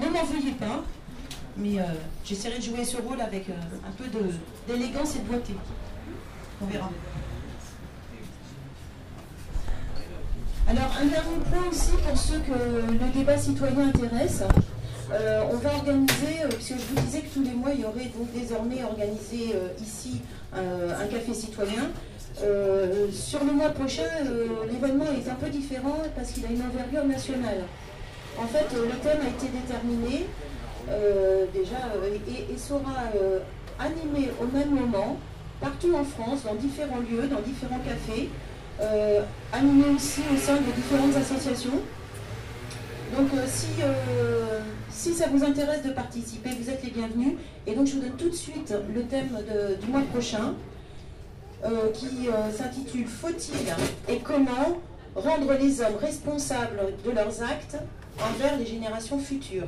ne m'en veuillez pas, mais euh, j'essaierai de jouer ce rôle avec euh, un peu d'élégance et de beauté. On verra. Alors, un dernier point aussi pour ceux que le débat citoyen intéresse. Euh, on va organiser, puisque je vous disais que tous les mois, il y aurait donc désormais organisé ici un café citoyen. Sur le mois prochain, l'événement est un peu différent parce qu'il a une envergure nationale. En fait, euh, le thème a été déterminé euh, déjà euh, et, sera animé au même moment partout en France, dans différents lieux, dans différents cafés, animé aussi au sein de différentes associations. Donc si, ça vous intéresse de participer, vous êtes les bienvenus. Et donc je vous donne tout de suite le thème du mois prochain, qui s'intitule Faut-il et comment rendre les hommes responsables de leurs actes envers les générations futures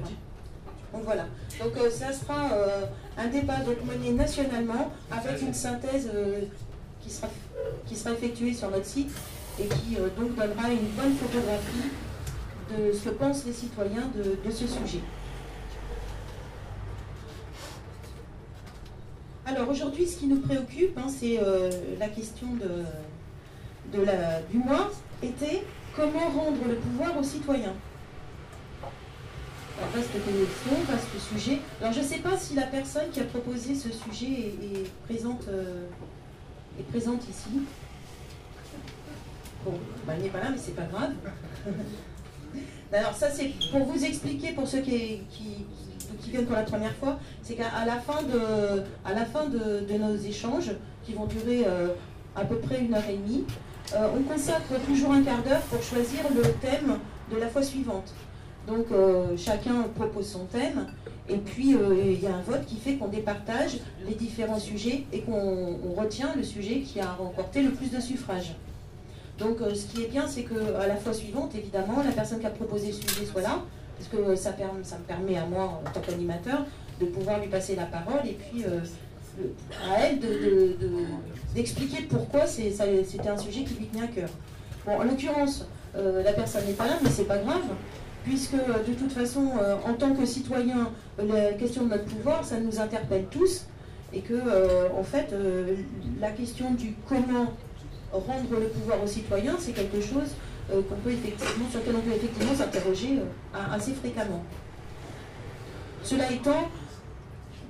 donc voilà. Donc euh, ça sera euh, un débat donc, mené nationalement avec une synthèse euh, qui, sera, effectuée sur notre site et qui donc donnera une bonne photographie de ce que pensent les citoyens de, ce sujet. Alors aujourd'hui, ce qui nous préoccupe, hein, c'est la question de, de la, du mois, était comment rendre le pouvoir aux citoyens. Alors, vaste question, vaste sujet. Alors je ne sais pas si la personne qui a proposé ce sujet est, présente, euh, est présente ici. Bon, bah, elle n'est pas là, mais c'est pas grave. Alors ça c'est pour vous expliquer, pour ceux qui, qui- viennent pour la première fois, c'est qu'à la fin, de, à la fin de, de nos échanges, qui vont durer euh, à peu près une heure et demie, euh, on consacre toujours un quart d'heure pour choisir le thème de la fois suivante. Donc euh, chacun propose son thème et puis euh, il y a un vote qui fait qu'on départage les différents sujets et qu'on on retient le sujet qui a remporté le plus de suffrages. Donc euh, ce qui est bien, c'est qu'à la fois suivante, évidemment, la personne qui a proposé le sujet soit là, parce que ça, me permet à moi, en tant qu'animateur, de pouvoir lui passer la parole et puis à elle de- de- de- d'expliquer pourquoi c'était un sujet qui lui tenait à cœur. Bon, en l'occurrence, la personne n'est pas là, mais c'est pas grave, puisque euh, de toute façon, euh, en tant que citoyen, euh, la question de notre pouvoir, ça nous interpelle tous, et que, en fait, la question du comment rendre le pouvoir aux citoyens, c'est quelque chose qu'on peut effectivement, sur lequel on peut effectivement s'interroger assez fréquemment. Cela étant,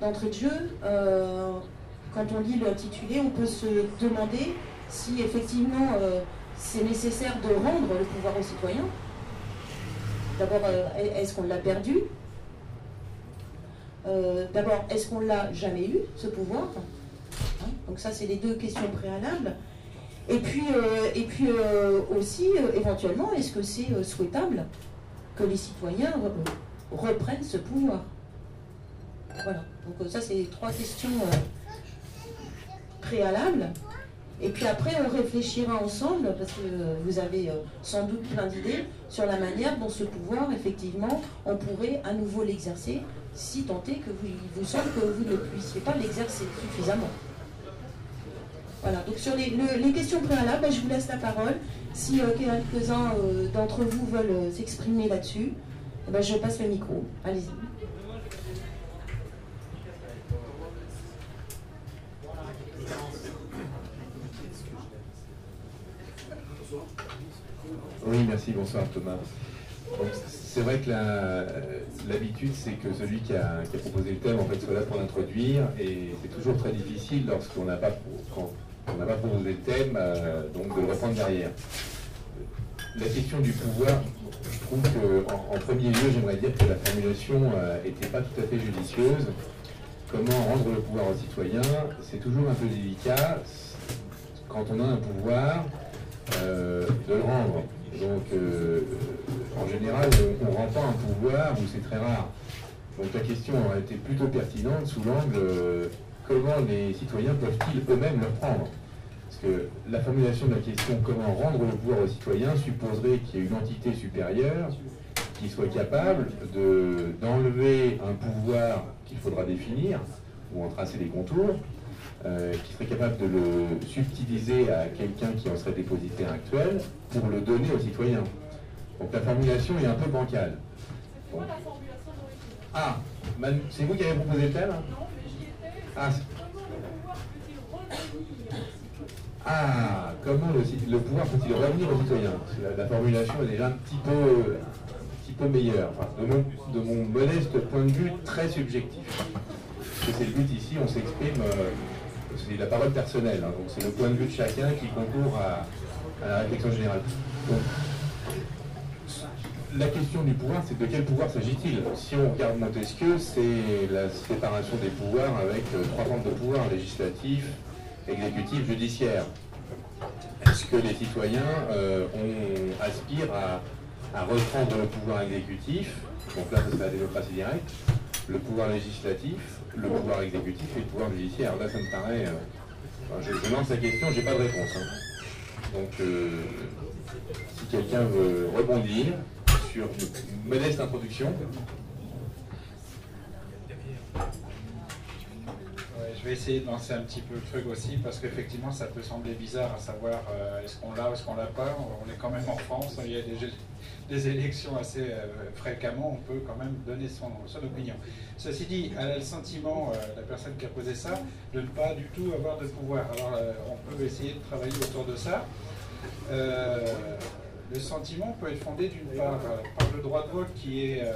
d'entrée de jeu, quand on lit l'intitulé, on peut se demander si effectivement c'est nécessaire de rendre le pouvoir aux citoyens. D'abord, euh, est-ce qu'on l'a perdu? Euh, D'abord, est-ce qu'on l'a jamais eu, ce pouvoir? Hein, Donc ça, c'est les deux questions préalables. Et puis, euh, aussi, éventuellement, est-ce que c'est souhaitable que les citoyens re- reprennent ce pouvoir? Voilà. Donc ça, c'est les trois questions préalables. Et puis après, on réfléchira ensemble, parce que vous avez euh, sans doute plein d'idées, sur la manière dont ce pouvoir, effectivement, on pourrait à nouveau l'exercer, si tant est que vous, il vous semble que vous ne puissiez pas l'exercer suffisamment. Voilà, donc sur les, le- les questions préalables, ben, je vous laisse la parole. Si euh, quelques-uns euh, d'entre vous veulent s'exprimer là-dessus, eh ben, je passe le micro. Allez-y. Oui, merci, bonsoir Thomas. C'est vrai que l'habitude, c'est que celui qui a, proposé le thème en fait, soit là pour l'introduire, et c'est toujours très difficile lorsqu'on n'a pas, pas proposé le thème, euh, donc de le reprendre derrière. La question du pouvoir, je trouve qu'en en, premier lieu, j'aimerais dire que la formulation n'était pas tout à fait judicieuse. Comment rendre le pouvoir aux citoyens C'est toujours un peu délicat quand on a un pouvoir euh, de le rendre. Donc, euh, en général, on ne rend pas un pouvoir ou c'est très rare. Donc, la question aurait été plutôt pertinente sous l'angle euh, comment les citoyens peuvent-ils eux-mêmes le prendre Parce que la formulation de la question comment rendre le pouvoir aux citoyens supposerait qu'il y ait une entité supérieure qui soit capable de- d'enlever un pouvoir qu'il faudra définir ou en tracer les contours euh, qui serait capable de le subtiliser à quelqu'un qui en serait dépositaire actuel pour le donner aux citoyens. Donc la formulation est un peu bancale. Bon. Ah, c'est vous qui avez proposé le thème Non, mais j'y étais. Ah, Comment le pouvoir peut-il revenir Ah, comment le, le pouvoir peut-il revenir aux citoyens? La, formulation est déjà un petit peu, un petit peu meilleure, de, mon, de, mon, modeste point de vue très subjectif. Parce que c'est le but ici, on s'exprime, euh, c'est la parole personnelle, hein, donc c'est le point de vue de chacun qui concourt à, la réflexion générale. La question du pouvoir, c'est de quel pouvoir s'agit-il? Si on regarde Montesquieu, c'est la séparation des pouvoirs avec euh, trois formes de pouvoir, législatif, exécutif, judiciaire. Est-ce que les citoyens euh, aspirent à, reprendre le pouvoir exécutif? Donc là, c'est la démocratie directe, le pouvoir législatif, le pouvoir exécutif et le pouvoir judiciaire. Là, ça me paraît... Euh, je, lance la question, j'ai pas de réponse. Hein. Donc, si quelqu'un veut rebondir, sur une modeste introduction. Je vais essayer de lancer un petit peu le truc aussi parce qu'effectivement ça peut sembler bizarre à savoir euh, est-ce qu'on l'a ou est-ce qu'on l'a pas. On est quand même en France, il y a des, élections assez euh, fréquemment, on peut quand même donner son, opinion. Ceci dit, elle a le sentiment, euh, la personne qui a posé ça, de ne pas du tout avoir de pouvoir. Alors on peut essayer de travailler autour de ça le sentiment peut être fondé d'une part euh, par le droit de vote qui est, euh,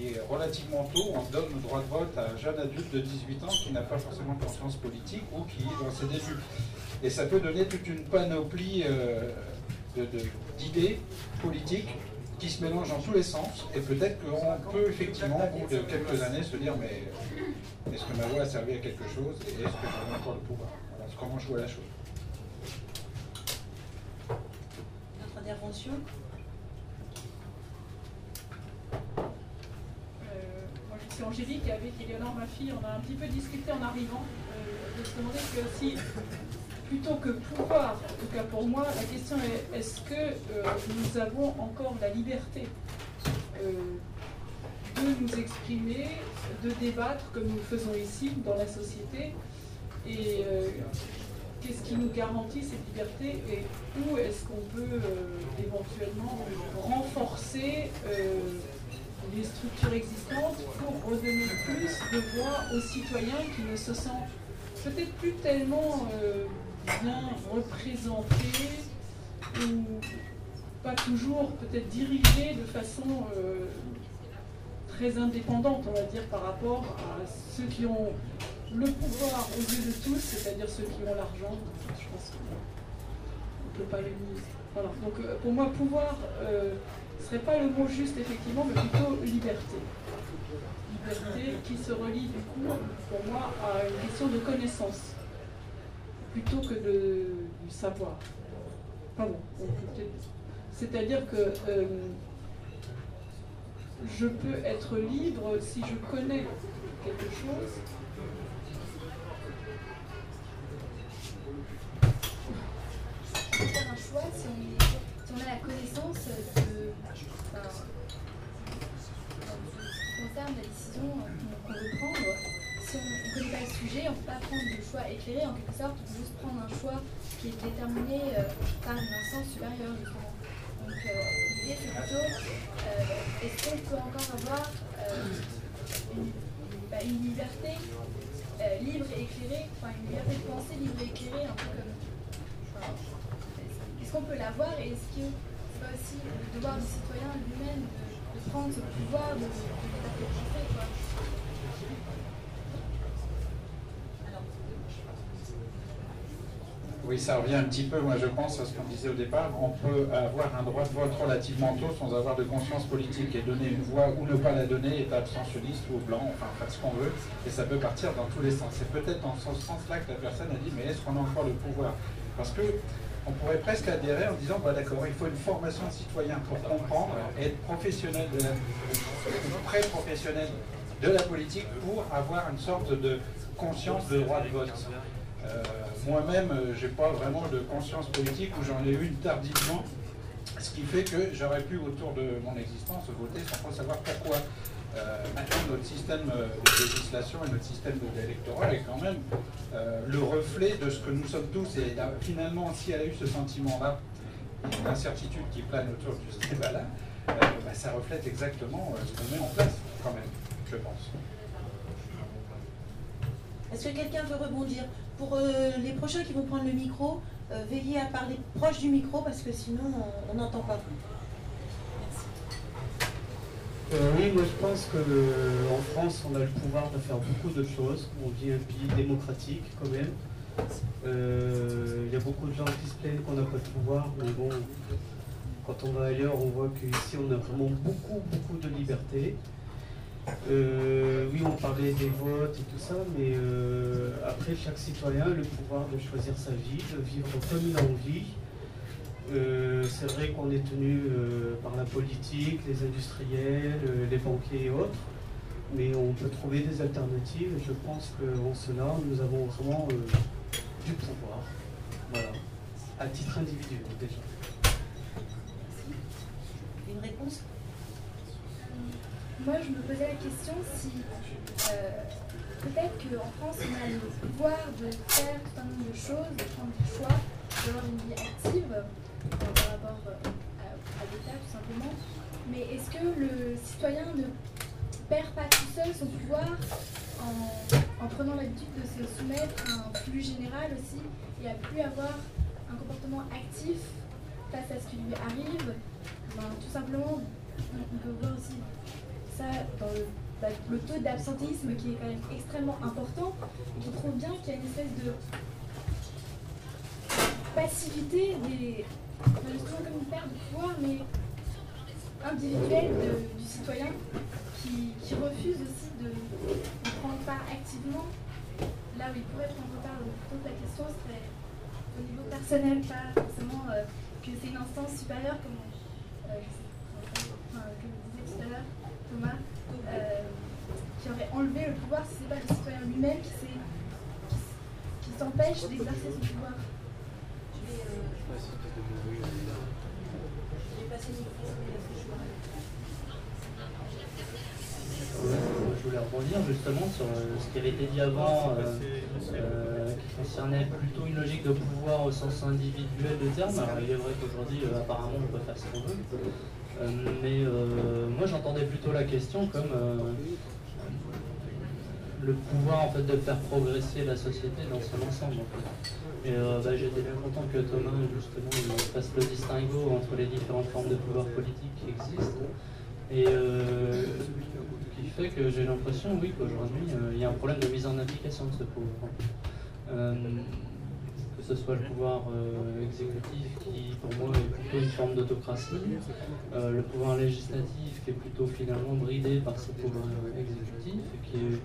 qui relativement tôt. On donne le droit de vote à un jeune adulte de 18 ans qui n'a pas forcément conscience politique ou qui est dans ses débuts. Et ça peut donner toute une panoplie euh, d'idées politiques qui se mélangent dans tous les sens. Et peut-être qu'on peut effectivement, au bout de quelques années, se dire mais est-ce que ma voix a servi à quelque chose et est-ce que j'ai encore le pouvoir? Comment je vois la chose. intervention? Suis Angélique avec Eleonore, ma fille, on a un petit peu discuté en arrivant euh, de se demander si, plutôt que pouvoir, en tout cas pour moi, la question est est-ce que euh, nous avons encore la liberté de nous exprimer, de débattre comme nous le faisons ici dans la société et qu'est-ce qui nous garantit cette liberté et où est-ce qu'on peut euh, éventuellement renforcer euh, les structures existantes pour redonner plus de voix aux citoyens qui ne se sentent peut-être plus tellement euh, bien représentés ou pas toujours peut-être dirigés de façon très indépendante, on va dire, par rapport à ceux qui ont le pouvoir aux yeux de tous, c'est-à-dire ceux qui ont l'argent, je pense qu'on ne peut pas les nier. Voilà. Donc euh, pour moi, pouvoir euh, serait pas le mot juste, effectivement, mais plutôt liberté. Liberté qui se relie, du coup, pour moi, à une question de connaissance, plutôt que de, du savoir. Pardon. C'est-à-dire que euh, je peux être libre si je connais quelque chose faire un choix si a la connaissance de, enfin, qui la décision qu'on veut prendre. Si on ne connaît pas le sujet, on ne peut pas prendre de choix éclairé. En quelque sorte, on peut juste prendre un choix qui est déterminé euh, par une instance supérieure. Donc, euh, l'idée, c'est plutôt euh, est-ce qu'on peut encore avoir une, bah, une, liberté libre et éclairée, enfin une liberté de penser libre et éclairée, un peu comme est-ce qu'on peut l'avoir et est-ce que c'est pas aussi le devoir du citoyen lui-même de, prendre ce pouvoir de, Oui, ça revient un petit peu, moi je pense, à ce qu'on disait au départ. On peut avoir un droit de vote relativement tôt sans avoir de conscience politique et donner une voix ou ne pas la donner, être abstentionniste ou blanc, enfin faire ce qu'on veut. Et ça peut partir dans tous les sens. C'est peut-être dans ce sens-là que la personne a dit, mais est-ce qu'on a encore le pouvoir? Parce que on pourrait presque adhérer en disant bah d'accord, il faut une formation de citoyen pour comprendre, être professionnel de la, pré-professionnel de la politique pour avoir une sorte de conscience de droit de vote. Euh, moi-même, euh, j'ai pas vraiment de conscience politique ou j'en ai une tardivement, ce qui fait que j'aurais pu autour de mon existence voter sans trop savoir pourquoi. Euh, maintenant, notre système euh, de législation et notre système électoral est quand même euh, le reflet de ce que nous sommes tous. Et finalement, si elle a eu ce sentiment-là, une incertitude qui plane autour de ce débat-là, ça reflète exactement ce qu'on met en place quand même. Est-ce que quelqu'un veut rebondir? Pour les prochains qui vont prendre le micro, veillez à parler proche du micro parce que sinon on n'entend pas. Euh, oui, moi je pense qu'en France, on a le pouvoir de faire beaucoup de choses. On vit un pays démocratique quand même. Euh, Il y a beaucoup de gens qui se plaignent qu'on n'a pas de pouvoir, mais bon, quand on va ailleurs, on voit qu'ici on a vraiment beaucoup, beaucoup de liberté. Euh, oui, on parlait des votes et tout ça, mais après, chaque citoyen a le pouvoir de choisir sa vie, de vivre comme il a envie. Euh, c'est vrai qu'on est tenu euh, par la politique, les industriels, euh, les banquiers et autres, mais on peut trouver des alternatives et je pense qu'en cela, nous avons vraiment euh, du pouvoir. Voilà, à titre individuel déjà. Une réponse? Moi, je me posais la question si euh, peut-être qu'en France, on a le pouvoir de faire tout un nombre de choses, de prendre des choix, d'avoir une vie active par rapport à, l'État, tout simplement. Mais est-ce que le citoyen ne perd pas tout seul son pouvoir en, en prenant l'habitude de se soumettre à un flux général aussi et à plus avoir un comportement actif face à ce qui lui arrive Tout simplement, on peut voir aussi ça dans le, le taux d'absentéisme qui est quand même extrêmement important. Je trouve bien qu'il y a une espèce de passivité des, justement comme une perte de pouvoir, mais individuelle du citoyen qui, qui refuse aussi de, prendre part activement là où il pourrait prendre part. Donc la question serait au niveau personnel, pas forcément que c'est une instance supérieure comme euh, enfin, disait tout à l'heure Thomas, qui aurait enlevé le pouvoir si c'est pas le citoyen lui-même qui s'empêche d'exercer son pouvoir. Je voulais rebondir justement sur euh, ce qui avait été dit avant, euh, euh, qui concernait plutôt une logique de pouvoir au sens individuel du terme. Alors il est vrai qu'aujourd'hui, apparemment, on peut faire ce qu'on veut. Mais moi, j'entendais plutôt la question comme le pouvoir en fait de faire progresser la société dans son ensemble. Et euh, bah, j'étais bien content que Thomas justement fasse le distinguo entre les différentes formes de pouvoir politique qui existent. Et euh, qui fait que j'ai l'impression, oui, qu'aujourd'hui, euh, il y a un problème de mise en application de ce pouvoir. Que ce soit le pouvoir exécutif qui, pour moi, est plutôt une forme d'autocratie, le pouvoir législatif qui est plutôt finalement bridé par ce pouvoir exécutif qui est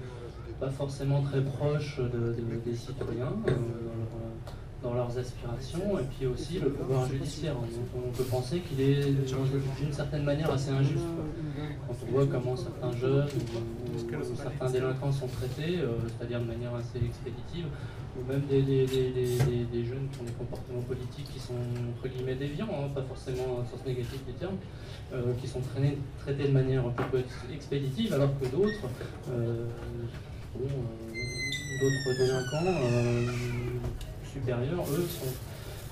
pas forcément très proche de- de- des citoyens dans leurs aspirations, et puis aussi le pouvoir judiciaire. On peut penser qu'il est d'une certaine manière assez injuste. Quand on voit comment certains jeunes ou, certains délinquants sont traités, euh, c'est-à-dire de manière assez expéditive, ou même des, jeunes qui ont des comportements politiques qui sont entre guillemets déviants, hein, pas forcément au sens négatif du terme, euh, qui sont traînés- traités de manière peu expéditive, alors que d'autres, euh, d'autres délinquants eux, sont,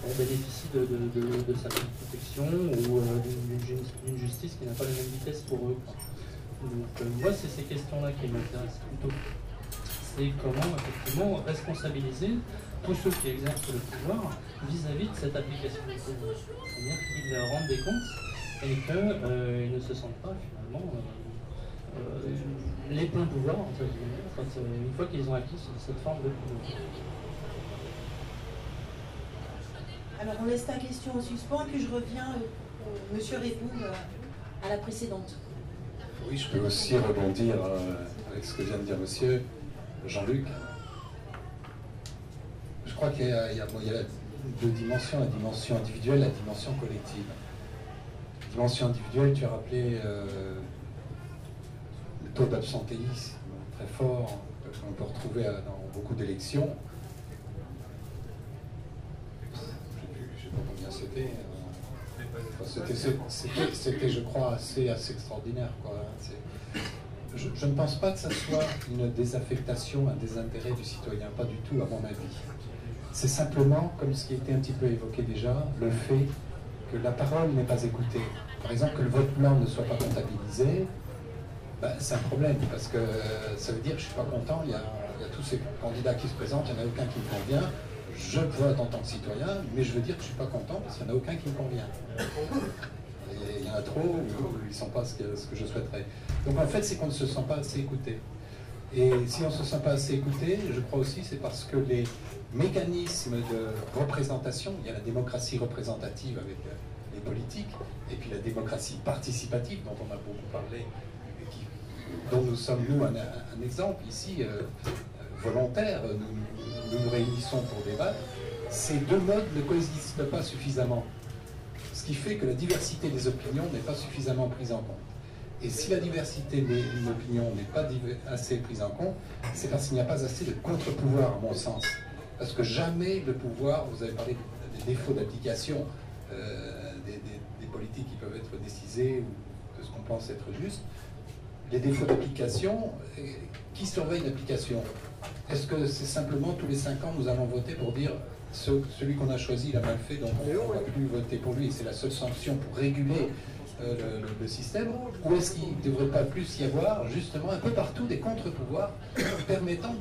euh, bénéficient de, de, de- ou euh, d'une- d'une ju- d'une justice qui n'a pas la même vitesse pour eux. Donc euh, moi, c'est ces questions-là qui m'intéressent plutôt. C'est comment effectivement responsabiliser tous ceux qui exercent le pouvoir vis-à-vis de cette application du pouvoir. C'est-à-dire qu'ils rendent des comptes et qu'ils ne se sentent pas finalement les pleins pouvoirs, une fois qu'ils ont acquis ce- cette forme de pouvoir. Alors on laisse ta question en suspens, puis je reviens, euh, au- monsieur répond euh, à la précédente. Oui, je peux aussi rebondir euh, avec ce que vient de dire monsieur Jean-Luc. Je crois qu'il y, a deux dimensions, la dimension individuelle, la dimension collective. Dimension individuelle, tu as rappelé euh, le taux d'absentéisme très fort euh, qu'on peut retrouver dans beaucoup d'élections. Je ne sais pas combien c'était. euh, C'était, c'était- je crois, assez, assez extraordinaire. C'est- Je, ne pense pas que ça soit une désaffectation, un désintérêt du citoyen, pas du tout, à mon avis. C'est simplement, comme ce qui était un petit peu évoqué déjà, le fait que la parole n'est pas écoutée. Par exemple, que le vote blanc ne soit pas comptabilisé, bah, c'est un problème, parce que ça veut dire que je ne suis pas content, il y, a, tous ces candidats qui se présentent, il n'y en a aucun qui me convient, je vote en tant que citoyen, mais je veux dire que je ne suis pas content parce qu'il n'y en a aucun qui me convient. Il y en a trop, ils ne sont pas ce que, je souhaiterais. Donc en fait, c'est qu'on ne se sent pas assez écouté. Et si on ne se sent pas assez écouté, je crois aussi c'est parce que les mécanismes de représentation, il y a la démocratie représentative avec les politiques, et puis la démocratie participative dont on a beaucoup parlé, dont nous sommes, nous, un, exemple ici, euh, volontaire, nous, nous réunissons pour débattre, ces deux modes ne coexistent pas suffisamment. Ce qui fait que la diversité des opinions n'est pas suffisamment prise en compte. Et si la diversité des opinions n'est pas assez prise en compte, c'est parce qu'il n'y a pas assez de contre-pouvoir, à mon sens. Parce que jamais le pouvoir, vous avez parlé des défauts d'application, euh, des, politiques qui peuvent être décisées ou de ce qu'on pense être juste, les défauts d'application, euh, qui surveille l'application? Est-ce que c'est simplement tous les cinq ans nous allons voter pour dire celui qu'on a choisi il a mal fait, donc on ne va plus voter pour lui, c'est la seule sanction pour réguler euh, le, système, ou est-ce qu'il ne devrait pas plus y avoir justement un peu partout des contre-pouvoirs permettant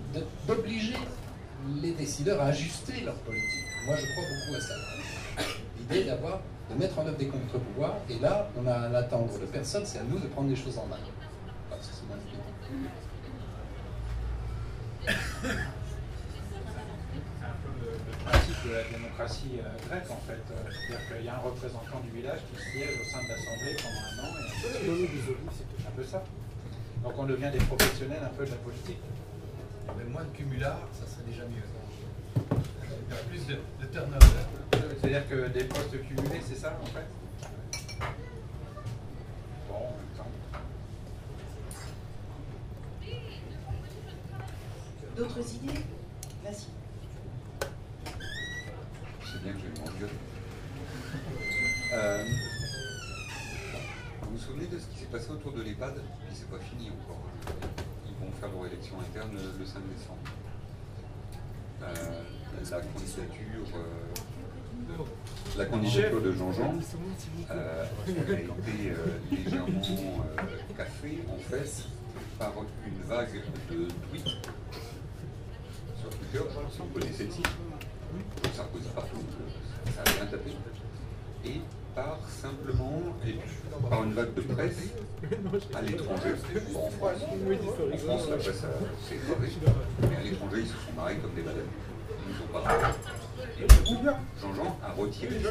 d'obliger les décideurs à ajuster leur politique? Moi je crois beaucoup à ça. L'idée d'avoir, de mettre en œuvre des contre-pouvoirs, et là on a à l'attendre de personne, c'est à nous de prendre les choses en main. De la démocratie grecque en fait. C'est-à-dire qu'il y a un représentant du village qui siège au sein de l'Assemblée pendant un an. C'est un peu ça. Donc on devient des professionnels un peu de la politique. Mais moins de cumulards, ça serait déjà mieux. Plus de, de turnover. C'est-à-dire que des postes cumulés, c'est ça en fait? Bon, en même temps. D'autres idées? Vas-y. Bien que j'ai une grande Euh, vous vous souvenez de ce qui s'est passé autour de l'EHPAD Puis c'est pas fini encore. Ils vont faire leur élection interne le 5 décembre. Euh, la candidature, euh, la candidature de Jean-Jean euh, a été légèrement cafée en fait par une vague de tweets Sarkozy partout, ça a bien tapé. Et par simplement, et par une vague de presse à l'étranger. en France, en France, la presse s'est mais à l'étranger, ils se sont marrés comme des malades. Ils nous ont pas Jean-Jean a retiré sa.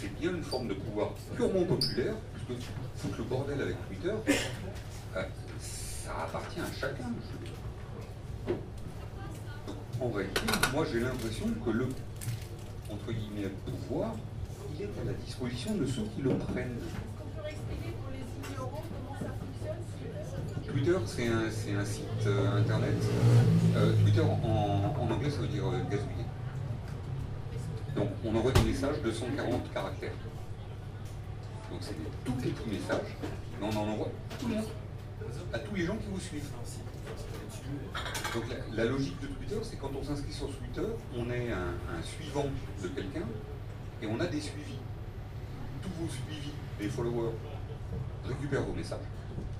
C'est bien une forme de pouvoir purement populaire, puisque foutre le bordel avec Twitter, euh, ça appartient à chacun en réalité, moi j'ai l'impression que le entre guillemets, pouvoir, il est à la disposition de ceux qui le prennent. Twitter, c'est un, un, site euh, internet. Euh, Twitter en, anglais, ça veut dire euh, gazouiller. Donc on envoie des messages de 140 caractères. Donc c'est des tout petits messages, mais on en envoie tout le monde, à tous les gens qui vous suivent. Donc la, logique de Twitter, c'est quand on s'inscrit sur Twitter, on est un, suivant de quelqu'un et on a des suivis. Tous vos suivis, les followers, récupèrent vos messages.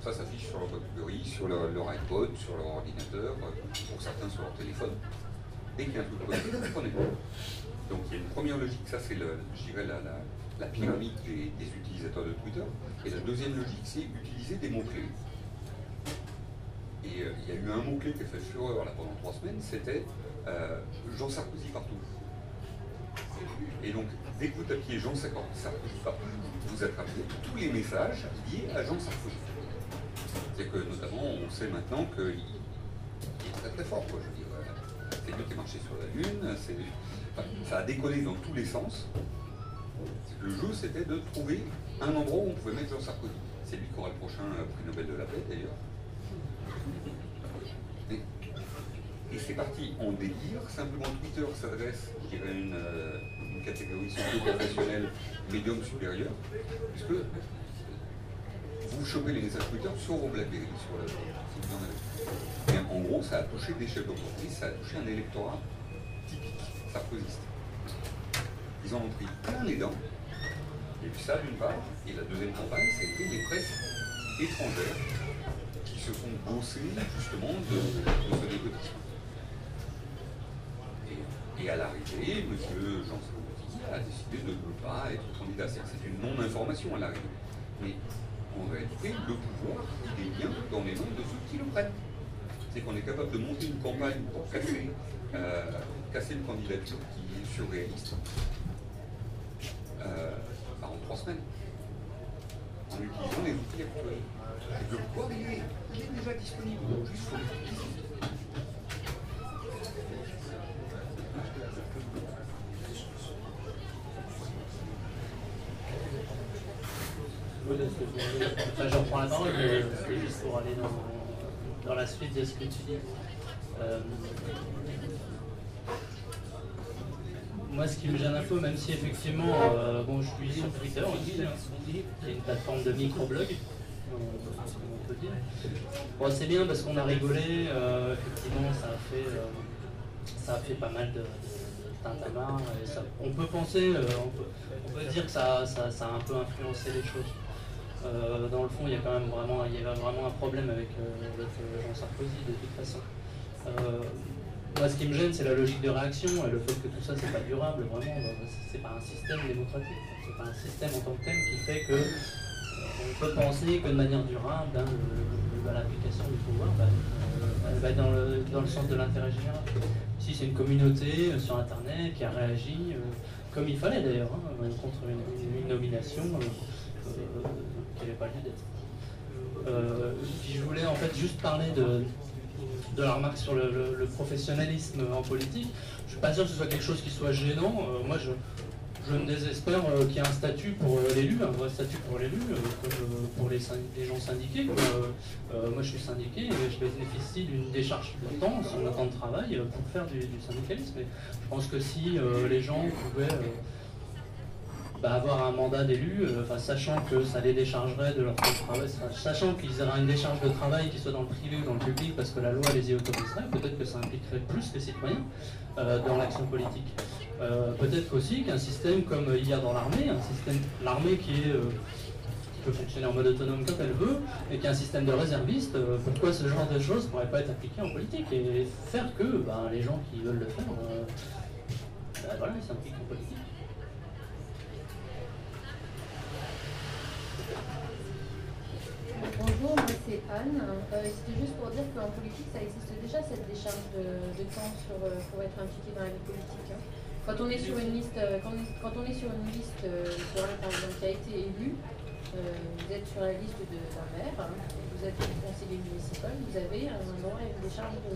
Ça s'affiche sur leur BlackBerry, sur leur, iPod, sur leur ordinateur, pour certains sur leur téléphone. Dès qu'il y a un truc vous prenez. Donc il y a une première logique, ça c'est, la, la, pyramide des, des utilisateurs de Twitter. Et la deuxième logique, c'est utiliser des mots-clés. Et euh, il y a eu un mot-clé qui a fait fureur là, pendant trois semaines, c'était euh, Jean Sarkozy partout. Et donc, dès que vous tapiez Jean Sarkozy partout, vous attrapiez tous les messages liés à Jean Sarkozy. C'est que notamment, on sait maintenant qu'il est très très fort, quoi. C'est lui qui a marché sur la Lune, ça a décollé dans tous les sens. Le jeu, c'était de trouver un endroit où on pouvait mettre Jean Sarkozy. C'est lui qui aura le prochain prix Nobel de la paix, d'ailleurs. Et c'est parti en délire. Simplement, Twitter s'adresse, je dirais, une, euh, catégorie socio-professionnelle médium supérieur, puisque vous chopez les messages Twitter sur vos BlackBerry, sur Et en gros, ça a touché des chefs d'entreprise, ça a touché un électorat typique sarkozyste. Ils en ont pris plein les dents. Et puis ça, d'une part. Et la deuxième campagne, été les presses étrangères qui se sont bossées justement de, ce népotisme. Et, à l'arrivée, M. Jean Sarkozy a décidé de ne pas être candidat. C'est une non-information à l'arrivée. Mais en réalité, le pouvoir, il est bien dans les mains de ceux qui le prennent. C'est qu'on est capable de monter une campagne pour casser, euh, casser une candidature qui est surréaliste euh, en trois semaines. En utilisant les outils actuels. Et le pouvoir, il est, déjà disponible. Juste faut Enfin, j'en prends la parole, juste pour aller dans, la suite de ce que tu dis. Euh, moi, ce qui me gêne un peu, même si effectivement, euh, bon, je suis sur Twitter hein, qui est une plateforme de microblog, on peut dire. Bon, c'est bien parce qu'on a rigolé, euh, effectivement, ça a fait, ça a fait pas mal de, tintamarre. on peut penser, on peut, dire que ça, ça, a un peu influencé les choses. Euh, dans le fond, il y a quand même vraiment, il y vraiment un problème avec, euh, euh, Jean Sarkozy de toute façon. moi, ce qui me gêne, c'est la logique de réaction et le fait que tout ça, c'est pas durable, vraiment. C'est pas un système démocratique, c'est pas un système en tant que tel qui fait que on peut penser que de manière durable, hein, l'application du pouvoir bah, elle va être dans le, dans le sens de l'intérêt général. Si c'est une communauté sur Internet qui a réagi, comme il fallait d'ailleurs, hein, contre une, nomination, qui n'avait pas lieu d'être. Euh, je voulais en fait juste parler de, de la remarque sur le, professionnalisme en politique. Je ne suis pas sûr que ce soit quelque chose qui soit gênant. Euh, moi, je, je me désespère euh, qu'il y ait un statut pour l'élu, un vrai statut pour l'élu, comme pour les, gens syndiqués. moi, je suis syndiqué et je bénéficie d'une décharge de temps, sur mon temps de travail, pour faire du, syndicalisme. Je pense que si les gens pouvaient bah, avoir un mandat d'élu, euh, sachant que ça les déchargerait de leur travail, sachant qu'ils auraient une décharge de travail qui soit dans le privé ou dans le public parce que la loi les y autoriserait, peut-être que ça impliquerait plus les citoyens euh, dans l'action politique. Euh, peut-être aussi qu'un système comme il y a dans l'armée, un système, l'armée qui peut fonctionner en mode autonome comme elle veut, et qui a un système de réservistes, pourquoi ce genre de choses ne pourrait pas être appliqué en politique et faire que bah, les gens qui veulent le faire, bah, voilà, ils s'impliquent en politique. Bonjour, moi c'est Anne. Euh, c'était juste pour dire qu'en politique, ça existe déjà cette décharge de, temps sur, euh, pour être impliqué dans la vie politique. Hein. Quand on est sur une liste, euh, quand, on est, sur une liste par exemple, qui a été élu, vous êtes sur la liste d'un maire, hein, vous êtes conseiller municipal, vous avez un endroit et une décharge de.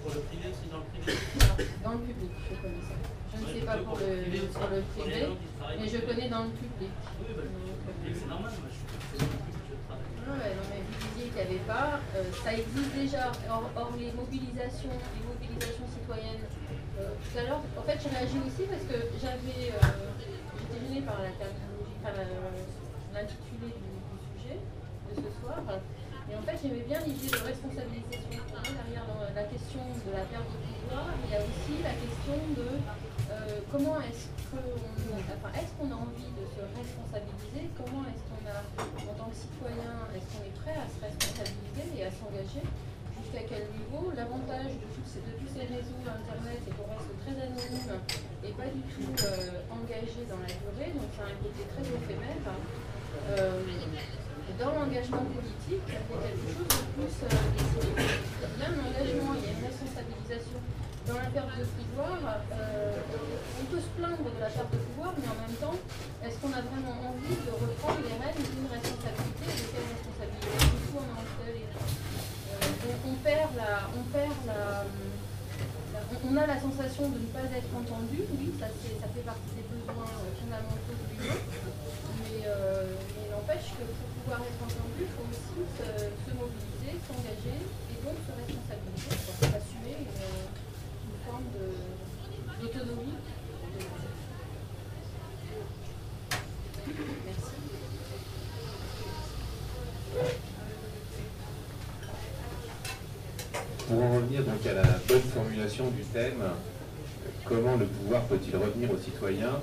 Pour le privé, c'est dans le privé Dans le public, je connais ça. Je ne sais pas pour le, sur le privé, mais je connais dans le public. C'est normal, moi je non, mais vous disiez qu'il n'y avait pas. Euh, ça existe déjà. Or, les mobilisations, les mobilisations citoyennes. Euh, tout à l'heure, en fait, j'ai réagi aussi parce que j'avais, euh, j'étais gênée par la l'intitulé du, sujet de ce soir. Et en fait, j'aimais bien l'idée de responsabilisation. Derrière la question de la perte de pouvoir, il y a aussi la question de comment est-ce qu'on enfin, est qu'on a envie de se responsabiliser Comment est-ce en tant que citoyen, est-ce qu'on est prêt à se responsabiliser et à s'engager Jusqu'à quel niveau? L'avantage de, tous ces, réseaux Internet, c'est qu'on reste très anonyme et pas du tout euh, engagé dans la durée, donc a un côté très éphémère. Euh, dans l'engagement politique, ça fait quelque chose de plus euh, a un engagement, il y a une responsabilisation dans la perte de pouvoir, euh, on peut se plaindre de la perte de pouvoir, mais en même temps, est-ce qu'on a vraiment envie de reprendre les rênes d'une responsabilité De quelle responsabilité? On, euh, on, perd la, on perd la, on a la sensation de ne pas être entendu, oui, ça, ça fait partie des besoins euh, fondamentaux de l'humain, mais, il n'empêche que pour pouvoir être entendu, il faut aussi se, mobiliser, s'engager et donc se responsabiliser, Pour en revenir donc à la bonne formulation du thème, comment le pouvoir peut-il revenir aux citoyens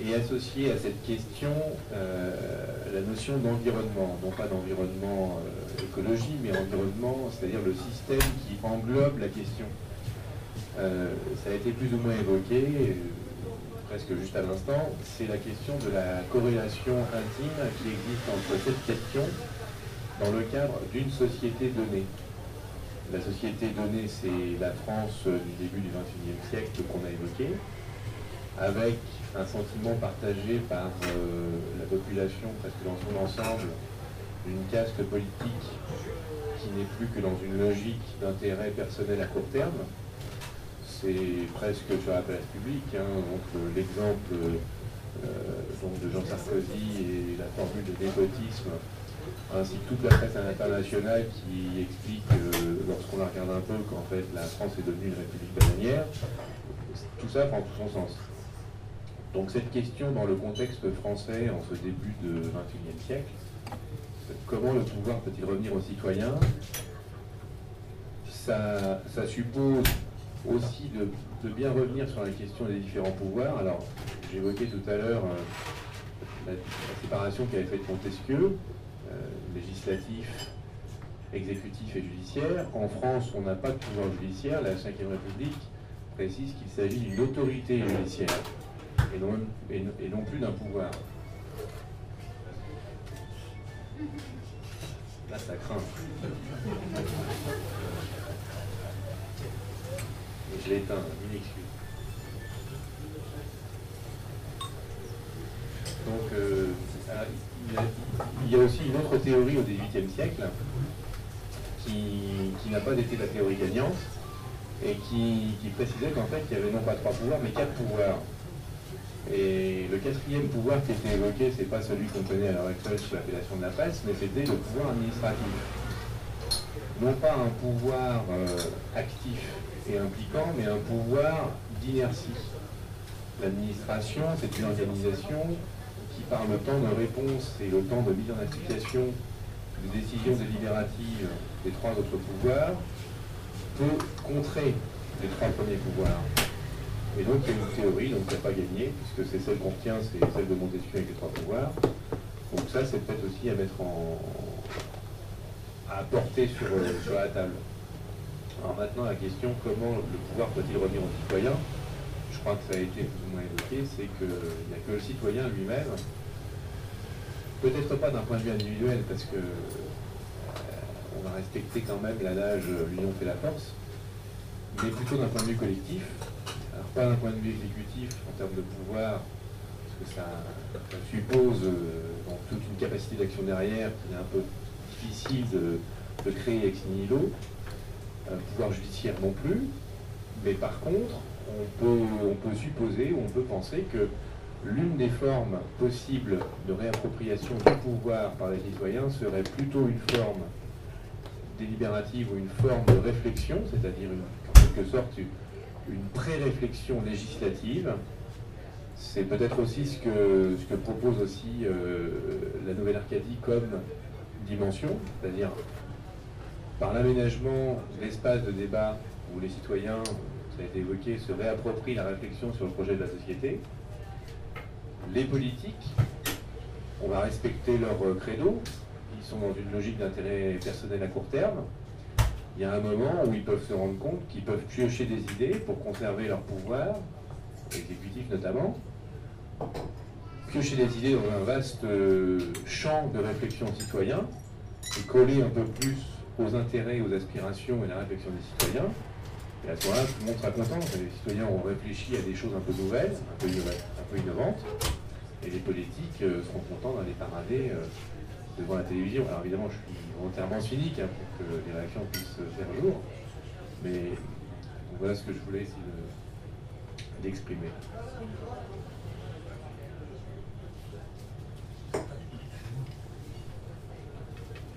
et associer à cette question euh, la notion d'environnement, non pas d'environnement euh, écologie, mais environnement, c'est-à-dire le système qui englobe la question. Euh, ça a été plus ou moins évoqué, presque juste à l'instant, c'est la question de la corrélation intime qui existe entre cette question dans le cadre d'une société donnée. La société donnée, c'est la France du début du XXIe siècle qu'on a évoqué, avec un sentiment partagé par euh, la population presque dans son ensemble, d'une caste politique qui n'est plus que dans une logique d'intérêt personnel à court terme. C'est presque sur la place publique, hein, l'exemple euh, de Jean Sarkozy et la formule de népotisme, ainsi que toute la presse internationale qui explique, euh, lorsqu'on la regarde un peu, qu'en fait la France est devenue une république bananière, tout ça prend tout son sens. Donc cette question dans le contexte français en ce début de XXIe siècle, comment le pouvoir peut-il revenir aux citoyens? Ça, suppose aussi de, bien revenir sur la question des différents pouvoirs. Alors j'évoquais tout à l'heure euh, la, séparation qu'avait faite Montesquieu, euh, législatif, exécutif et judiciaire. En France, on n'a pas de pouvoir judiciaire. La Ve République précise qu'il s'agit d'une autorité judiciaire et, non plus d'un pouvoir. Là, ça craint. Je l'éteins, une excuse. Donc, euh, il, y a, aussi une autre théorie au XVIIIe siècle qui, qui n'a pas été la théorie gagnante et qui, qui précisait qu'en fait, il y avait non pas trois pouvoirs, mais quatre pouvoirs. Et le quatrième pouvoir qui était évoqué, c'est pas celui qu'on connaît à l'heure actuelle sous l'appellation de la presse, mais c'était le pouvoir administratif. Non pas un pouvoir euh, actif impliquant, mais un pouvoir d'inertie. L'administration, c'est une organisation qui, par le temps de réponse et le temps de mise en application des décisions délibératives des trois autres pouvoirs, peut contrer les trois premiers pouvoirs. Et donc une théorie, donc n'a pas gagné, puisque c'est celle qu'on retient, c'est celle de Montesquieu avec les trois pouvoirs. Donc ça, c'est peut-être aussi à mettre en. à apporter sur, sur la table. Alors maintenant, la question, comment le pouvoir peut-il revenir aux citoyens Je crois que ça a été plus ou moins évoqué, c'est qu'il n'y a que le citoyen lui-même, peut-être pas d'un point de vue individuel, parce que euh, on va respecter quand même l'adage l'union fait la force, mais plutôt d'un point de vue collectif, pas d'un point de vue exécutif en termes de pouvoir, parce que ça, suppose euh, toute une capacité d'action derrière qui est un peu difficile de, créer ex nihilo, pouvoir judiciaire non plus, mais par contre, on peut, supposer ou on peut penser que l'une des formes possibles de réappropriation du pouvoir par les citoyens serait plutôt une forme délibérative ou une forme de réflexion, c'est-à-dire en quelque sorte une pré-réflexion législative. C'est peut-être aussi ce que, propose aussi euh, la Nouvelle-Arcadie comme dimension, c'est-à-dire par l'aménagement de l'espace de débat où les citoyens, ça a été évoqué, se réapproprient la réflexion sur le projet de la société. Les politiques, on va respecter leur credo, ils sont dans une logique d'intérêt personnel à court terme, il y a un moment où ils peuvent se rendre compte qu'ils peuvent piocher des idées pour conserver leur pouvoir, exécutif notamment, piocher des idées dans un vaste euh, champ de réflexion citoyen et coller un peu plus aux intérêts, aux aspirations et la réflexion des citoyens. Et à ce moment-là, tout le monde sera content. Les citoyens ont réfléchi à des choses un peu nouvelles, un peu, innovantes, et les politiques euh, seront contents d'aller parader euh, devant la télévision. Alors évidemment, je suis volontairement cynique hein, pour que les réactions puissent faire jour, mais voilà ce que je voulais essayer d'exprimer.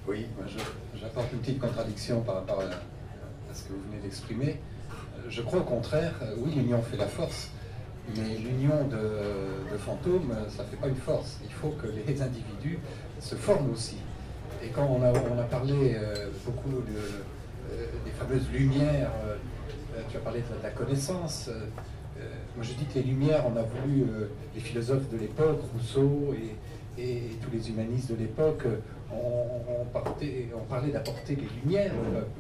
Oui, j'apporte une petite contradiction par rapport à, ce que vous venez d'exprimer. Je crois au contraire, oui, l'union fait la force, mais l'union de, de, fantômes, ça ne fait pas une force. Il faut que les individus se forment aussi. Et quand on a, on a parlé euh, beaucoup de, euh, des fameuses lumières, euh, tu as parlé de la connaissance, moi je dis que les Lumières, on a voulu, les philosophes de l'époque, Rousseau et, tous les humanistes de l'époque, on, parlait d'apporter les Lumières,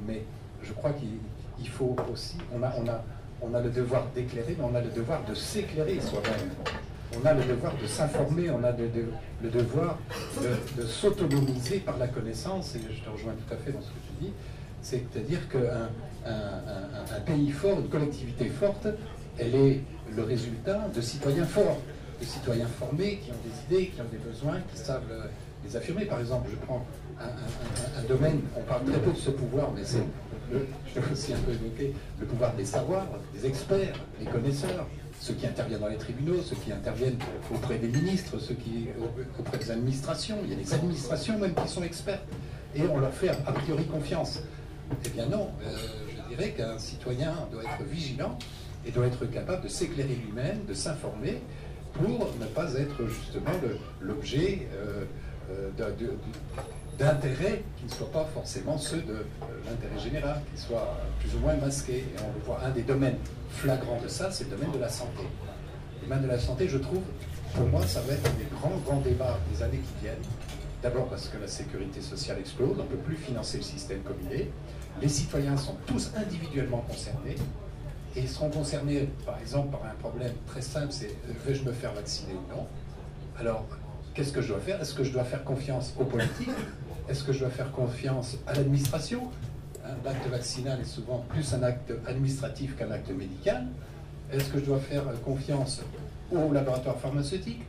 mais je crois qu'il faut aussi, on a, on a, on a le devoir d'éclairer, mais on a le devoir de s'éclairer soi-même. On a le devoir de s'informer, on a le devoir de, s'autonomiser par la connaissance, et je te rejoins tout à fait dans ce que tu dis, c'est-à-dire qu'un un, pays fort, une collectivité forte, elle est le résultat de citoyens forts, de citoyens formés, qui ont des idées, qui ont des besoins, qui savent les affirmer. Par exemple, je prends un, domaine, on parle très peu de ce pouvoir, mais c'est, je aussi un peu évoquer, le pouvoir des savoirs, des experts, des connaisseurs, ceux qui interviennent dans les tribunaux, ceux qui interviennent auprès des ministres, ceux qui auprès des administrations. Il y a des administrations même qui sont expertes et on leur fait a priori confiance. Eh bien non, euh, je dirais qu'un citoyen doit être vigilant et doit être capable de s'éclairer lui-même, de s'informer pour ne pas être justement l'objet euh, euh, d'intérêts qui ne soient pas forcément ceux de l'intérêt général, qui soient plus ou moins masqués. Et on le voit, un des domaines flagrant de ça, c'est le domaine de la santé. Le domaine de la santé, je trouve, pour moi, ça va être un des grands, grands débats des années qui viennent. D'abord parce que la sécurité sociale explose, on ne peut plus financer le système comme il est. Les citoyens sont tous individuellement concernés et ils seront concernés, par exemple, par un problème très simple, c'est vais-je me faire vacciner ou non? Alors, qu'est-ce que je dois faire? Est-ce que je dois faire confiance aux politiques? Est-ce que je dois faire confiance à l'administration? L'acte vaccinal est souvent plus un acte administratif qu'un acte médical. Est-ce que je dois faire confiance aux laboratoires pharmaceutiques,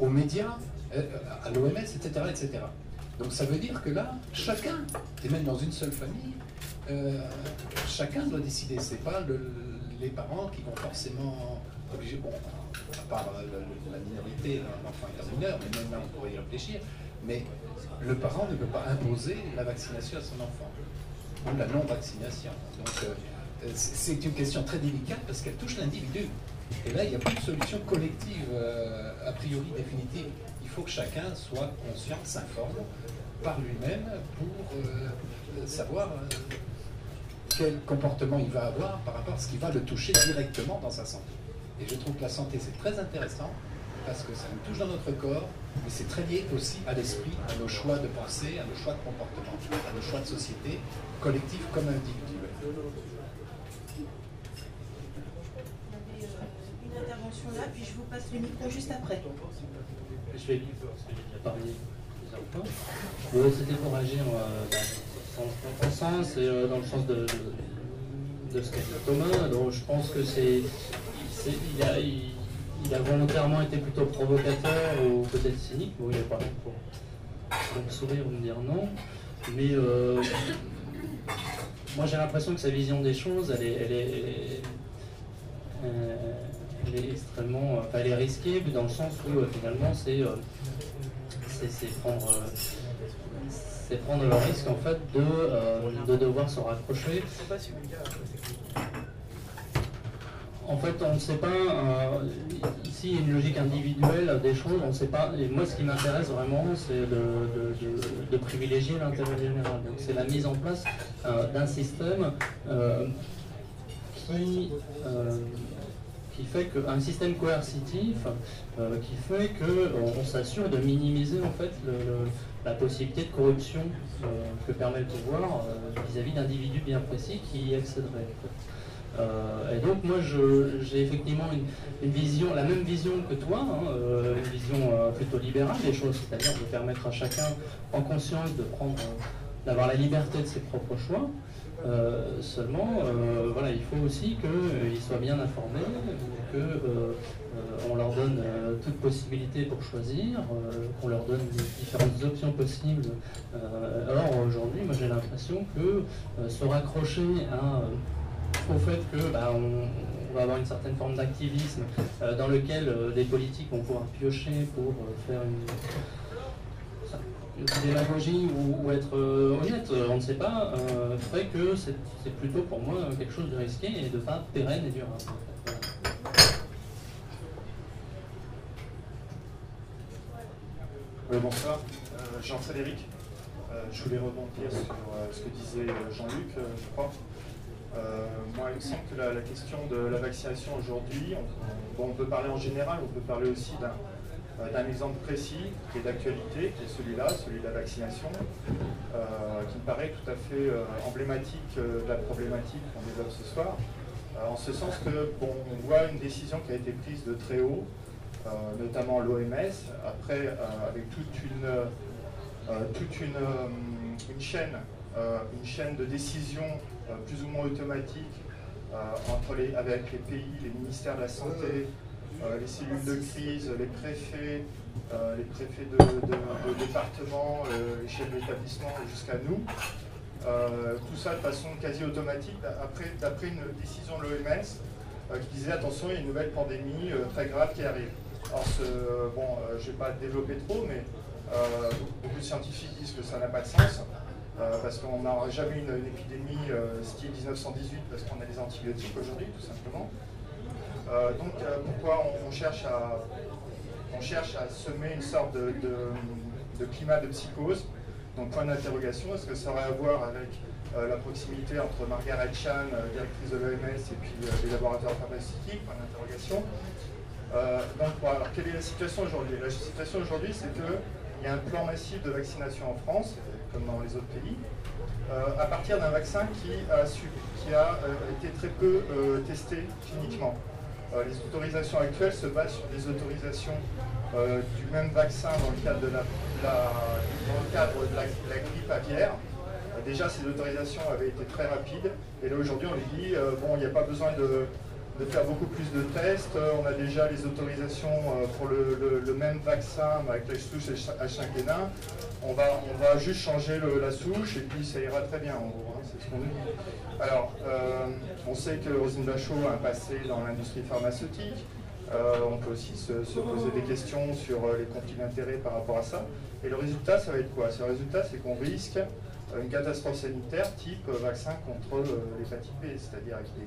aux médias, euh, à l'OMS, etc., etc. Donc ça veut dire que là, chacun, et même dans une seule famille, euh, chacun doit décider. Ce n'est pas les parents qui vont forcément obliger, bon, à part la, minorité, l'enfant est un mineur, mais même là on pourrait y réfléchir, mais le parent ne peut pas imposer la vaccination à son enfant ou la non-vaccination. Donc euh, c'est une question très délicate parce qu'elle touche l'individu. Et là, il n'y a plus de solution collective euh, a priori définitive. Il faut que chacun soit conscient, s'informe par lui-même pour euh, savoir quel comportement il va avoir par rapport à ce qui va le toucher directement dans sa santé. Et je trouve que la santé, c'est très intéressant parce que ça nous touche dans notre corps, mais c'est très lié aussi à l'esprit, à nos choix de pensée, à nos choix de comportement, à nos choix de société, collectif comme individuel. Il y avait euh, une intervention là, puis je vous passe le micro juste après. Je vais C'était pour agir euh, dans le sens et euh, dans le sens de, ce qu'a dit Thomas. Donc je pense que c'est. Il a, a volontairement été plutôt provocateur ou peut-être cynique. Bon, il pas là pour, pour sourire ou me dire non. Mais moi j'ai l'impression que sa vision des choses, elle est, elle est, elle est, extrêmement, elle est risquée dans le sens où euh, finalement c'est euh, c'est prendre c'est prendre le risque en fait de, euh, de devoir se raccrocher en fait, on ne sait pas, euh, il y a une logique individuelle des choses, on ne sait pas, et moi ce qui m'intéresse vraiment, c'est de, privilégier l'intérêt général. Donc c'est la mise en place euh, d'un système euh, qui, qui fait qu'un système coercitif qui fait qu'on s'assure de minimiser en fait la possibilité de corruption que permet le pouvoir vis-à-vis d'individus bien précis qui y accéderaient. Euh, et donc moi j'ai effectivement une, vision, la même vision que toi, hein, euh, une vision euh, plutôt libérale des choses, c'est-à-dire de permettre à chacun en conscience de prendre, d'avoir la liberté de ses propres choix. Seulement, voilà, il faut aussi qu'ils soient bien informés, qu'on leur donne toute possibilité pour choisir, qu'on leur donne différentes options possibles. alors aujourd'hui, moi j'ai l'impression que se raccrocher au fait que bah, on, va avoir une certaine forme d'activisme euh, dans lequel euh, les politiques vont pouvoir piocher pour euh, faire une, démagogie ou, être honnête, on ne sait pas, ferait que c'est plutôt pour moi quelque chose de risqué et de pas pérenne et durable. Oui, bonsoir, Jean-Frédéric. je voulais rebondir sur ce que disait Jean-Luc, je crois. moi, il me semble que la, question de la vaccination aujourd'hui, on, on, peut parler en général, on peut parler aussi d'un euh, d'un exemple précis qui est d'actualité, qui est celui-là, celui de la vaccination, euh, qui me paraît tout à fait euh, emblématique de la problématique qu'on développe ce soir, en ce sens que bon, on voit une décision qui a été prise de très haut, notamment l'OMS, après avec toute une, toute une, une chaîne, une chaîne de décision plus ou moins automatique entre les, avec les pays, les ministères de la Santé, les cellules de crise, les préfets, euh, les préfets de, département, euh, les chefs d'établissement jusqu'à nous. tout ça de façon quasi automatique, d'après une décision de l'OMS qui disait attention, il y a une nouvelle pandémie très grave qui arrive. Alors, bon, je ne vais pas développer trop, mais beaucoup de scientifiques disent que ça n'a pas de sens. parce qu'on n'aura jamais une, une épidémie style 1918 parce qu'on a des antibiotiques aujourd'hui, tout simplement. Euh, donc euh, pourquoi on, cherche à, semer une sorte de, climat de psychose? Donc point d'interrogation, est-ce que ça aurait à voir avec euh, la proximité entre Margaret Chan, directrice de l'OMS, et puis les laboratoires pharmaceutiques? Point d'interrogation. donc alors, quelle est la situation aujourd'hui? La situation aujourd'hui, c'est qu'il y a un plan massif de vaccination en France, comme dans les autres pays, à partir d'un vaccin qui a été très peu testé cliniquement. Euh, les autorisations actuelles se basent sur des autorisations euh, du même vaccin dans le cadre de la, cadre de la, grippe aviaire. Euh, déjà, ces autorisations avaient été très rapides. Et là, aujourd'hui, on lui dit, bon, il n'y a pas besoin de, faire beaucoup plus de tests. On a déjà les autorisations pour le, même vaccin avec la souche H5N1. On va, on va juste changer la souche et puis ça ira très bien, en gros. Hein, c'est ce qu'on dit. Alors, on sait que Rosine Bachot a un passé dans l'industrie pharmaceutique. Euh, on peut aussi se, poser des questions sur euh, les conflits d'intérêts par rapport à ça. Et le résultat, ça va être quoi? Le résultat, c'est qu'on risque euh, une catastrophe sanitaire type vaccin contre l'hépatite B, c'est-à-dire avec des,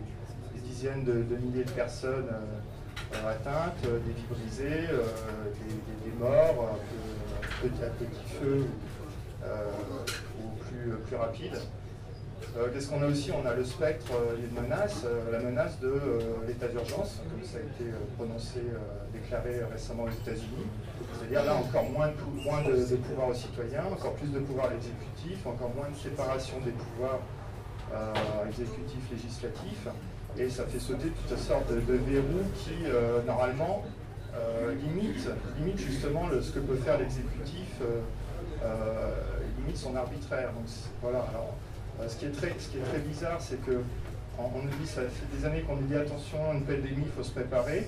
dizaines de, milliers de personnes atteintes, des vies brisées, des, morts, à petit feu ou plus, rapide. Euh, qu'est-ce qu'on a aussi? On a le spectre, euh, une menace, euh, la menace de l'état d'urgence, comme ça a été prononcé, déclaré récemment aux États-Unis. C'est-à-dire là encore moins, de, de, pouvoir aux citoyens, encore plus de pouvoir à l'exécutif, encore moins de séparation des pouvoirs exécutifs, législatifs. Et ça fait sauter toute sorte de, de verrous qui, normalement, limite, limite justement ce que peut faire l'exécutif, limite son arbitraire. Donc voilà, alors euh, ce, qui est très, ce qui est très bizarre, c'est que on, nous dit, ça fait des années qu'on nous dit attention, une pandémie, il faut se préparer.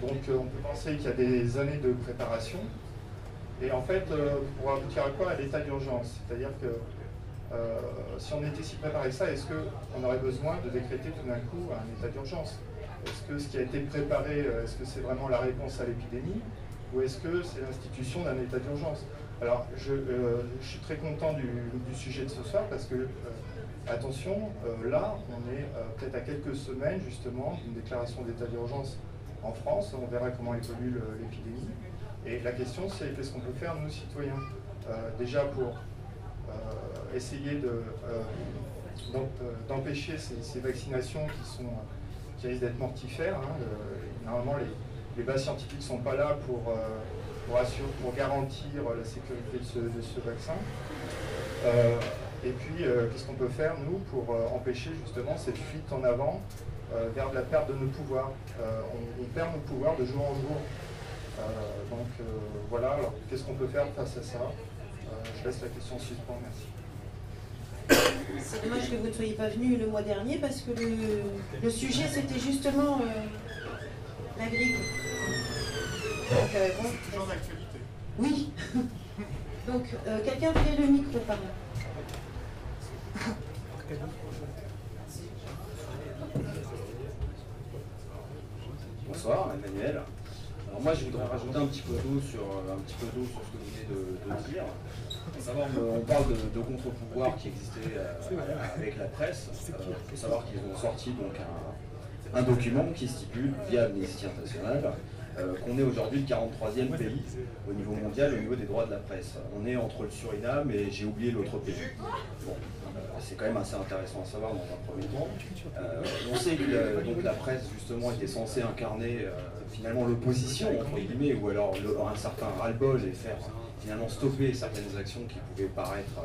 Donc euh, on peut penser qu'il y a des années de préparation. Et en fait, euh, pour aboutir à quoi? À l'état d'urgence. C'est-à-dire que si on était si préparé ça, est-ce qu'on aurait besoin de décréter tout d'un coup un état d'urgence? Est-ce que ce qui a été préparé, est-ce que c'est vraiment la réponse à l'épidémie? Ou est-ce que c'est l'institution d'un état d'urgence? Alors, euh, je, suis très content du, sujet de ce soir parce que, euh, attention, euh, là, on est peut-être à quelques semaines justement d'une déclaration d'état d'urgence en France. On verra comment évolue l'épidémie. Et la question, c'est qu'est-ce qu'on peut faire, nous, citoyens? Déjà pour essayer d'empêcher ces, vaccinations qui, sont, qui risquent d'être mortifères. Hein. normalement, les, les bases scientifiques ne sont pas là pour pour, assurer, pour garantir la sécurité de ce, vaccin. Euh, et puis, euh, qu'est-ce qu'on peut faire, nous, pour euh, empêcher justement cette fuite en avant vers la perte de nos pouvoirs? On, perd nos pouvoirs de jour en jour. donc voilà, alors qu'est-ce qu'on peut faire face à ça? Je laisse la question suspendue, merci. C'est dommage que vous ne soyez pas venu le mois dernier parce que le, sujet c'était justement la grippe. Donc, euh, bon, d'actualité. Oui. Donc, euh, quelqu'un fait le micro par là. Bonsoir, Emmanuel. Alors moi, je voudrais rajouter un petit peu d'eau sur, euh, un petit peu d'eau sur ce que vous venez de, dire. savoir, on parle de, contre-pouvoir qui existait avec la presse. Il faut savoir qu'ils ont sorti donc un, un document qui stipule, via Amnesty International, euh, qu'on est aujourd'hui le 43e pays au niveau mondial au niveau des droits de la presse. On est entre le Suriname et j'ai oublié l'autre pays. Bon, euh, c'est quand même assez intéressant à savoir dans un premier temps. Euh, on sait que la, donc, la presse justement était censée incarner euh, finalement l'opposition entre guillemets, ou alors un certain ras-le-bol et faire finalement stopper certaines actions qui pouvaient paraître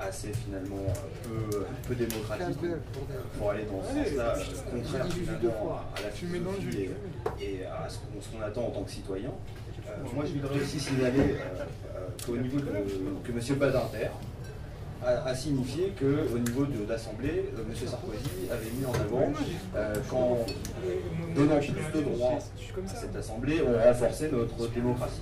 assez finalement peu, peu démocratiques pour aller dans ce sens-là, contraire finalement à, la philosophie et, à ce qu'on attend en tant que citoyen. moi je voudrais aussi signaler qu'au niveau de que M. Badinter, a, signifié qu'au niveau de l'Assemblée, euh, M. Sarkozy avait mis en avant euh, qu'en donnant plus de droits à cette Assemblée, on renforçait notre démocratie.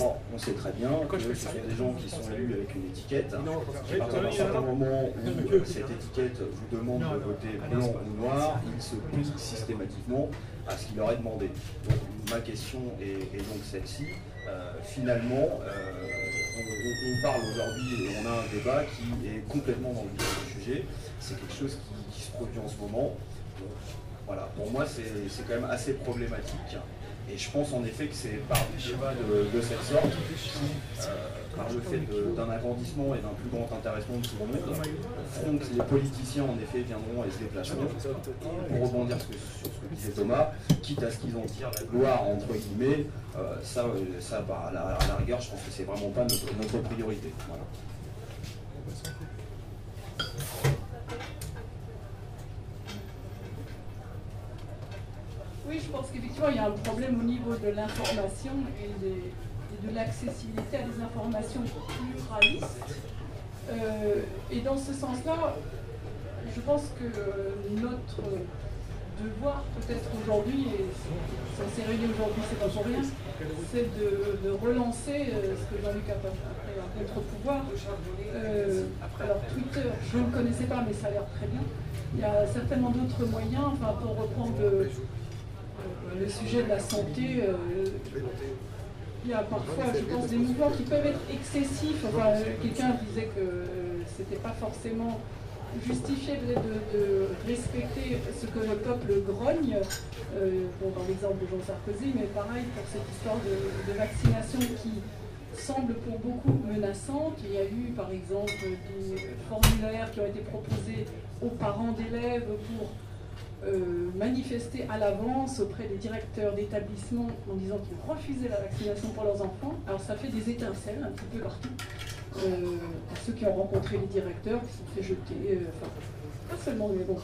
Or, on sait très bien que ce sont des gens qui sont élus avec une étiquette. À partir d'un certain moment où cette étiquette vous demande de voter blanc ou noir, ils se plient systématiquement à ce qu'il leur est demandé. Donc ma question est, donc celle-ci. Euh, finalement, on, parle aujourd'hui et on a un débat qui est complètement dans le vif du sujet. C'est quelque chose qui, se produit en ce moment. voilà, pour moi, c'est quand même assez problématique. Et je pense en effet que c'est par des débats de, cette sorte, euh, par le fait d'un agrandissement et d'un plus grand intéressement de tout le monde, feront que les politiciens en effet viendront et se déplaceront. pour rebondir sur ce que disait Thomas, quitte à ce qu'ils en tirent la gloire entre guillemets, euh, ça, euh, ça bah, à, la, rigueur, je pense que c'est vraiment pas notre, priorité. Oui, je pense qu'effectivement, il y a un problème au niveau de l'information et, de l'accessibilité à des informations pluralistes. Euh, et dans ce sens-là, je pense que notre devoir, peut-être aujourd'hui, et on s'est réunis aujourd'hui, c'est pas pour rien, c'est de, relancer euh, ce que Jean-Luc a appelé un contre-pouvoir. Euh, alors, Twitter, je ne le connaissais pas, mais ça a l'air très bien. Il y a certainement d'autres moyens, enfin, pour reprendre le le sujet de la santé, il y a parfois, je pense, des mouvements qui peuvent être excessifs. Enfin, quelqu'un disait que euh, c'était pas forcément justifié de, respecter ce que le peuple grogne, euh, dans l'exemple de Jean Sarkozy, mais pareil pour cette histoire de, vaccination qui semble pour beaucoup menaçante. Il y a eu par exemple des formulaires qui ont été proposés aux parents d'élèves pour euh, manifester à l'avance auprès des directeurs d'établissements en disant qu'ils refusaient la vaccination pour leurs enfants. Alors ça fait des étincelles un petit peu partout. Euh, ceux qui ont rencontré les directeurs, qui sont fait jeter, euh, enfin, pas seulement, mais bon.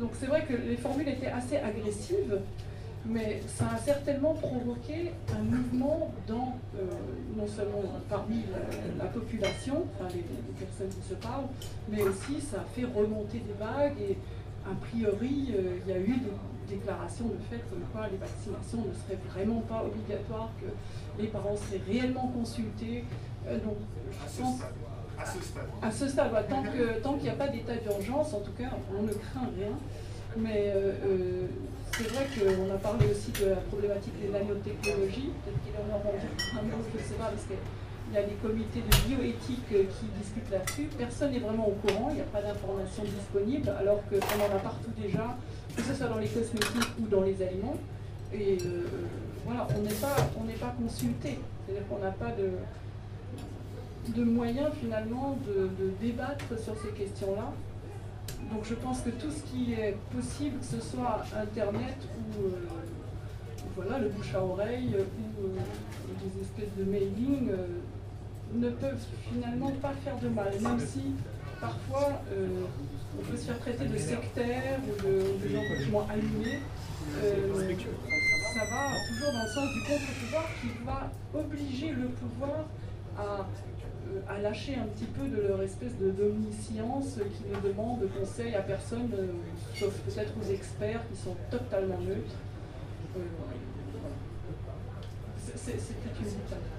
donc c'est vrai que les formules étaient assez agressives, mais ça a certainement provoqué un mouvement dans, non seulement parmi la, population, les, les, personnes qui se parlent, mais aussi ça a fait remonter des vagues et a priori, euh, il y a eu des déclarations de fait comme quoi les vaccinations ne seraient vraiment pas obligatoires, que les parents seraient réellement consultés. Euh, donc, je pense, à ce stade. À ce stade, tant qu'il n'y a pas d'état d'urgence, en tout cas, on ne craint rien. Mais euh, c'est vrai qu'on a parlé aussi de la problématique des nanotechnologies. Peut-être qu'il en aura un mot, je ne sais pas, parce que il y a des comités de bioéthique euh, qui discutent là-dessus. Personne n'est vraiment au courant, il n'y a pas d'informations disponibles, alors qu'on en a partout déjà, que ce soit dans les cosmétiques ou dans les aliments. Et euh, voilà, on n'est pas, pas consulté. C'est-à-dire qu'on n'a pas de, de moyens finalement de, débattre sur ces questions-là. Donc je pense que tout ce qui est possible, que ce soit Internet ou euh, voilà, le bouche à oreille ou des espèces de mailing, ne peuvent finalement pas faire de mal, même si parfois euh, on peut se faire traiter de sectaire ou de, gens complètement allumés. Euh, ça va toujours dans le sens du contre-pouvoir qui va obliger le pouvoir à, euh, à, lâcher un petit peu de leur espèce d'omniscience qui ne demande conseil à personne, sauf peut-être aux experts qui sont totalement neutres. C'était une.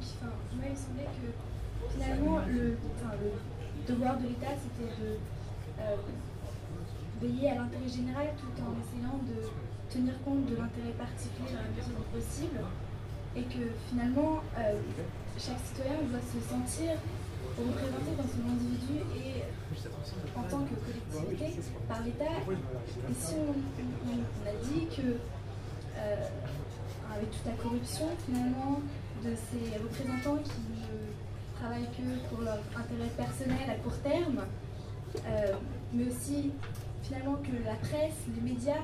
Enfin, moi, il me semblait que finalement, le, devoir de l'État, c'était de euh, veiller à l'intérêt général tout en essayant de tenir compte de l'intérêt particulier dans la mesure possible. Et que finalement, euh, chaque citoyen doit se sentir représenté dans son individu et en tant que collectivité par l'État. Et si on, a dit que euh, avec toute la corruption finalement de ces représentants qui ne travaillent que pour leur intérêt personnel à court terme, euh, mais aussi finalement que la presse, les médias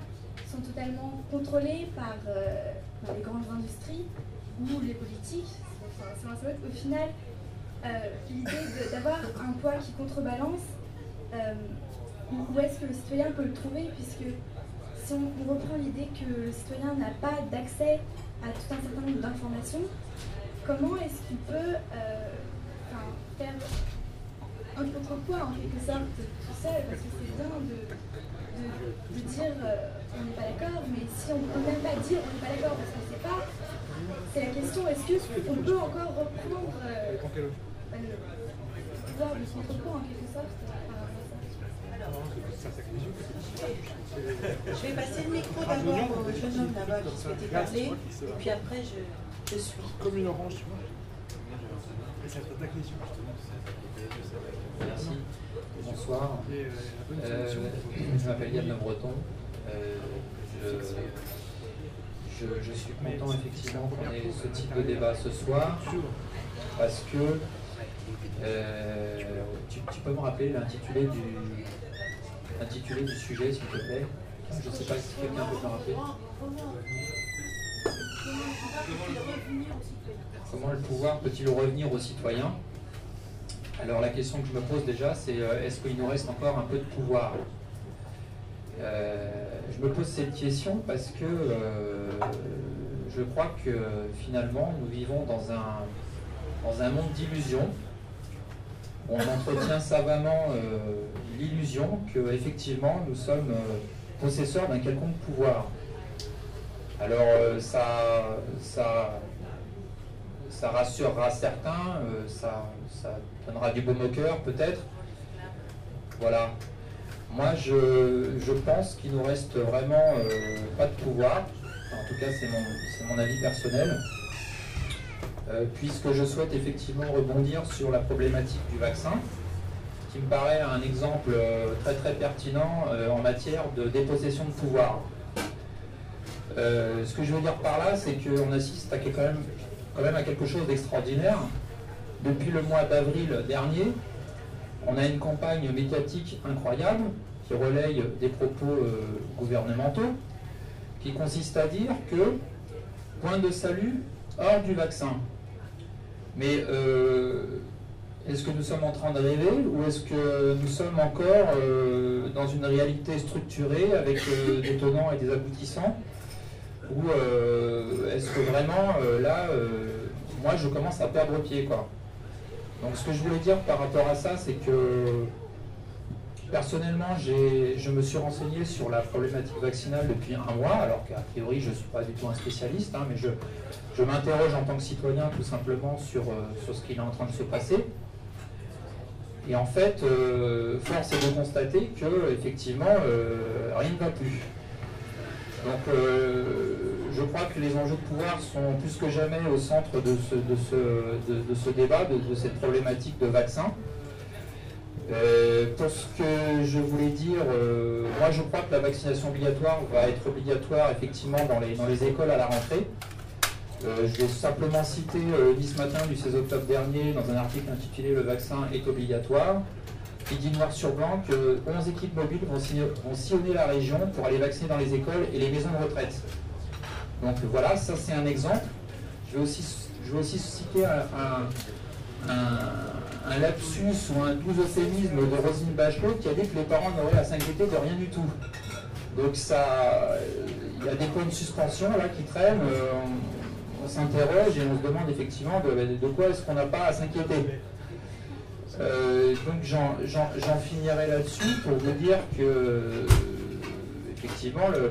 sont totalement contrôlés par, euh, les grandes industries ou les politiques. Enfin, Au final, l'idée de- d'avoir un poids qui contrebalance, euh, où est-ce que le citoyen peut le trouver Puisque si on, reprend l'idée que le citoyen n'a pas d'accès à tout un certain nombre d'informations, comment est-ce qu'il peut euh, faire un contrepoids en quelque sorte tout seul? Parce que c'est bien de, de, dire euh, on n'est pas d'accord, mais si on ne même pas dire on n'est pas d'accord parce qu'on ne sait pas, c'est la question est-ce qu'on peut encore reprendre euh, du en quelque sorte Je vais passer le micro d'abord au jeune homme là-bas qui souhaitait parler, et puis après je, je suis. Comme une orange, tu vois. Et ça t'attaque les yeux, Merci. Bonsoir. Euh, je m'appelle Yann Le Breton. Euh, je, je, je suis content effectivement qu'on ait ce type de débat ce soir parce que euh, tu, peux me rappeler l'intitulé du, sujet s'il te plaît? Je ne sais pas si quelqu'un peut me rappeler. Comment le pouvoir peut-il revenir aux citoyens Alors la question que je me pose déjà, c'est euh, est-ce qu'il nous reste encore un peu de pouvoir? Euh, Je me pose cette question parce que je crois que finalement nous vivons dans un, dans un monde d'illusions. On entretient savamment euh, l'illusion que effectivement nous sommes euh, possesseurs d'un quelconque pouvoir. Alors euh, ça, rassurera certains, ça, donnera du baume au cœur peut-être. Voilà. Moi je, pense qu'il nous reste vraiment pas de pouvoir. En tout cas c'est mon avis personnel. Euh, puisque je souhaite effectivement rebondir sur la problématique du vaccin, qui me paraît un exemple euh, très très pertinent euh, en matière de dépossession de pouvoir. Ce que je veux dire par là, c'est qu'on assiste à, quand, même, à quelque chose d'extraordinaire. Depuis le mois d'avril dernier, on a une campagne médiatique incroyable qui relaye des propos gouvernementaux, qui consiste à dire que point de salut hors du vaccin. Mais euh, est-ce que nous sommes en train de rêver ou est-ce que nous sommes encore euh, dans une réalité structurée avec euh, des tenants et des aboutissants Ou est-ce que vraiment là, moi je commence à perdre pied quoi. Donc ce que je voulais dire par rapport à ça, c'est que personnellement je me suis renseigné sur la problématique vaccinale depuis un mois, alors qu'a priori je ne suis pas du tout un spécialiste, hein, mais je, je m'interroge en tant que citoyen tout simplement sur, euh, sur ce qui est en train de se passer. Et en fait, euh, force est de constater que effectivement euh, rien ne va plus. Donc je crois que les enjeux de pouvoir sont plus que jamais au centre de ce, de ce, de, ce débat, de, cette problématique de vaccin. Pour ce que je voulais dire, moi je crois que la vaccination obligatoire va être obligatoire effectivement dans les, dans les écoles à la rentrée. Euh, je vais simplement citer euh, Nice Matin du 16 octobre dernier dans un article intitulé Le vaccin est obligatoire, qui dit noir sur blanc que 11 équipes mobiles vont, sillonner la région pour aller vacciner dans les écoles et les maisons de retraite. Donc voilà, ça c'est un exemple. Je vais aussi, je vais aussi citer un, lapsus ou un doux euphémisme de Rosine Bachelot qui a dit que les parents n'auraient à s'inquiéter de rien du tout. Donc ça, il y a des points de suspension là qui traînent. euh, on, s'interroge et on se demande effectivement de, de quoi est-ce qu'on n'a pas à s'inquiéter. Euh, donc j'en- finirai là-dessus pour vous dire que effectivement euh,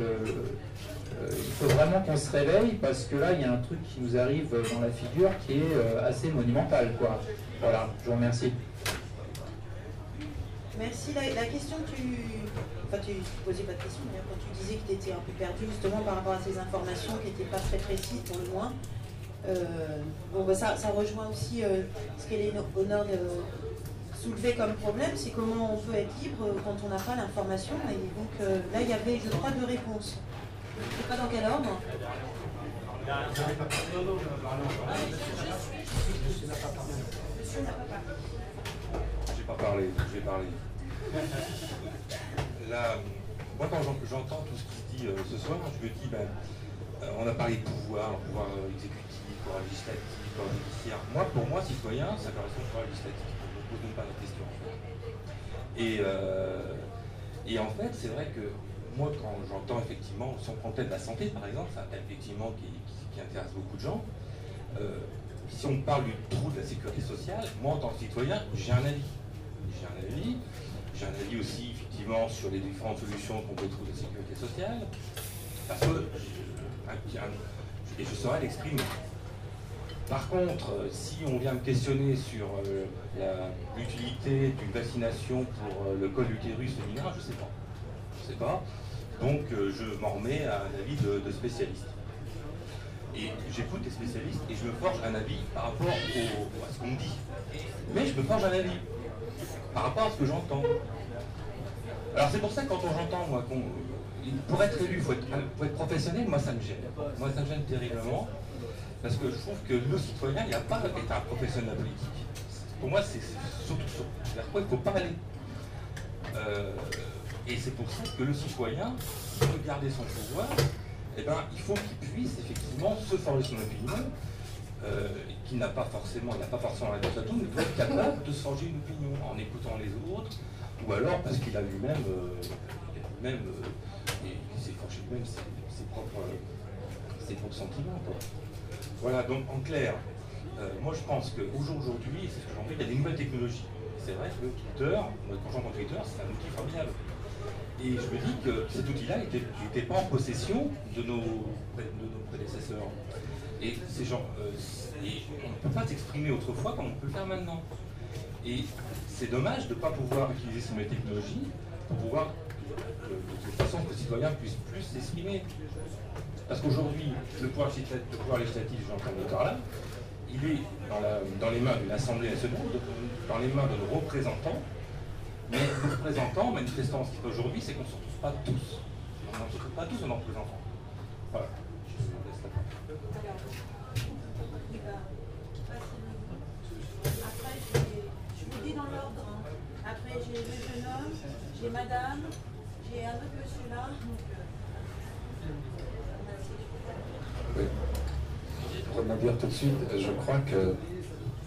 il faut vraiment qu'on se réveille parce que là il y a un truc qui nous arrive dans la figure qui est euh, assez monumental quoi. Voilà, je vous remercie. Merci. La, la question que tu. Enfin, tu posais pas de question, mais quand tu disais que tu étais un peu perdu justement par rapport à ces informations qui n'étaient pas très précises pour le moins. Euh, bon, bah, ça, ça rejoint aussi euh, ce qu'elle est de soulever comme problème, c'est comment on peut être libre quand on n'a pas l'information. Et donc euh, là, il y avait, je crois, deux réponses. Je ne sais pas dans quel ordre? J'ai pas parlé, j'ai parlé. Moi quand j'entends tout ce qui se dit euh, ce soir, je me dis, ben, euh, on a parlé de pouvoir, pouvoir euh, exécutif, pouvoir législatif, pouvoir judiciaire. Moi, pour moi, citoyen, ça correspond au pouvoir législatif. Je ne pose même pas la question. Et, et en fait, c'est vrai que moi, quand j'entends effectivement, si on prend peut-être la santé par exemple, c'est un thème effectivement qui, intéresse beaucoup de gens, si on parle du trou de la sécurité sociale, moi en tant que citoyen, j'ai un avis. J'ai un avis, j'ai un avis aussi sur les différentes solutions qu'on peut trouver de sécurité sociale, parce que et je saurais l'exprimer. Par contre, euh, si on vient me questionner sur euh, l'utilité d'une vaccination pour le col utérus féminin, je ne sais pas. Je ne sais pas. Donc euh, je m'en remets à un avis de, spécialiste. Et j'écoute les spécialistes et je me forge un avis par rapport à ce qu'on me dit. Mais je me forge un avis par rapport à ce que j'entends. Alors c'est pour ça que quand j'entends, moi, qu'on pour être élu, il faut être, professionnel, moi ça me gêne. Moi ça me gêne terriblement. Parce que je trouve que le citoyen, il n'y a pas d'être un professionnel politique. Pour moi, c'est surtout vers quoi il faut pas aller. Euh, et c'est pour ça que le citoyen, qui veut garder son pouvoir, eh ben, il faut qu'il puisse effectivement se forger son opinion, euh, qu'il n'a pas forcément, il n'a pas forcément la tête à tout, mais doit être capable de se forger une opinion en écoutant les autres, ou alors parce qu'il a lui-même, euh, lui-même, euh, il s'est forgé lui-même ses, propres, ses propres sentiments. Voilà, donc en clair, euh, moi je pense qu'aujourd'hui, c'est ce que j'en fais, il y a des nouvelles technologies. C'est vrai que Twitter, quand j'entends Twitter, c'est un outil formidable. Et je me dis que cet outil-là n'était pas en possession de nos, prédécesseurs. Et ces gens, euh, on ne peut pas s'exprimer autrefois comme on peut le faire maintenant. Et c'est dommage de ne pas pouvoir utiliser ces nouvelles technologies pour pouvoir, de, toute façon, que les citoyens puissent plus s'exprimer. Parce qu'aujourd'hui, le pouvoir, législatif, j'entends par là, il est dans, dans les mains d'une Assemblée nationale, dans les mains de nos représentants, mais nos représentants, manifestant ce qui aujourd'hui, c'est qu'on ne se retrouve pas tous. On ne se retrouve pas tous nos représentants. Après, je vous dis dans Après, j'ai le jeune homme, j'ai madame, j'ai un autre monsieur là. Euh, tout de suite, je crois que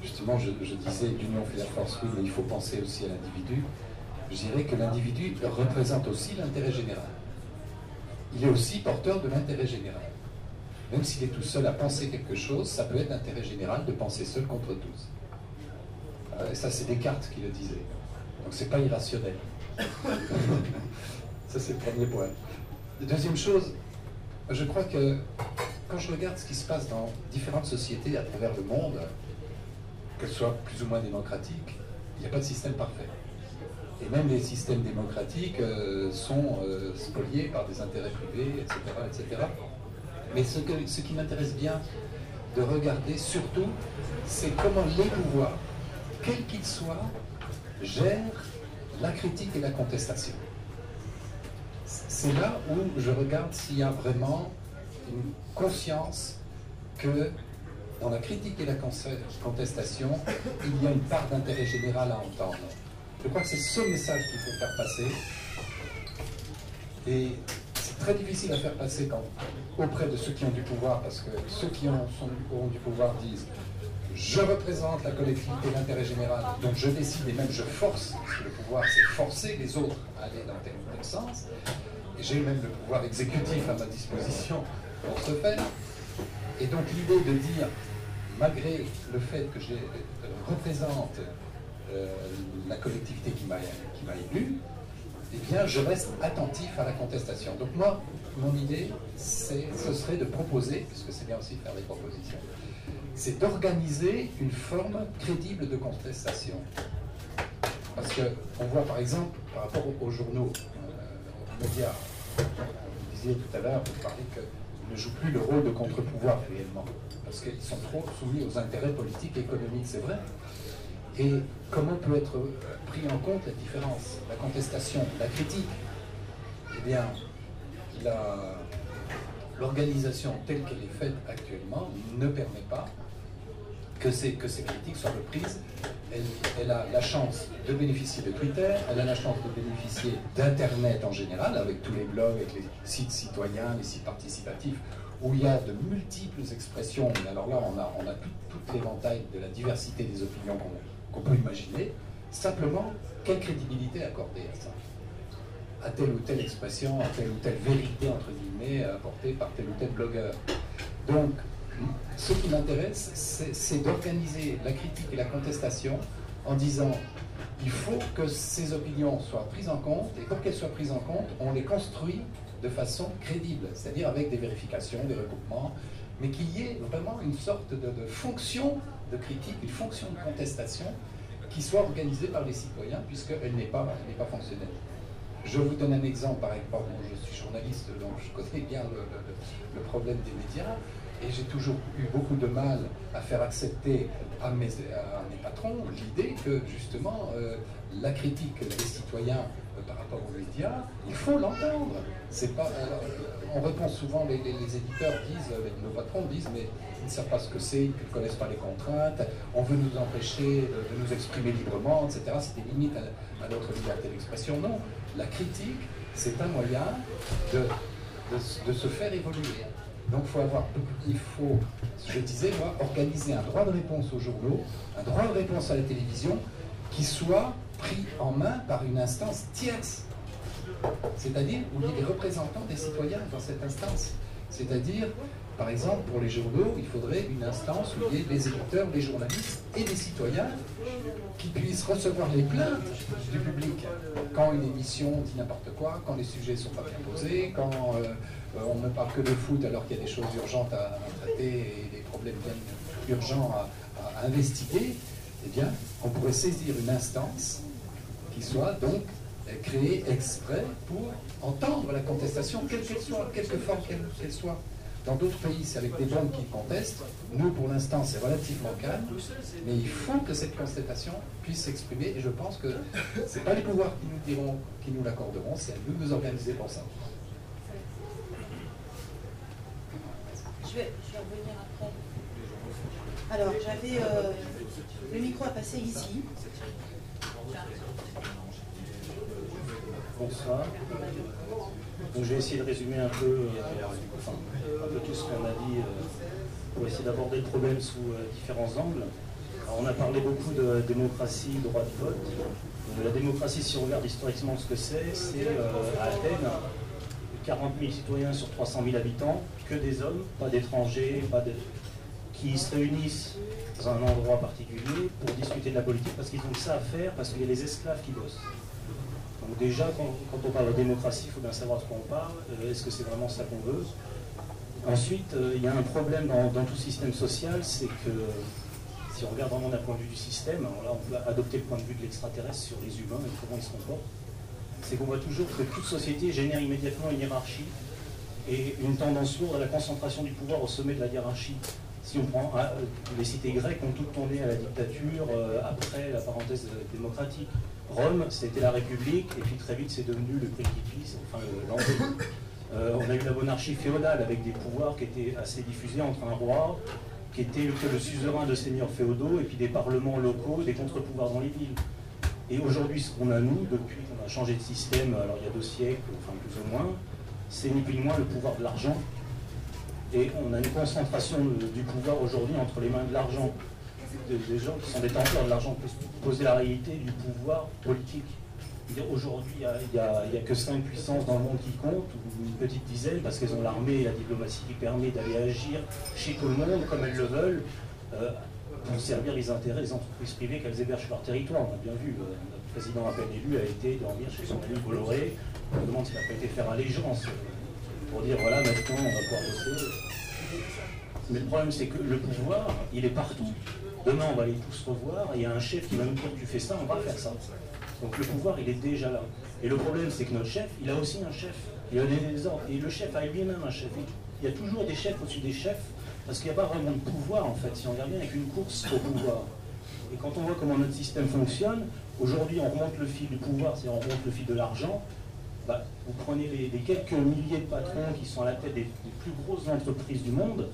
justement, je, je disais l'union fait la force, oui, mais il faut penser aussi à l'individu je dirais que l'individu représente aussi l'intérêt général. Il est aussi porteur de l'intérêt général. Même s'il est tout seul à penser quelque chose, ça peut être l'intérêt général de penser seul contre tous. Euh, et ça, c'est Descartes qui le disait. Donc, c'est pas irrationnel. ça, c'est le premier point. deuxième chose, je crois que quand je regarde ce qui se passe dans différentes sociétés à travers le monde, qu'elles soient plus ou moins démocratiques, il n'y a pas de système parfait. Et même les systèmes démocratiques euh, sont euh, spoliés par des intérêts privés, etc. etc. Mais ce, ce qui m'intéresse bien de regarder surtout, c'est comment les pouvoirs, quels qu'ils soient, gèrent la critique et la contestation. C'est là où je regarde s'il y a vraiment une conscience que dans la critique et la contestation, il y a une part d'intérêt général à entendre. Je crois que c'est ce message qu'il faut faire passer. Et c'est très difficile à faire passer auprès de ceux qui ont du pouvoir, parce que ceux qui ont, du pouvoir disent je représente la collectivité d'intérêt général, donc je décide et même je force, parce que le pouvoir c'est forcer les autres à aller dans tel ou tel sens, et j'ai même le pouvoir exécutif à ma disposition pour ce faire. Et donc l'idée de dire, malgré le fait que je représente euh, la collectivité qui m'a élu, eh bien, je reste attentif à la contestation. Donc moi, mon idée, ce serait de proposer, puisque c'est bien aussi de faire des propositions, c'est d'organiser une forme crédible de contestation. Parce qu'on voit par exemple, par rapport aux, journaux, euh, aux médias, vous disiez tout à l'heure, vous parlez qu'ils ne jouent plus le rôle de contre-pouvoir réellement, parce qu'ils sont trop soumis aux intérêts politiques et économiques, c'est vrai. Et comment peut être pris en compte la différence, la contestation, la critique? Eh bien, l'organisation telle qu'elle est faite actuellement ne permet pas que ces, que ces critiques soient reprises. Elle, a la chance de bénéficier de Twitter, elle a la chance de bénéficier d'Internet en général, avec tous les blogs, avec les sites citoyens, les sites participatifs, où il y a de multiples expressions. Et alors là, on a, on tout, l'éventail de la diversité des opinions qu'on qu'on peut imaginer. Simplement, quelle crédibilité accorder à ça? À telle ou telle expression, à telle ou telle vérité, entre guillemets, apportée par tel ou tel blogueur. Donc, ce qui m'intéresse, c'est d'organiser la critique et la contestation en disant il faut que ces opinions soient prises en compte, et pour qu'elles soient prises en compte, on les construit de façon crédible, c'est-à-dire avec des vérifications, des recoupements, mais qu'il y ait vraiment une sorte de, fonction de critique, une fonction de contestation qui soit organisée par les citoyens, puisqu'elle n'est pas, fonctionnelle. Je vous donne un exemple, par exemple, je suis journaliste, donc je connais bien le problème des médias, et j'ai toujours eu beaucoup de mal à faire accepter à mes, patrons l'idée que, justement, euh, la critique des citoyens euh, par rapport aux médias, il faut l'entendre. C'est pas, alors, on répond souvent, les, éditeurs disent, euh, nos patrons disent, mais ils ne savent pas ce que c'est, ils ne connaissent pas les contraintes, on veut nous empêcher de, nous exprimer librement, etc. C'est des limites à, notre liberté d'expression. Non, la critique, c'est un moyen de- de se faire évoluer. Donc il faut avoir, il faut, je disais moi, organiser un droit de réponse aux journaux, un droit de réponse à la télévision, qui soit pris en main par une instance tierce. C'est-à-dire où il y a des représentants des citoyens dans cette instance. C'est-à-dire, par exemple, pour les journaux, il faudrait une instance où il y ait des éditeurs, des journalistes et des citoyens qui puissent recevoir les plaintes du public quand une émission dit n'importe quoi, quand les sujets ne sont pas bien posés, quand euh, on ne parle que de foot alors qu'il y a des choses urgentes à, traiter et des problèmes urgents à, investiguer, eh bien, on pourrait saisir une instance qui soit donc euh, créée exprès pour entendre la contestation, quelle qu'elle soit, quelque forme qu'elle soit. Dans d'autres pays, c'est avec des gens qui contestent. Nous, pour l'instant, c'est relativement calme. Mais il faut que cette contestation puisse s'exprimer. Et je pense que ce n'est pas les pouvoirs qui nous diront, qui nous l'accorderont, c'est à nous de nous organiser pour ça. Je vais, je vais revenir après. Alors, j'avais. euh, le micro à passer ici. Bonsoir. Donc, je vais essayer de résumer un peu, euh, enfin, un peu tout ce qu'on a dit euh, pour essayer d'aborder le problème sous euh, différents angles. Alors, on a parlé beaucoup de démocratie, droit de vote. Euh, la démocratie, si on regarde historiquement ce que c'est, c'est euh, à Athènes, 40 000 citoyens sur 300 000 habitants, que des hommes, pas d'étrangers, pas de... qui se réunissent dans un endroit particulier pour discuter de la politique parce qu'ils ont ça à faire, parce qu'il y a les esclaves qui bossent. Donc déjà, quand, quand on parle de démocratie, il faut bien savoir de quoi on parle. Euh, Est-ce que c'est vraiment ça qu'on veut? Ensuite, euh, il y a un problème dans, dans tout système social, c'est que si on regarde vraiment d'un point de vue du système, alors là on peut adopter le point de vue de l'extraterrestre sur les humains et comment ils se comportent, c'est qu'on voit toujours que toute société génère immédiatement une hiérarchie et une tendance lourde à la concentration du pouvoir au sommet de la hiérarchie. Si on prend ah, euh, les cités grecques ont toutes tourné à la dictature euh, après la parenthèse démocratique. Rome, c'était la République, et puis très vite c'est devenu le principis, enfin le- l'empire. Euh, on a eu la monarchie féodale avec des pouvoirs qui étaient assez diffusés entre un roi, qui était le suzerain de seigneurs féodaux, et puis des parlements locaux, des contre-pouvoirs dans les villes. Et aujourd'hui, ce qu'on a, nous, depuis qu'on a changé de système, alors il y a deux siècles, enfin plus ou moins, c'est ni plus ni moins le pouvoir de l'argent. Et on a une concentration du pouvoir aujourd'hui entre les mains de l'argent. Des, gens qui sont détenteurs de l'argent poser la réalité du pouvoir politique. Aujourd'hui, il n'y a que cinq puissances dans le monde qui comptent, ou une petite dizaine, parce qu'elles ont l'armée et la diplomatie qui permet d'aller agir chez tout le monde comme elles le veulent, euh, pour servir les intérêts des entreprises privées qu'elles hébergent sur leur territoire. On a bien vu, euh, notre président à peine élu a été dormir chez son ami Bolloré. On me demande s'il n'a pas été faire allégeance euh, pour dire voilà, maintenant on va pouvoir bosser. Mais le problème, c'est que le pouvoir, il est partout. Demain, on va les tous revoir, et il y a un chef qui va nous dire tu fais ça, on va faire ça. Donc le pouvoir, il est déjà là. Et le problème, c'est que notre chef, il a aussi un chef. Il a des ordres. Et le chef a lui-même un chef. Il y a toujours des chefs au-dessus des chefs, parce qu'il n'y a pas vraiment de pouvoir, en fait. Si on regarde bien, avec une course au pouvoir. Et quand on voit comment notre système fonctionne, aujourd'hui, on remonte le fil du pouvoir, c'est-à-dire on remonte le fil de l'argent, bah, vous prenez les, quelques milliers de patrons qui sont à la tête des, plus grosses entreprises du monde,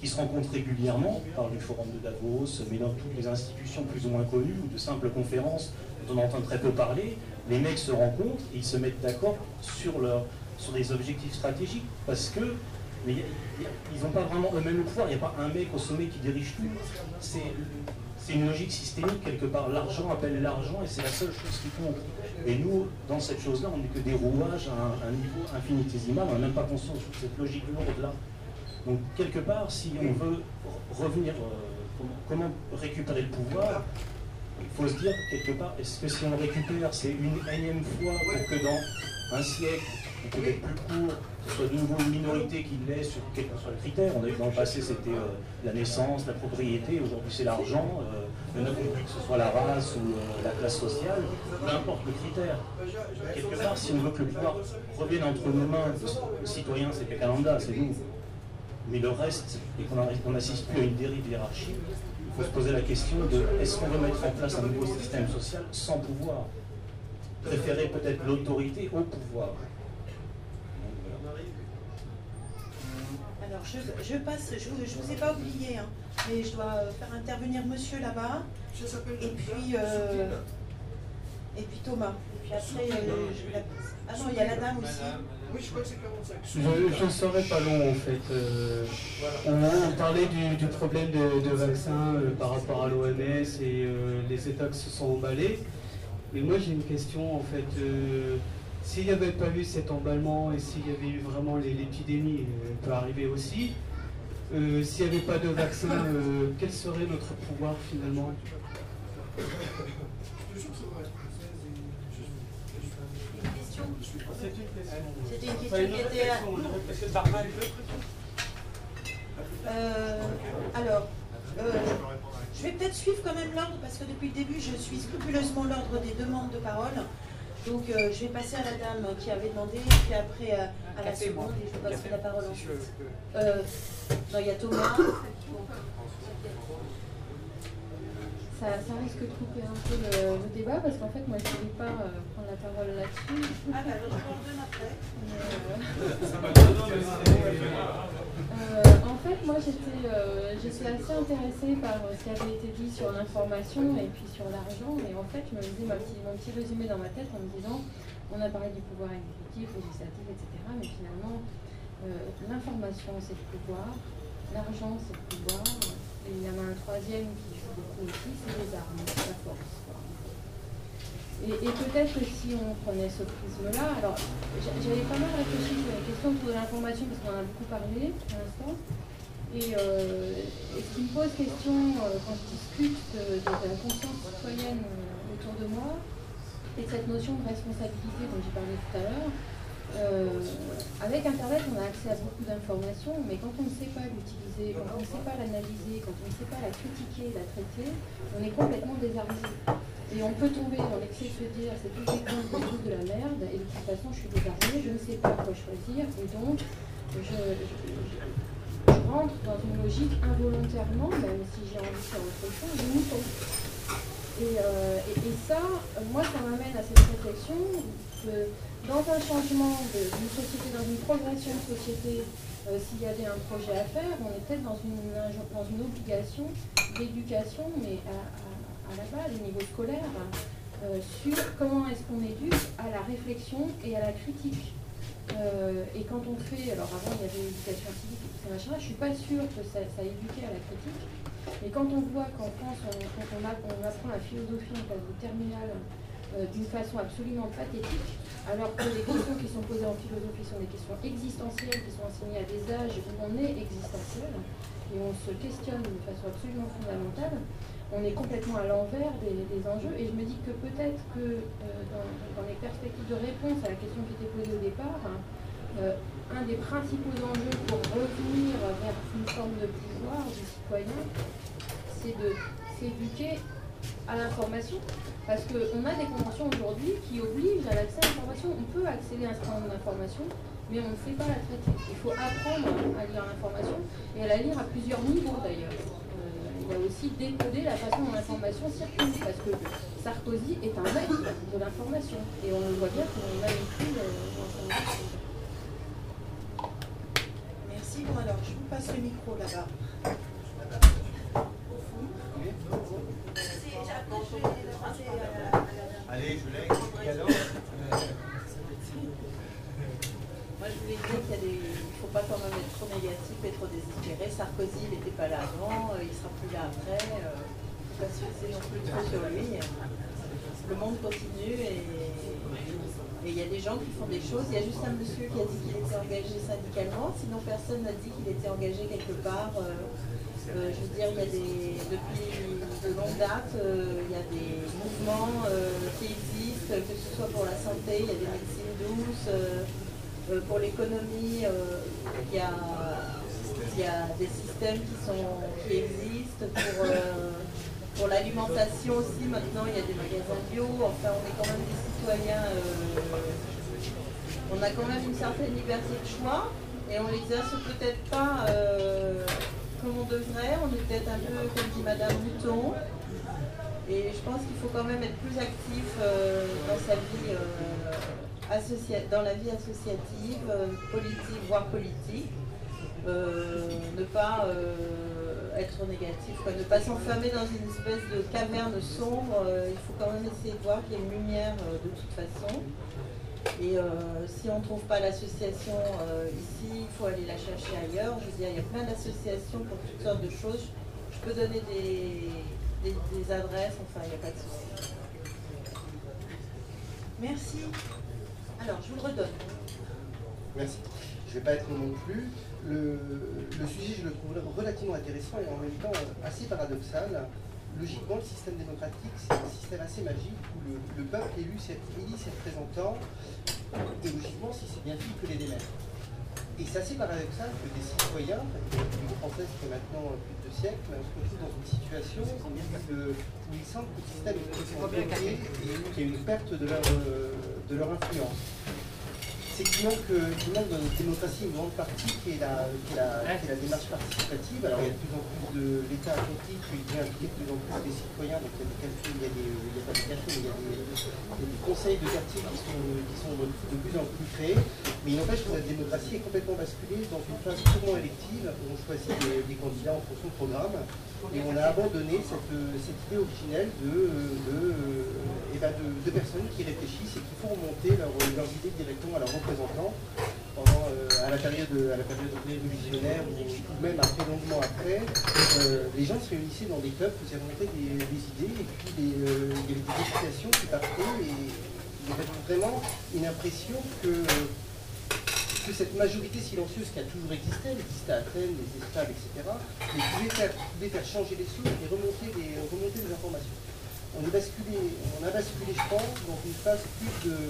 qui se rencontrent régulièrement, par du forum de Davos, mais dans toutes les institutions plus ou moins connues, ou de simples conférences dont on entend très peu parler, les mecs se rencontrent et ils se mettent d'accord sur, sur des objectifs stratégiques, parce que ils n'ont pas vraiment eux-mêmes le pouvoir, il n'y a pas un mec au sommet qui dirige tout. Une logique systémique quelque part. L'argent appelle l'argent et c'est la seule chose qui compte. Et nous, dans cette chose-là, on n'est que des rouages à un, niveau infinitésimal, on n'a même pas conscience de cette logique lourde-là. Donc, quelque part, si on veut revenir, euh, comment, récupérer le pouvoir, il faut se dire, quelque part, est-ce que si on récupère, c'est une énième fois pour que dans un siècle, ou peut-être plus court, ce soit de nouveau une minorité qui l'est sur quels que soient les critères. On a eu dans le passé, c'était euh, la naissance, la propriété, aujourd'hui c'est l'argent, euh, que ce soit la race ou euh, la classe sociale, peu importe le critère. Quelque part, si on veut que le pouvoir revienne entre nos mains, le citoyen c'est Pekalanda, c'est nous, mais le reste, et qu'on n'assiste plus à une dérive hiérarchique, il faut se poser la question de est-ce qu'on veut mettre en place un nouveau système social sans pouvoir? Préférer peut-être l'autorité au pouvoir Alors, je, passe, je ne vous, ai pas oublié, hein, mais je dois faire intervenir monsieur là-bas. Et puis, euh, et puis Thomas. Et puis après, euh, je Ah non, il y a la dame aussi. Oui, je crois que c'est 45. Je ne serai pas long en fait. Euh, on, parlait du, problème de, de vaccins par rapport à l'OMS et les États qui se sont emballés. Mais moi j'ai une question en fait. S'il n'y avait pas eu cet emballement et s'il y avait eu vraiment l'épidémie, euh, peut arriver aussi, euh, s'il n'y avait pas de vaccin, euh, quel serait notre pouvoir finalement? Une question qui était. alors, je vais peut-être suivre quand même l'ordre parce que depuis le début, je suis scrupuleusement l'ordre des demandes de parole. Donc euh, je vais passer à la dame qui avait demandé, puis après euh, à la seconde, et je passerai la parole ensuite. Euh, non, il y a Thomas. Ça, ça, risque de couper un peu le, débat parce qu'en fait moi je ne voulais pas prendre la parole là-dessus. Ah bah après. Euh, en fait moi j'étais assez intéressée par ce qui avait été dit sur l'information et puis sur l'argent et en fait je me faisais ma petit, mon petit résumé dans ma tête en me disant on a parlé du pouvoir exécutif, législatif, etc. Mais finalement l'information c'est le pouvoir, l'argent c'est le pouvoir et il y en a un troisième qui Et, peut-être que si on prenait ce prisme-là, alors j'avais pas mal réfléchi sur la question de l'information parce qu'on en a beaucoup parlé pour l'instant. Et, euh, ce qui me pose question euh, quand je discute de, la conscience citoyenne autour de moi et de cette notion de responsabilité dont j'ai parlé tout à l'heure, euh, avec Internet, on a accès à beaucoup d'informations, mais quand on ne sait pas l'utiliser, quand on ne sait pas l'analyser, quand on ne sait pas la critiquer, la traiter, on est complètement désarmé. Et on peut tomber dans l'excès de se dire c'est tout des de la merde, et de toute façon je suis désarmé, je ne sais pas quoi choisir, et donc je, rentre dans une logique involontairement, même si j'ai envie de faire autre chose, de mouton. Et, euh, et, ça, moi, ça m'amène à cette réflexion que dans un changement d'une société, dans une progression de société, euh, s'il y avait un projet à faire, on est peut-être dans une, obligation d'éducation, mais à, la base, au niveau scolaire, euh, sur comment est-ce qu'on éduque à la réflexion et à la critique. Euh, et quand on fait, alors avant il y avait l'éducation civique et tout ça machin, je ne suis pas sûre que ça, ça éduqué à la critique, mais quand on voit qu'en France, quand on, apprend la philosophie en classe de terminale d'une façon absolument pathétique, alors que les questions qui sont posées en philosophie sont des questions existentielles qui sont enseignées à des âges où on est existentiel et on se questionne de façon absolument fondamentale, on est complètement à l'envers des, enjeux et je me dis que peut-être que euh, dans, les perspectives de réponse à la question qui était posée au départ, euh, un des principaux enjeux pour revenir vers une forme de pouvoir du citoyen, c'est de s'éduquer à l'information parce qu'on a des conventions aujourd'hui qui obligent à l'accès à l'information. On peut accéder à un certain nombre d'informations, mais on ne sait pas la traiter. Il faut apprendre à lire l'information et à la lire à plusieurs niveaux d'ailleurs. Euh, il y a aussi décoder la façon dont l'information circule, parce que Sarkozy est un maître de l'information, et on le voit bien qu'on manipule euh, l'information. Merci. Bon, alors, je vous passe le micro là-bas. Moi, je voulais dire qu'il ne faut pas quand même être trop négatif et trop désespéré. Sarkozy, n'était pas là avant, euh, il ne sera plus là après. Il ne faut pas se non plus trop sur lui. Le monde continue et et il y a des gens qui font des choses. Il y a juste un monsieur qui a dit qu'il était engagé syndicalement, sinon personne n'a dit qu'il était engagé quelque part. Euh, euh, je veux dire, il y a des, depuis de longue date, euh, il y a des mouvements qui existent, que ce soit pour la santé, il y a des médecines douces, pour l'économie, il, y a, il y a des systèmes qui, sont, qui existent pour pour l'alimentation aussi, maintenant, il y a des magasins bio. Enfin, on est quand même des citoyens. Euh, on a quand même une certaine liberté de choix et on l'exerce peut-être pas euh, on devrait. On est peut-être un peu, comme dit Madame Mouton. Et je pense qu'il faut quand même être plus actif euh, dans sa vie, dans la vie associative, politique, voire politique. ne pas être négatif, ne pas s'enfermer dans une espèce de caverne sombre. Euh, il faut quand même essayer de voir qu'il y a une lumière euh, de toute façon. Et euh, si on ne trouve pas l'association ici, il faut aller la chercher ailleurs. Je veux dire, il y a plein d'associations pour toutes sortes de choses. Je peux donner des, des adresses, enfin, il n'y a pas de souci. Merci. Alors, je vous le redonne. Merci. Je ne vais pas être non plus le, sujet, je le trouve relativement intéressant et en même temps assez paradoxal. Logiquement, le système démocratique, c'est un système assez magique où le, peuple élu élit ses représentants et logiquement, si c'est bien fait, il peut les démettre. Et c'est assez paradoxal que des citoyens, la République française qui est maintenant plus de deux siècles, se retrouvent dans une situation où, ils sentent que le système est bloqué et qu'il y a une perte de leur, de leur influence c'est qu'il manque, dans notre démocratie une grande partie qui est la, qui qui démarche participative. Alors il y a de plus en plus de l'État a compris qu'il devait impliquer de plus en plus les citoyens. Donc il y a des des, pas des il y a des, il y a des conseils de quartier qui sont, qui de plus en plus créés. Mais il n'empêche que notre démocratie est complètement basculée dans une phase purement élective où on choisit des, des candidats en fonction de programme. Et on a abandonné cette, idée originelle et eh ben de, personnes qui réfléchissent et qui font remonter leur, leurs idées directement à leurs représentants pendant, euh, à la période, la période révolutionnaire ou, même après, longuement après. Euh, les gens se réunissaient dans des clubs, faisaient remonter des, idées et puis des, euh, il y avait des explications qui partaient et il y avait vraiment une impression que que cette majorité silencieuse qui a toujours existé, elle existait à Athènes, les esclaves, etc., mais pouvait faire, pouvait faire changer les choses et remonter des, remonter informations. On, basculé, on a basculé, je pense, dans une phase plus de,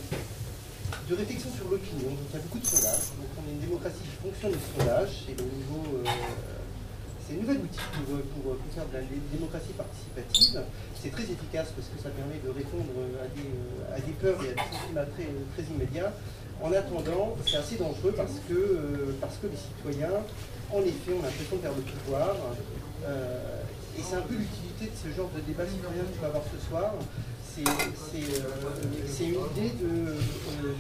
de réflexion sur l'opinion. Donc il y a beaucoup de sondages. Donc on est une démocratie qui fonctionne au sondage. C'est le niveau. Euh, c'est un nouvel outil pour, pour, faire de la démocratie participative. C'est très efficace parce que ça permet de répondre à des, à des peurs et à des sentiments très, très immédiats. En attendant, c'est assez dangereux parce que, euh, parce que les citoyens, en effet, ont l'impression de perdre le pouvoir. Euh, et c'est un peu l'utilité de ce genre de débat citoyen que tu vas avoir ce soir. C'est euh, une idée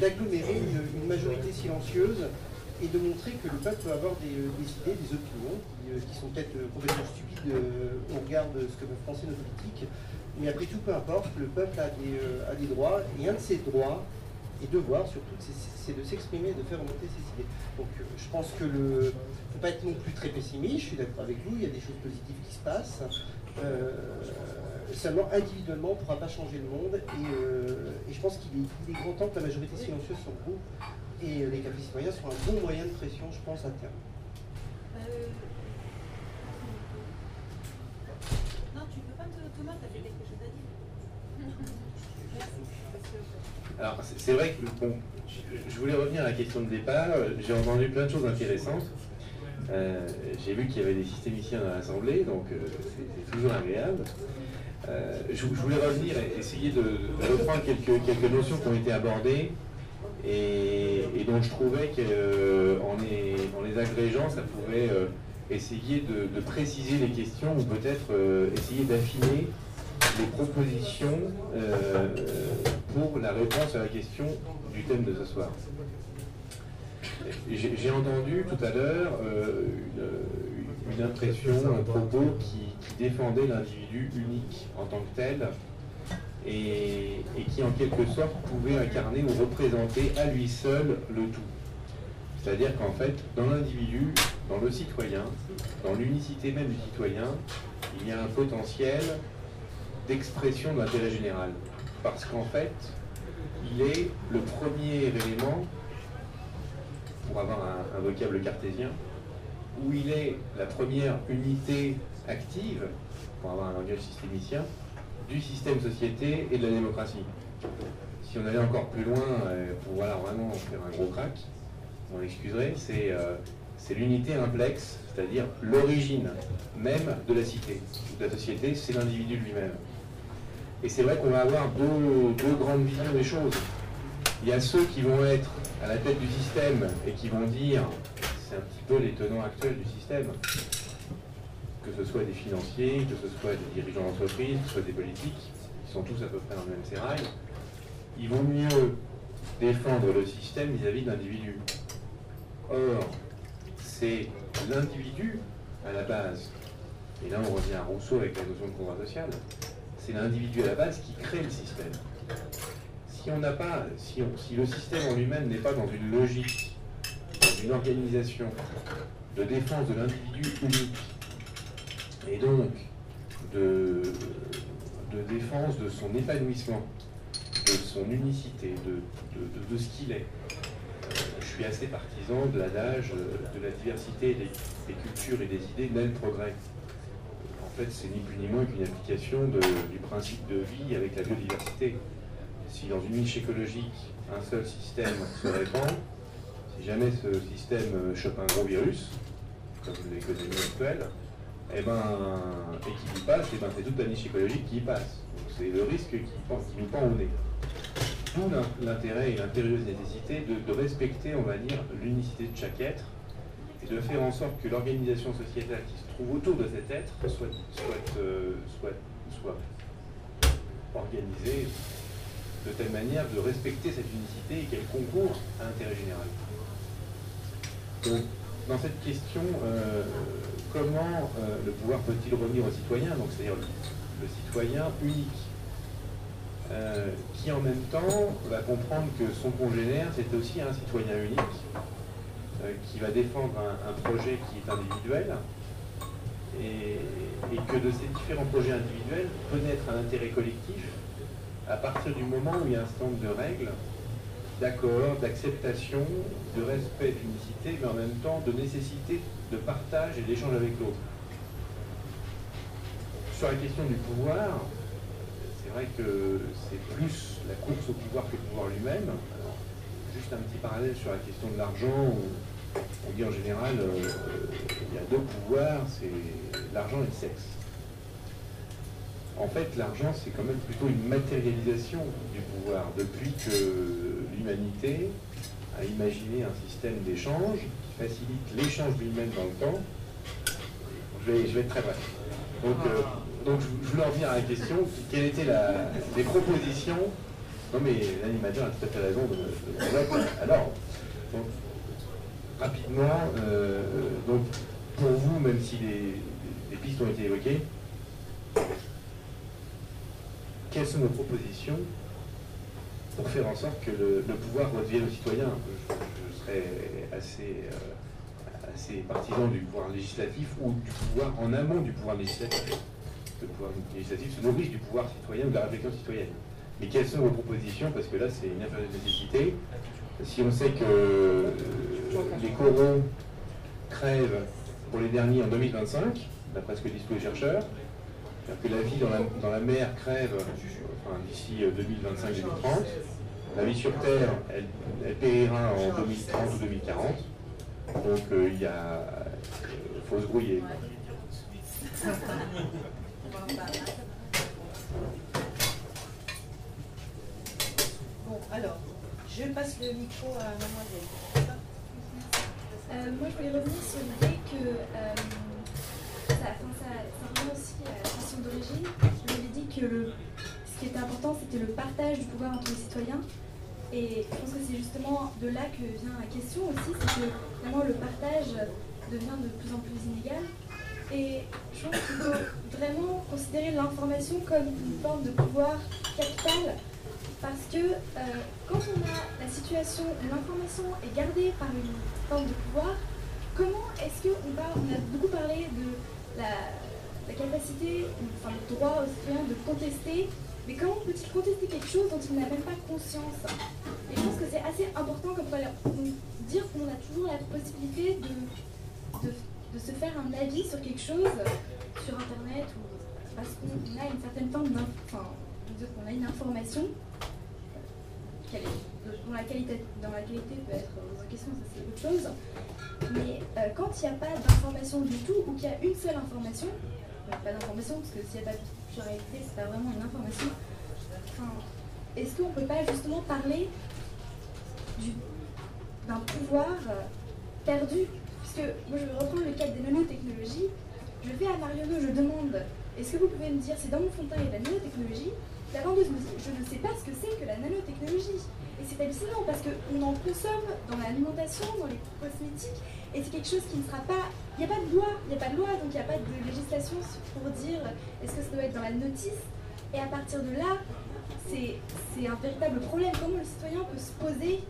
d'agglomérer une, majorité silencieuse et de montrer que le peuple peut avoir des, idées, des opinions qui, sont peut-être complètement stupides au regard de ce que peuvent penser nos politiques. Mais après tout, peu importe, le peuple a des, droits et un de ces droits, et devoir surtout, c'est de s'exprimer et de faire remonter ses idées. Donc euh, je pense que le. ne faut pas être non plus très pessimiste, je suis d'accord avec vous, il y a des choses positives qui se passent. Euh, seulement individuellement, on ne pourra pas changer le monde et, euh, je pense qu'il est, grand temps que la majorité silencieuse se regroupe et les cafés citoyens sont un bon moyen de pression, je pense, à terme. Non, tu peux pas, Thomas, tu as quelque chose à dire. Alors, c'est vrai que bon, je voulais revenir à la question de départ. J'ai entendu plein de choses intéressantes. Euh, j'ai vu qu'il y avait des systémiciens dans l'Assemblée, donc euh, c'est toujours agréable. Euh, je, voulais revenir et essayer de, reprendre quelques, quelques, notions qui ont été abordées et, dont je trouvais qu'en les, en les agrégeant, ça pouvait essayer de, préciser les questions ou peut-être euh, essayer d'affiner les propositions euh, pour la réponse à la question du thème de ce soir. J'ai entendu tout à l'heure euh, une, impression, un propos qui, défendait l'individu unique en tant que tel et, qui en quelque sorte pouvait incarner ou représenter à lui seul le tout. C'est-à-dire qu'en fait, dans l'individu, dans le citoyen, dans l'unicité même du citoyen, il y a un potentiel d'expression de l'intérêt général. Parce qu'en fait, il est le premier élément, pour avoir un, vocable cartésien, où il est la première unité active, pour avoir un langage systémicien, du système société et de la démocratie. Si on allait encore plus loin, euh, pour voilà, vraiment faire un gros crack, on l'excuserait, euh, c'est l'unité implexe, c'est-à-dire l'origine même de la cité, de la société, c'est l'individu lui-même. Et c'est vrai qu'on va avoir deux, grandes visions des choses. Il y a ceux qui vont être à la tête du système et qui vont dire, c'est un petit peu les tenants actuels du système, que ce soit des financiers, que ce soit des dirigeants d'entreprise, que ce soit des politiques, qui sont tous à peu près dans le même sérail, ils vont mieux défendre le système vis-à-vis de l'individu. Or, c'est l'individu à la base, et là on revient à Rousseau avec la notion de pouvoir social, c'est l'individu à la base qui crée le système. Si on n'a pas, si, si, le système en lui-même n'est pas dans une logique, dans une organisation de défense de l'individu unique, et donc de, de, défense de son épanouissement, de son unicité, de, de, ce qu'il est, euh, je suis assez partisan de l'adage de la diversité des, des cultures et des idées naît le progrès en fait, c'est ni plus ni moins qu'une application du principe de vie avec la biodiversité. Si dans une niche écologique, un seul système se répand, si jamais ce système chope un gros virus, comme l'économie actuelle, eh ben, et qu'il y passe, eh ben, c'est toute la niche écologique qui y passe. C'est le risque qui, qui, nous pend au nez. D'où l'intérêt et l'impérieuse nécessité de, de respecter, on va dire, l'unicité de chaque être et de faire en sorte que l'organisation sociétale qui se trouve autour de cet être soit, soit, euh, soit, soit organisée de telle manière de respecter cette unicité et qu'elle concourt à l'intérêt général. Donc, dans cette question, euh, comment euh, le pouvoir peut-il revenir au citoyen, donc c'est-à-dire le, citoyen unique, qui en même temps va comprendre que son congénère, c'est aussi un citoyen unique, qui va défendre un, projet qui est individuel, et, que de ces différents projets individuels peut naître un intérêt collectif à partir du moment où il y a un nombre de règles, d'accord, d'acceptation, de respect, d'unicité, mais en même temps de nécessité de partage et d'échange avec l'autre. Sur la question du pouvoir, c'est vrai que c'est plus la course au pouvoir que le pouvoir lui-même. Juste un petit parallèle sur la question de l'argent on dit en général, euh, il y a deux pouvoirs, c'est l'argent et le sexe. En fait, l'argent, c'est quand même plutôt une matérialisation du pouvoir. Depuis que l'humanité a imaginé un système d'échange facilite l'échange lui-même dans le temps, je vais, être très bref. Donc, euh, donc je, voulais en venir à la question, quelles étaient les propositions? Non mais l'animateur a tout à fait raison de, Alors, rapidement, euh, donc pour vous, même si les, pistes ont été évoquées, quelles sont vos propositions pour faire en sorte que le, pouvoir redevienne aux citoyens je, serais assez, euh, assez partisan du pouvoir législatif ou du pouvoir en amont du pouvoir législatif. Le pouvoir législatif se nourrit du pouvoir citoyen ou de la réflexion citoyenne. Mais quelles sont vos propositions? Parce que là, c'est une de nécessité si on sait que euh, les coraux crèvent pour les derniers en 2025, d'après ce que disent tous les chercheurs, que la vie dans la, mer crève d'ici 2025-2030, euh, la vie sur Terre, elle, périra en 2030 ou 2040. Donc euh, il y a. faut se grouiller. Bon, alors, je passe le micro à mademoiselle. Euh, moi, je voulais revenir sur l'idée que euh, ça, enfin, ça, ça revient aussi à la question d'origine. Je vous avais dit que le, ce qui était important, c'était le partage du pouvoir entre les citoyens. Et je pense que c'est justement de là que vient la question aussi, c'est que vraiment le partage devient de plus en plus inégal. Et je pense qu'il faut vraiment considérer l'information comme une forme de pouvoir capital parce que euh, quand on a la situation où l'information est gardée par une forme de pouvoir, comment est-ce qu'on va, on a beaucoup parlé de la, la capacité, enfin le droit aux citoyens de contester, mais comment peut-il contester quelque chose dont il n'a même pas conscience? Et je pense que c'est assez important comme pour dire qu'on a toujours la possibilité de, de, se faire un avis sur quelque chose sur Internet ou parce qu'on a une certaine forme enfin, on a une information dont la qualité, dans la qualité peut être en question, ça c'est autre chose. Mais euh, quand il n'y a pas d'information du tout, ou qu'il y a une seule information, pas d'information, parce que s'il n'y a pas de pluralité, c'est pas vraiment une information, est-ce qu'on ne peut pas justement parler d'un pouvoir euh, perdu? Puisque moi je vais reprendre le cadre des nanotechnologies, je vais à Mariono, je demande est-ce que vous pouvez me dire si dans mon fond de teint il y a la nanotechnologie? La vendeuse me dit je ne sais pas ce que c'est que la nanotechnologie. Et c'est hallucinant parce qu'on en consomme dans l'alimentation, dans les cosmétiques, et c'est quelque chose qui ne sera pas. Il n'y a pas de loi, il n'y a pas de loi, donc il n'y a pas de législation pour dire est-ce que ça doit être dans la notice. Et à partir de là, c'est un véritable problème. Comment le citoyen peut se poser,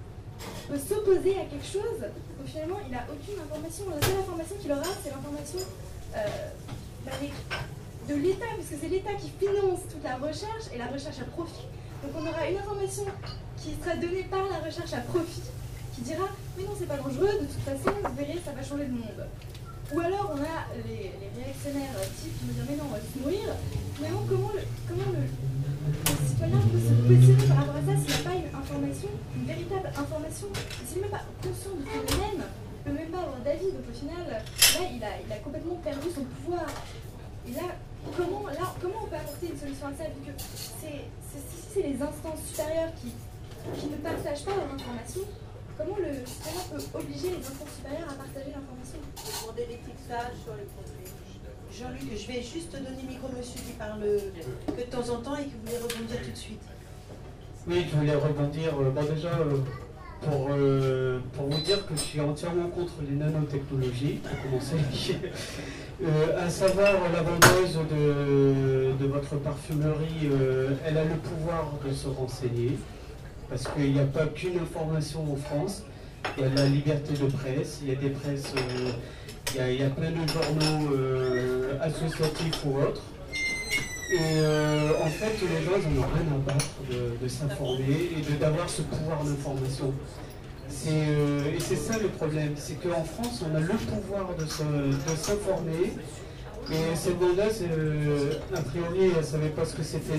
peut s'opposer à quelque chose où finalement il n'a aucune information. La seule information qu'il aura, c'est l'information euh, bah, de l'État, puisque c'est l'État qui finance toute la recherche et la recherche à profit. Donc on aura une information qui sera donnée par la recherche à profit, qui dira mais non c'est pas dangereux, de toute façon vous verrez ça va changer le monde. Ou alors on a les, réactionnaires types qui vont dire mais non on va se mourir. Mais non, comment, le, comment le, citoyen peut se positionner par rapport à ça s'il n'a pas une information, une véritable information, s'il n'est même pas conscient du phénomène, il ne peut même pas avoir d'avis. Donc au final, là il a, il a complètement perdu son pouvoir. Et là, comment, là, comment on peut apporter une solution à ça? Vu que c'est, c'est les instances supérieures qui, qui ne partagent pas leur information, comment le citoyen peut obliger les instances supérieures à partager l'information Demander l'étiquetage sur les produits. Jean-Luc, je vais juste te donner le micro, monsieur, qui parle que de temps en temps et qui voulait rebondir tout de suite. Oui, je voulais rebondir. Euh, bon, déjà, euh, pour, euh, pour vous dire que je suis entièrement contre les nanotechnologies, pour commencer. Euh, à savoir la vendeuse de, votre parfumerie, euh, elle a le pouvoir de se renseigner, parce qu'il n'y a pas qu'une information en France. Il y a la liberté de presse, il y a des presses, euh, il, y a, plein de journaux associatifs ou autres. Et en fait, les gens n'en ont rien à battre de, de s'informer et d'avoir ce pouvoir d'information. Euh, et c'est ça le problème, c'est qu'en France, on a le pouvoir de s'informer. Et cette bande-là, euh, a priori, elle ne savait pas ce que c'était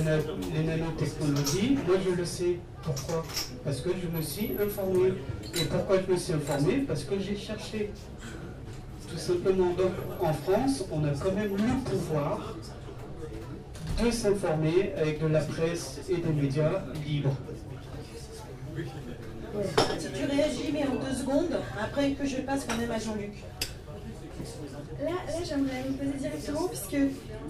les nanotechnologies. Moi, je le sais. Pourquoi? Parce que je me suis informé. Et pourquoi je me suis informé? Parce que j'ai cherché. Tout simplement. Donc, en France, on a quand même le pouvoir de s'informer avec de la presse et des médias libres. Si tu réagis, mais en deux secondes, après que je passe quand même à Jean-Luc. Là, là j'aimerais me poser directement, puisque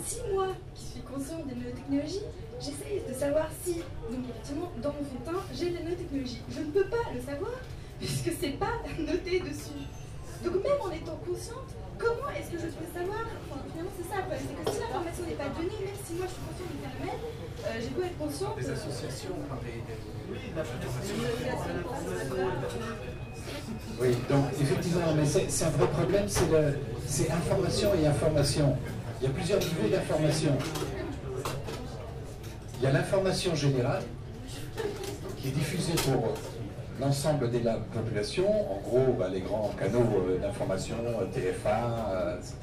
si moi, qui suis conscient des nanotechnologies, j'essaie de savoir si, donc effectivement, dans mon fond de teint, j'ai des nanotechnologies. Je ne peux pas le savoir, puisque c'est pas noté dessus. Donc même en étant consciente, comment est-ce que je peux savoir Enfin, finalement, c'est ça, c'est que si l'information n'est pas donnée, même si moi je suis consciente du phénomène, j'ai beau être consciente. Des associations, des, oui, donc effectivement, mais c'est un vrai problème, c'est information et information. Il y a plusieurs niveaux d'information. Il y a l'information générale qui est diffusée pour l'ensemble de la population, en gros bah, les grands canaux euh, d'information, TF1, etc.,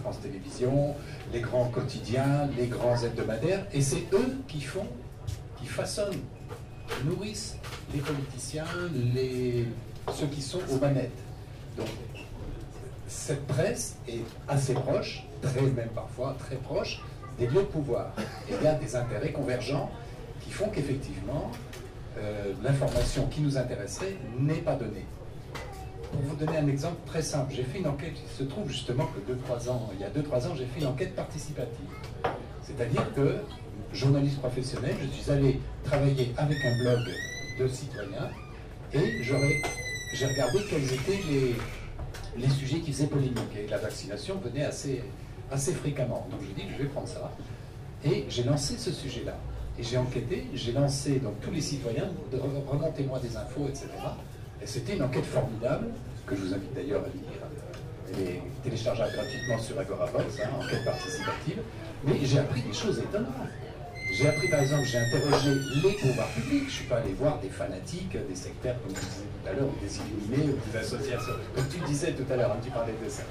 France Télévisions, les grands quotidiens, les grands hebdomadaires, et c'est eux qui font, qui façonnent nourrissent les politiciens, les, ceux qui sont aux manettes. Donc, cette presse est assez proche, très même parfois très proche, des lieux de pouvoir. Et il y a des intérêts convergents qui font qu'effectivement, euh, l'information qui nous intéresserait n'est pas donnée. pour vous donner un exemple très simple, j'ai fait une enquête, il se trouve justement que deux, trois ans, il y a 2-3 ans, j'ai fait une enquête participative. C'est-à-dire que, journaliste professionnel, je suis allé travailler avec un blog de citoyens et j'ai regardé quels étaient les, les sujets qui faisaient polémique. Et la vaccination venait assez, assez fréquemment. Donc je dis, je vais prendre ça. Et j'ai lancé ce sujet-là. Et j'ai enquêté, j'ai lancé donc tous les citoyens, remontez-moi des infos, etc. Et c'était une enquête formidable, que je vous invite d'ailleurs à lire. Elle est téléchargeable gratuitement sur Agoravox, hein, enquête participative. Mais j'ai appris des choses étonnantes. J'ai appris par exemple, j'ai interrogé les pouvoirs publics, je ne suis pas allé voir des fanatiques, des sectaires, comme tu disais tout à l'heure, ou des illuminés, ou des associations, comme tu disais tout à l'heure, hein, tu parlais de ça.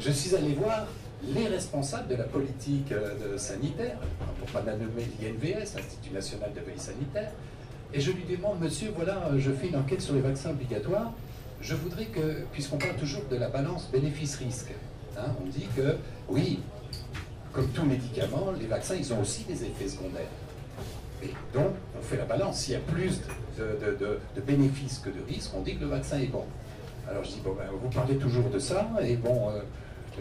Je suis allé voir les responsables de la politique euh, sanitaire, pour pas nommer l'INVS, l'Institut national de veille sanitaire, et je lui demande, monsieur, voilà, je fais une enquête sur les vaccins obligatoires, je voudrais que, puisqu'on parle toujours de la balance bénéfice-risque, hein, on dit que, oui, comme tout médicament, les vaccins, ils ont aussi des effets secondaires. Et donc, on fait la balance. S'il y a plus de, bénéfices que de risques, on dit que le vaccin est bon. Alors je dis, bon, ben, vous parlez toujours de ça, et bon, euh,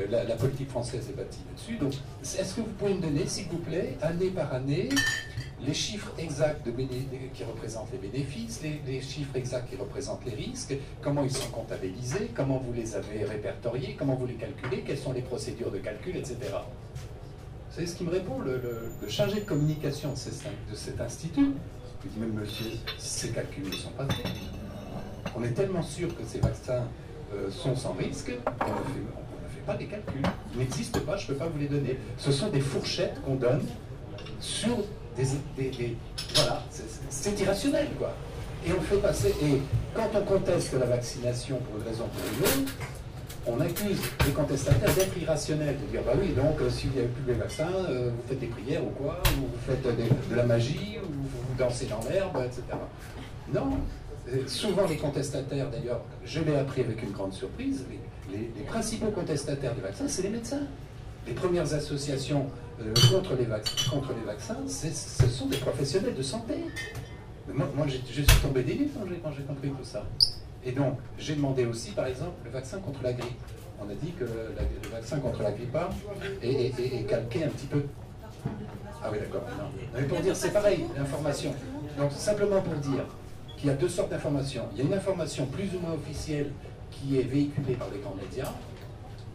la, politique française est bâtie là-dessus. Donc, est-ce que vous pouvez me donner, s'il vous plaît, année par année, les chiffres exacts qui représentent les bénéfices, les, chiffres exacts qui représentent les risques, comment ils sont comptabilisés, comment vous les avez répertoriés, comment vous les calculez, quelles sont les procédures de calcul, etc. Savez ce qui me répond le, chargé de communication de, cet institut Je dis même, monsieur, ces calculs ne sont pas faits. On est tellement sûr que ces vaccins euh, sont sans risque pas des calculs. Ils n'existent pas, je ne peux pas vous les donner. Ce sont des fourchettes qu'on donne sur des, voilà, c'est irrationnel, quoi. Et on fait passer, et quand on conteste la vaccination pour une raison ou pour une autre, on accuse les contestataires d'être irrationnels, de dire bah oui, donc euh, s'il n'y avait plus les vaccins, euh, vous faites des prières ou quoi, ou vous faites de la magie, ou vous dansez dans l'herbe, etc. Non, souvent les contestataires, d'ailleurs, je l'ai appris avec une grande surprise, les, principaux contestataires des vaccins, c'est les médecins. Les premières associations euh, contre, les les vaccins, ce sont des professionnels de santé. moi, je, suis tombé des quand j'ai compris tout ça. Et donc, j'ai demandé aussi, par exemple, le vaccin contre la grippe. On a dit que le, vaccin contre la grippe est, calqué un petit peu. Ah oui, d'accord. Mais pour dire, c'est pareil, l'information. Donc, simplement pour dire qu'il y a deux sortes d'informations. Il y a une information plus ou moins officielle qui est véhiculée par les grands médias,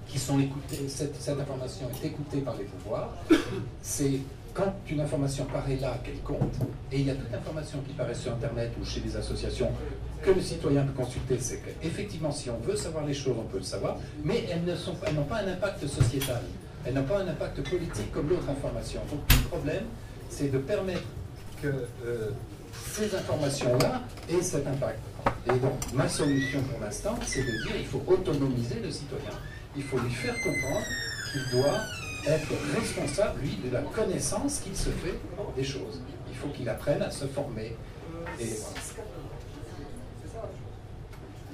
qui sont écoutés, cette, information est écoutée par les pouvoirs, c'est quand une information paraît là qu'elle compte, et il y a toute information qui paraît sur Internet ou chez des associations que le citoyen peut consulter, c'est qu'effectivement, si on veut savoir les choses, on peut le savoir, mais elles n'ont pas un impact sociétal, elles n'ont pas un impact politique comme l'autre information. Donc le problème, c'est de permettre que euh, ces informations-là aient cet impact. Et donc ma solution pour l'instant, c'est de dire qu'il faut autonomiser le citoyen il faut lui faire comprendre qu'il doit être responsable, lui, de la connaissance qu'il se fait des choses. Il faut qu'il apprenne à se former. Et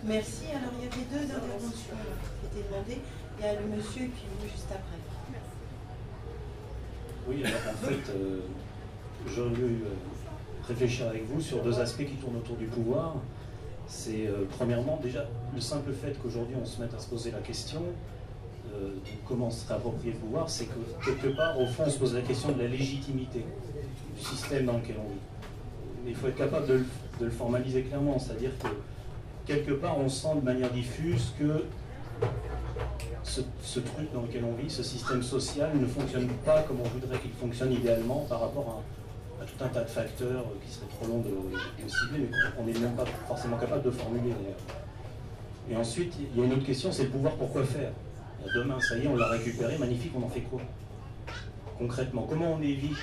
Merci. Alors, il y avait deux interventions qui étaient demandées. Il y a le monsieur et puis vous juste après. Oui, alors en fait, euh, j'aurais voulu euh, réfléchir avec vous sur deux aspects qui tournent autour du pouvoir. C'est euh, premièrement déjà le simple fait qu'aujourd'hui on se mette à se poser la question de comment se réapproprier le pouvoir, c'est que quelque part, au fond, on se pose la question de la légitimité du système dans lequel on vit. Mais il faut être capable de le, formaliser clairement, c'est-à-dire que quelque part, on sent de manière diffuse que ce, truc dans lequel on vit, ce système social, ne fonctionne pas comme on voudrait qu'il fonctionne idéalement par rapport à, tout un tas de facteurs qui seraient trop longs de, cibler, mais qu'on n'est même pas forcément capable de formuler Et ensuite, il y a une autre question, c'est le pouvoir pour quoi faire? Demain, ça y est, on l'a récupéré, magnifique, on en fait quoi? Concrètement, comment on évite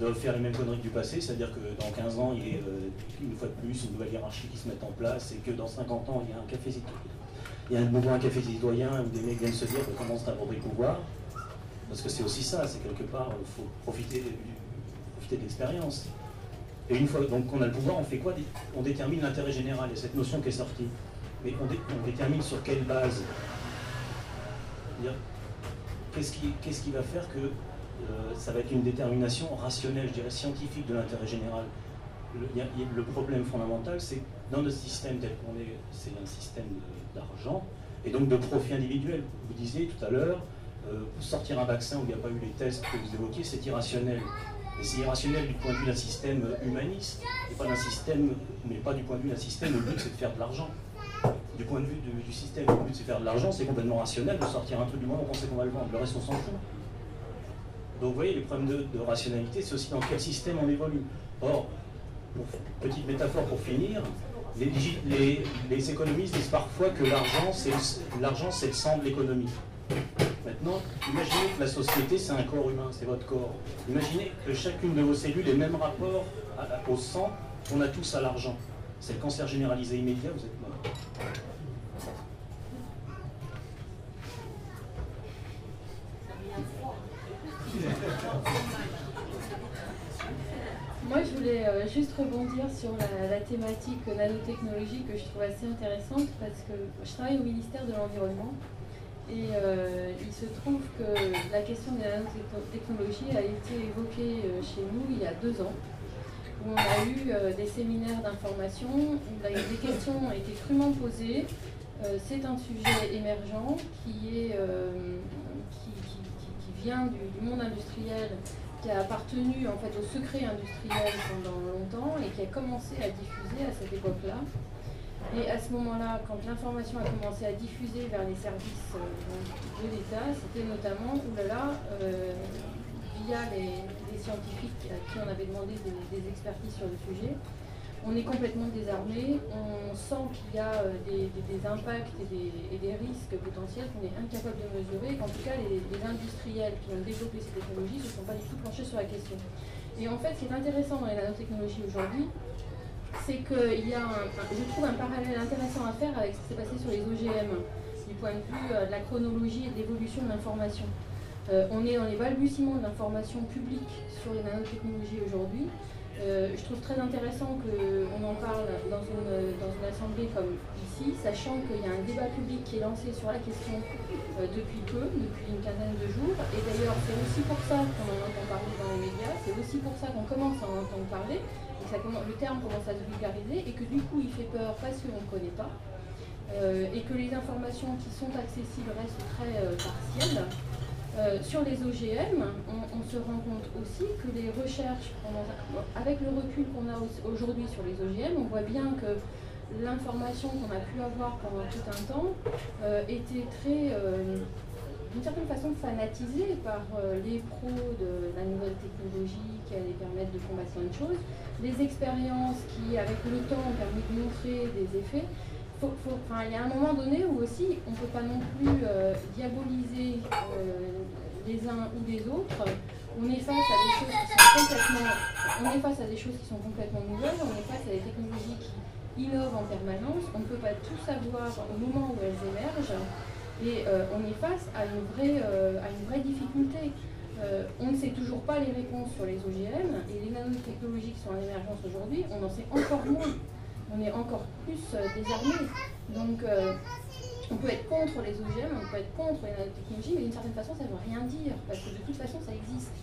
de faire les mêmes conneries du passé, c'est-à-dire que dans 15 ans, il y a euh, une fois de plus une nouvelle hiérarchie qui se met en place et que dans 50 ans, il y a un café citoyen. Il y a un un café citoyen où des mecs viennent se dire comment se le pouvoir. Parce que c'est aussi ça, c'est quelque part, il faut profiter, profiter de l'expérience. Et une fois donc qu'on a le pouvoir, on fait quoi? On détermine l'intérêt général, et cette notion qui est sortie. Mais on, détermine sur quelle base qu'est-ce qui, va faire que euh, ça va être une détermination rationnelle, je dirais scientifique de l'intérêt général? Le, problème fondamental, c'est dans notre système tel qu'on est, c'est un système d'argent et donc de profit individuel. Vous disiez tout à l'heure, euh, sortir un vaccin où il n'y a pas eu les tests que vous évoquiez, c'est irrationnel. C'est irrationnel du point de vue d'un système humaniste, pas d'un système, mais pas du point de vue d'un système où le but c'est de faire de l'argent. Du point de vue du, système où le but c'est de faire de l'argent, c'est complètement rationnel de sortir un truc du moment où on sait qu'on va le vendre. Le reste on s'en fout. Donc vous voyez, les problèmes de, rationalité, c'est aussi dans quel système on évolue. Or, petite métaphore pour finir, les, les, économistes disent parfois que l'argent, c'est le sang de l'économie. Maintenant, imaginez que la société, c'est un corps humain, c'est votre corps. Imaginez que chacune de vos cellules ait le même rapport au sang qu'on a tous à l'argent. C'est le cancer généralisé immédiat, vous êtes mort. Moi, je voulais euh, juste rebondir sur la, thématique nanotechnologie que je trouve assez intéressante parce que je travaille au ministère de l'Environnement et euh, il se trouve que la question des nanotechnologies a été évoquée euh, chez nous il y a deux ans où on a eu des séminaires d'information où des questions ont été crûment posées. C'est un sujet émergent qui, est, qui, vient du monde industriel qui a appartenu en fait au secret industriel pendant longtemps et qui a commencé à diffuser à cette époque-là. Et à ce moment-là, quand l'information a commencé à diffuser vers les services euh, de l'État, c'était notamment, oulala, euh, via les, scientifiques à qui on avait demandé des expertises sur le sujet, on est complètement désarmé, on sent qu'il y a euh, des, impacts et des, risques potentiels qu'on est incapable de mesurer, qu'en tout cas les, industriels qui ont développé ces technologies ne se sont pas du tout penchés sur la question. Et en fait, ce qui est intéressant dans les nanotechnologies aujourd'hui, c'est qu'il y a, je trouve, un parallèle intéressant à faire avec ce qui s'est passé sur les OGM, du point de vue euh, de la chronologie et de l'évolution de l'information. Euh, on est dans les balbutiements de l'information publique sur les nanotechnologies aujourd'hui. Euh, je trouve très intéressant qu'on en parle dans une, dans une, assemblée comme ici, sachant qu'il y a un débat public qui est lancé sur la question depuis peu, depuis une quinzaine de jours. Et d'ailleurs, c'est aussi pour ça qu'on en entend parler dans les médias, c'est aussi pour ça qu'on commence à en entendre parler, le terme commence à se vulgariser, et que du coup il fait peur parce qu'on ne connaît pas, euh, et que les informations qui sont accessibles restent très partielles. Euh, sur les OGM, on, se rend compte aussi que les recherches, avec le recul qu'on a aujourd'hui sur les OGM, on voit bien que l'information qu'on a pu avoir pendant tout un temps euh, était très, euh, d'une certaine façon, fanatisée par les pros de la nouvelle technologie qui allait permettre de combattre plein de choses, les expériences qui, avec le temps, ont permis de montrer des effets il y a un moment donné où aussi on ne peut pas non plus euh, diaboliser euh, les uns ou les autres. On est face à des choses qui sont complètement, on est face à des choses qui sont complètement nouvelles, on est face à des technologies qui innovent en permanence. On ne peut pas tout savoir au moment où elles émergent, et euh, on est face à une vraie, à une vraie difficulté. On ne sait toujours pas les réponses sur les OGM et les nanotechnologies qui sont en émergence aujourd'hui, on en sait encore moins on est encore plus euh, désarmé. Donc, euh, on peut être contre les OGM, on peut être contre les nanotechnologies, mais d'une certaine façon, ça ne veut rien dire, parce que de toute façon, ça existe.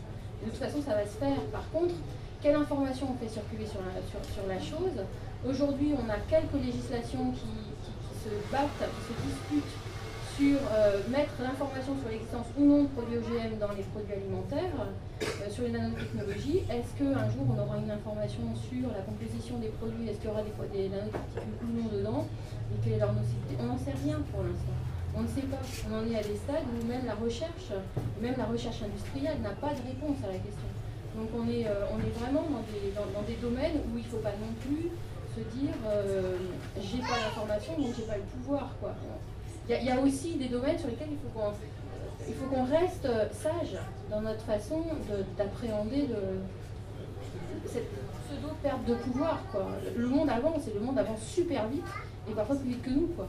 de toute façon, ça va se faire. Par contre, quelle information on fait circuler sur la, sur, la chose? Aujourd'hui, on a quelques législations qui, se battent, qui se disputent sur euh, mettre l'information sur l'existence ou non de produits OGM dans les produits alimentaires, euh, sur les nanotechnologies. Est-ce qu'un jour on aura une information sur la composition des produits Est-ce qu'il y aura des, des nanoparticules ou non dedans Et quelle est leur nocivité? On n'en sait rien pour l'instant. On ne sait pas. On en est à des stades où même la recherche, même la recherche industrielle n'a pas de réponse à la question. Donc on est, euh, on est vraiment dans des, dans, des, domaines où il ne faut pas non plus se dire j'ai pas l'information donc j'ai pas le pouvoir. Quoi. Il y, a aussi des domaines sur lesquels il faut qu'on il faut qu'on reste sage dans notre façon d'appréhender cette pseudo-perte de pouvoir. Quoi. Le monde avance et le monde avance super vite et parfois plus vite que nous. Quoi.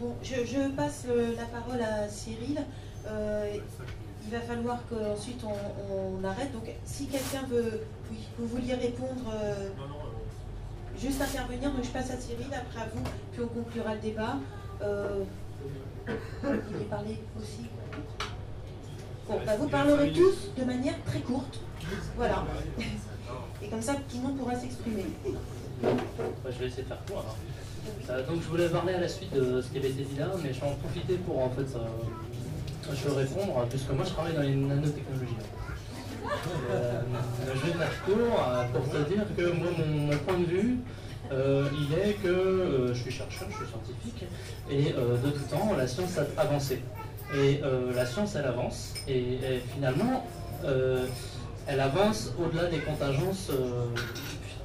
Bon, je, passe la parole à Cyril. Euh, il va falloir qu'ensuite on, on, arrête. Donc si quelqu'un veut, oui, vous vouliez répondre. Euh, juste intervenir, donc je passe à Cyril, après à vous, puis on conclura le débat. Euh, il est parlé aussi. Bon, bah, vous parlerez tous de manière très courte. Voilà. Et comme ça, tout le monde pourra s'exprimer. Bah, je vais essayer de faire court. Euh, donc je voulais parler à la suite de ce qui avait été dit là, mais je vais en profiter pour en fait euh, je répondre, puisque moi je travaille dans les nanotechnologies. Euh, je vais faire court pour te dire que moi mon, point de vue, il est que je suis chercheur, je suis scientifique, et de tout temps la science a avancé. Et la science elle avance, et, finalement elle avance au-delà des contingences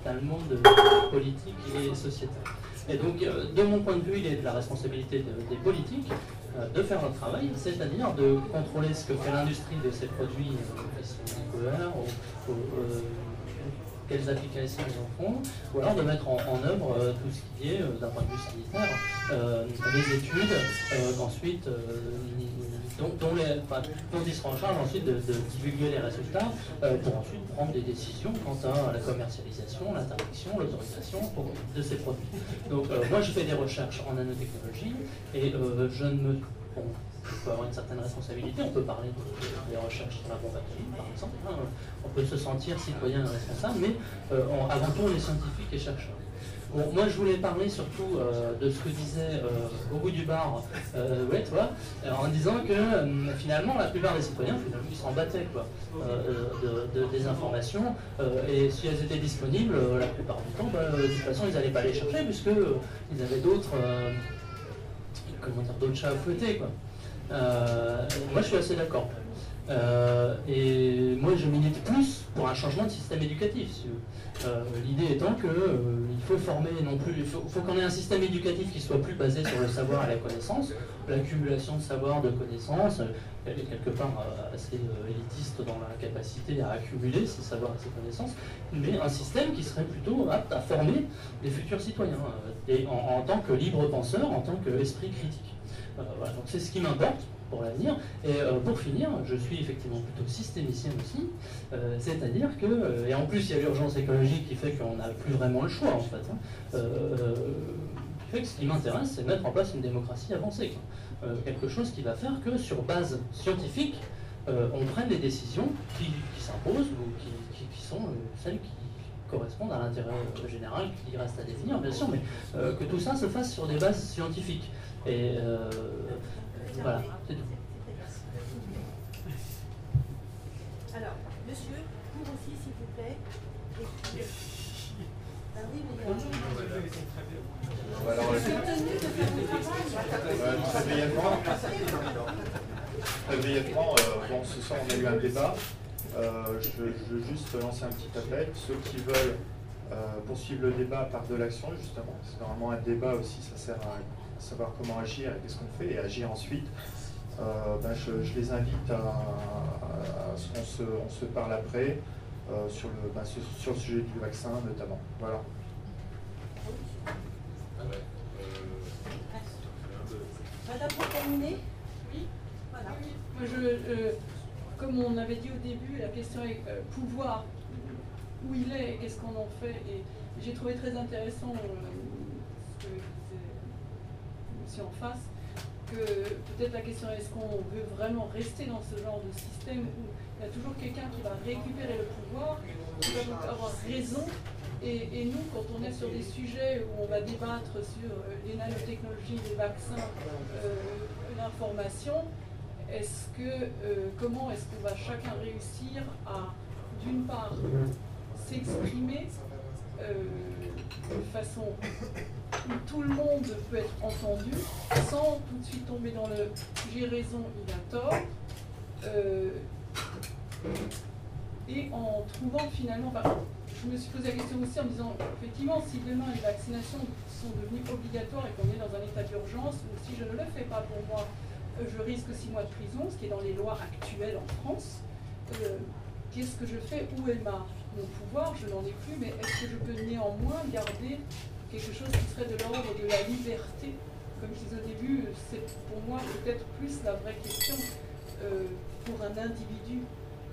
finalement de politique et sociétale. Et donc, euh, de mon point de vue, il est de la responsabilité des politiques euh, de faire leur travail, c'est-à-dire de contrôler ce que fait l'industrie de ces produits euh, quelles applications ils en font, ou alors de mettre en, œuvre tout ce qui est, d'un point de vue sanitaire, des études, ensuite dont, dont, les, ils seront en charge ensuite de, divulguer les résultats euh, pour ensuite prendre des décisions quant à la commercialisation, l'interdiction, l'autorisation de ces produits. Donc euh, moi je fais des recherches en nanotechnologie et euh, je ne me... Bon, je peux avoir une certaine responsabilité, on peut parler des recherches sur la bombe par exemple, on peut se sentir citoyen responsable, mais avant tout on est scientifique et chercheur moi, je voulais parler surtout euh, de ce que disait euh, au bout du bar, euh, ouais, toi, en disant que finalement, la plupart des citoyens, ils s'en battaient quoi, de, des informations, et si elles étaient disponibles, la plupart du temps, bah, de toute façon, ils n'allaient pas les chercher, puisqu'ils avaient d'autres comment dire, d'autres chats à fouetter. Quoi. Moi, je suis assez d'accord. et moi, je milite plus pour un changement de système éducatif. Euh, l'idée étant qu'il euh, faut former non plus, il faut, qu'on ait un système éducatif qui soit plus basé sur le savoir et la connaissance, l'accumulation de savoir, de connaissances, elle est quelque part euh, assez élitiste dans la capacité à accumuler ces savoirs et ces connaissances, mais un système qui serait plutôt apte à former les futurs citoyens, et en, tant que libre penseur, en tant qu'esprit critique. Voilà, donc c'est ce qui m'importe pour l'avenir. Et euh, pour finir, je suis effectivement plutôt systémicien aussi, euh, c'est-à-dire que, euh, et en plus il y a l'urgence écologique qui fait qu'on n'a plus vraiment le choix en fait, hein, fait que ce qui m'intéresse c'est mettre en place une démocratie avancée, quelque chose qui va faire que sur base scientifique, on prenne des décisions qui, s'imposent ou qui, sont celles qui correspondent à l'intérêt général qui reste à définir bien sûr, mais que tout ça se fasse sur des bases scientifiques. Et voilà, c'est tout. Alors, monsieur, pour aussi, s'il vous plaît. Ah oui, mais alors, très brièvement, très brièvement euh, bon, ce soir on a eu un débat. Euh, je, veux juste lancer un petit appel. Ceux qui veulent euh, poursuivre le débat par de l'action, justement, c'est normalement un débat aussi, ça sert à savoir comment agir et qu'est-ce qu'on fait et agir ensuite. Euh, ben, je, les invite à, ce qu'on se, on se parle après euh, sur, le, ben, sur, le sujet du vaccin notamment. Voilà. Madame, pour terminer Oui. Voilà. Moi, je, euh, comme on avait dit au début, la question est pouvoir, où il est et qu'est-ce qu'on en fait. Et j'ai trouvé très intéressant ce que en face, que peut-être la question est est-ce qu'on veut vraiment rester dans ce genre de système où il y a toujours quelqu'un qui va récupérer le pouvoir, qui va avoir raison. Et, nous, quand on est sur des sujets où on va débattre sur euh, les nanotechnologies, les vaccins, euh, l'information, est-ce que euh, comment est-ce qu'on va chacun réussir à, d'une part, s'exprimer de façon où tout le monde peut être entendu sans tout de suite tomber dans le j'ai raison, il a tort. Euh, et en trouvant finalement, je me suis posé la question aussi en me disant, effectivement, si demain les vaccinations sont devenues obligatoires et qu'on est dans un état d'urgence, ou si je ne le fais pas pour moi, euh, je risque six mois de prison, ce qui est dans les lois actuelles en France. Euh, qu'est-ce que je fais? Où est ma, mon pouvoir? Je n'en ai plus, mais est-ce que je peux néanmoins garder quelque chose qui serait de l'ordre de la liberté. Comme je disais au début, c'est pour moi peut-être plus la vraie question euh, pour un individu,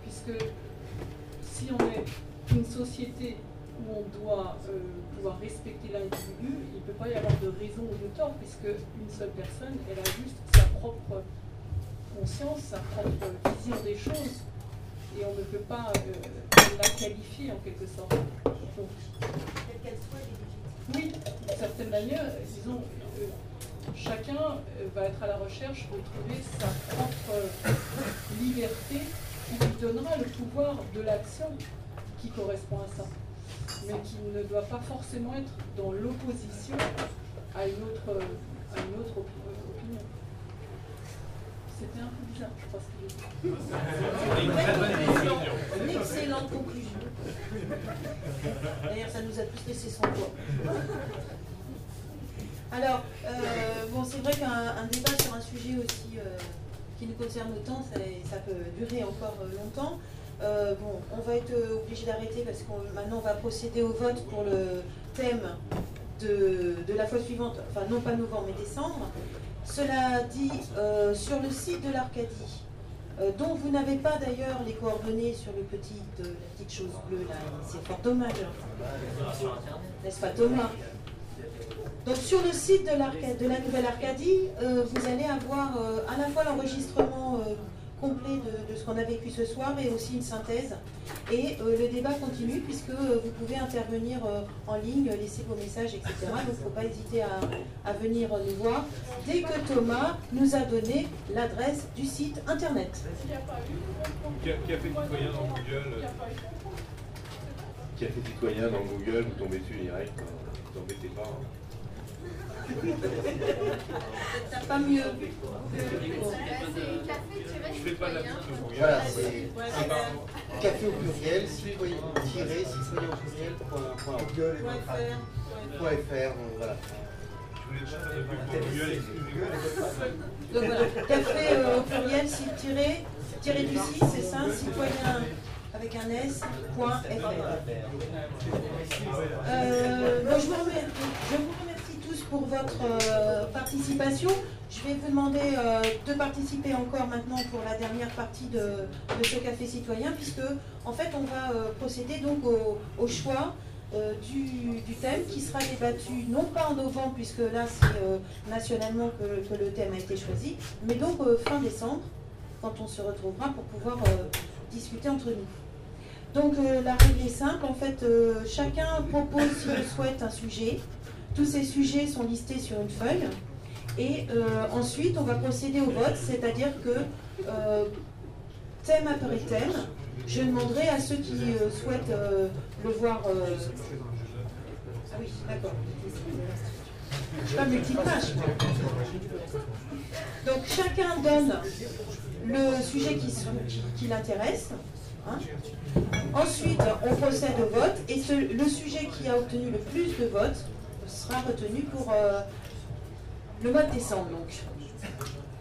puisque si on est une société où on doit euh, pouvoir respecter l'individu, il ne peut pas y avoir de raison ou de tort, puisque une seule personne, elle a juste sa propre conscience, sa propre vision des choses, et on ne peut pas euh, la qualifier en quelque sorte. Manière, disons, euh, chacun euh, va être à la recherche de trouver sa propre liberté qui lui donnera le pouvoir de l'action qui correspond à ça, mais qui ne doit pas forcément être dans l'opposition à une autre, à une autre opinion. C'était un peu bizarre, je pense que Une excellente conclusion. D'ailleurs, ça nous a tous laissé sans voix. Alors, euh, bon, c'est vrai qu'un débat sur un sujet aussi euh, qui nous concerne autant, ça, ça peut durer encore euh, longtemps. bon, on va être obligé d'arrêter parce que maintenant on va procéder au vote pour le thème de, de, la fois suivante, enfin non pas novembre mais décembre. Cela dit, sur le site de l'Arcadie, dont vous n'avez pas d'ailleurs les coordonnées sur le petit, la petite chose bleue là, c'est fort dommage. Hein. N'est-ce pas Thomas? Donc sur le site de, la Nouvelle Arcadie, euh, vous allez avoir euh, à la fois l'enregistrement euh, complet de, ce qu'on a vécu ce soir et aussi une synthèse. Et le débat continue puisque vous pouvez intervenir en ligne, laisser vos messages, etc. Donc il ne faut pas hésiter à, venir nous voir dès que Thomas nous a donné l'adresse du site internet. Café citoyen dans Google. Citoyen dans Google, vous tombez dessus direct, vous embêtez pas. Hein. T'as pas mieux. Voilà, c'est café au pluriel, citoyen tiré, citoyen au pluriel, point, fr, voilà. Donc voilà, café euh, au pluriel, tiré, tiré du 6, c'est ça, citoyen avec un S, point fr. Euh, bon, je vous remercie pour votre euh, participation. Je vais vous demander euh, de participer encore maintenant pour la dernière partie de, ce café citoyen, puisque en fait on va euh, procéder donc au, choix du, thème qui sera débattu non pas en novembre, puisque là c'est nationalement que, le thème a été choisi, mais donc fin décembre, quand on se retrouvera pour pouvoir discuter entre nous. Donc la règle est simple, en fait chacun propose s'il souhaite un sujet, tous ces sujets sont listés sur une feuille. Et euh, ensuite, on va procéder au vote, c'est-à-dire que euh, thème après thème, je demanderai à ceux qui euh, souhaitent le voir. Ah oui, d'accord. Je suis pas. Donc chacun donne le sujet qui, l'intéresse. Hein. Ensuite, on procède au vote et le sujet qui a obtenu le plus de votes sera retenu pour euh, le mois de décembre. Donc.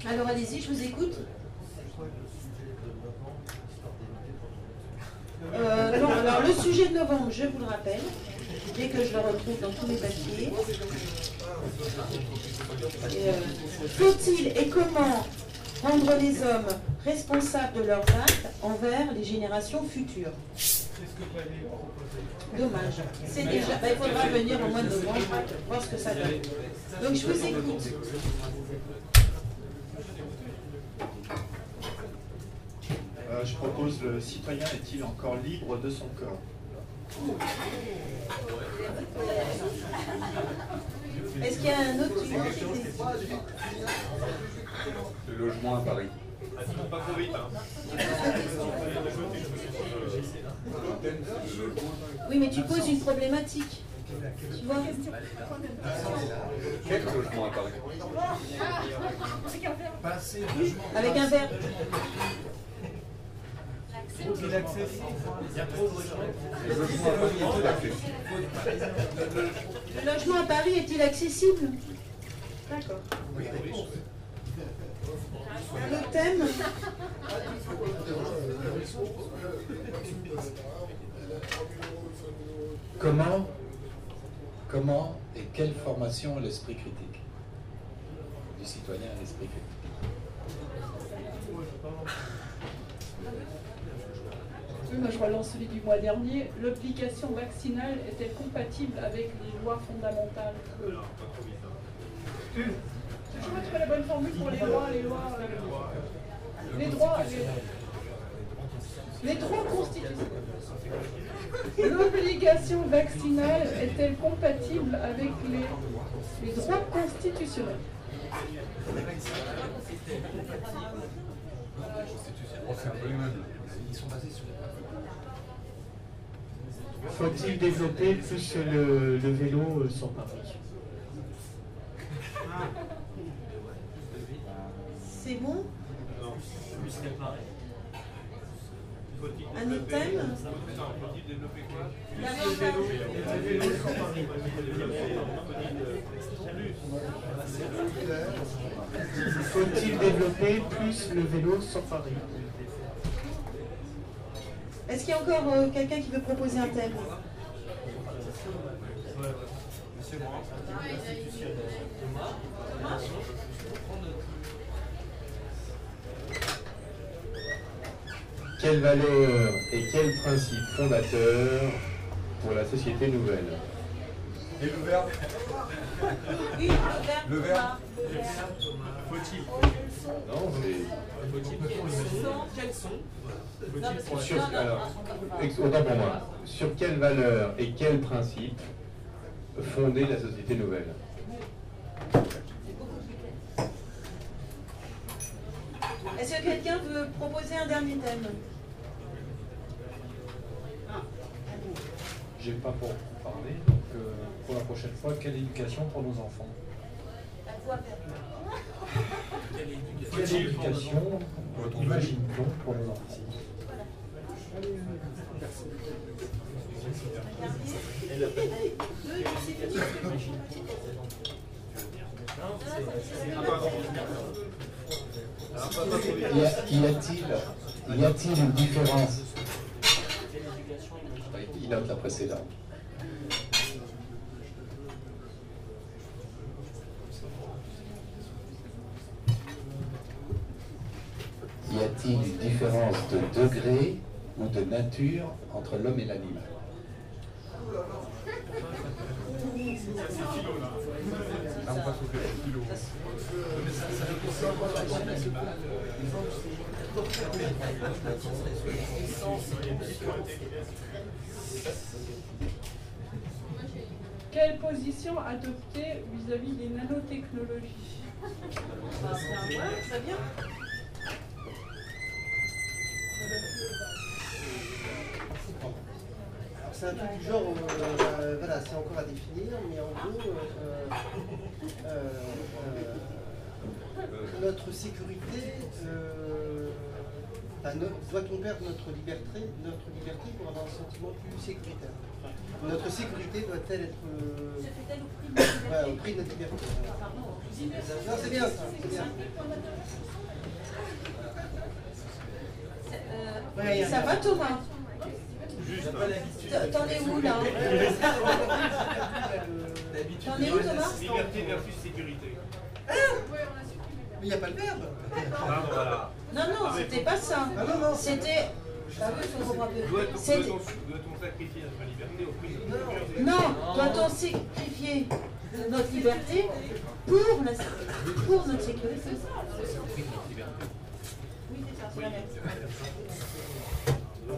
Alors allez-y, je vous écoute. Euh, non, alors le sujet de novembre, je vous le rappelle, dès que je le retrouve dans tous mes papiers. Euh, faut-il et comment rendre les hommes responsables de leurs actes envers les générations futures Dommage. C'est déjà. Bah, il faudra venir au mois de novembre voir ce que ça donne. Donc je vous écoute. Euh, je propose le citoyen est-il encore libre de son corps? Est-ce qu'il y a un autre Le logement à Paris. Oui, mais tu poses une problématique. Tu vois Quel logement à Paris Avec un verre. Le logement à Paris est-il accessible D'accord. Le thème. Comment, comment et quelle formation l'esprit critique du citoyen à l'esprit critique? Oui, moi je relance celui du mois dernier. L'obligation vaccinale est-elle compatible avec les lois fondamentales? Je trouve la bonne formule pour les lois, les lois. Euh, les droits, les, les droits constitutionnels. L'obligation vaccinale est-elle compatible avec les, les droits constitutionnels? Faut-il développer plus le, le vélo sur Paris C'est bon Un autre thème. Faut-il développer plus le vélo sur Paris Est-ce qu'il y a encore euh, quelqu'un qui veut proposer un thème Quelle valeur et quel principe fondateur pour la société nouvelle? Et le verbe? Le verbe Faut-il Non, c'est. Quels sont Sur, ex- autant pour moi. Sur quelle valeur et quel principe fonder la société nouvelle? Est-ce que quelqu'un veut proposer un dernier thème J'ai pas pour parler, donc euh, pour la prochaine fois, quelle éducation pour nos enfants? La voix perdue. Quelle éducation imagine-t-on pour nos enfants? Y a-t-il y a-t-il une différence? Il note la précédente. Y a-t-il une différence de degré ou de nature entre l'homme et l'animal? Quelle position adopter vis-à-vis des nanotechnologies Ah, C'est un truc du genre, euh, voilà, c'est encore à définir, mais en gros, euh, euh, euh, notre sécurité, euh, doit-on perdre notre liberté, notre liberté pour avoir un sentiment plus sécuritaire? Notre sécurité doit-elle être euh, ouais, au prix de notre liberté? Non, c'est bien ça, bien. Ça va Thomas? T'en- T'en es où là T'en es où Thomas Liberté versus sécurité. Mais il n'y a pas le verbe Pardon, voilà. Non, non, c'était pas ça. C'était. Bah oui. Doit-on sacrifier notre liberté au prix de notre sécurité Non, doit-on sacrifier notre liberté pour, la, pour notre sécurité? Oui, c'est ça, c'est la même. En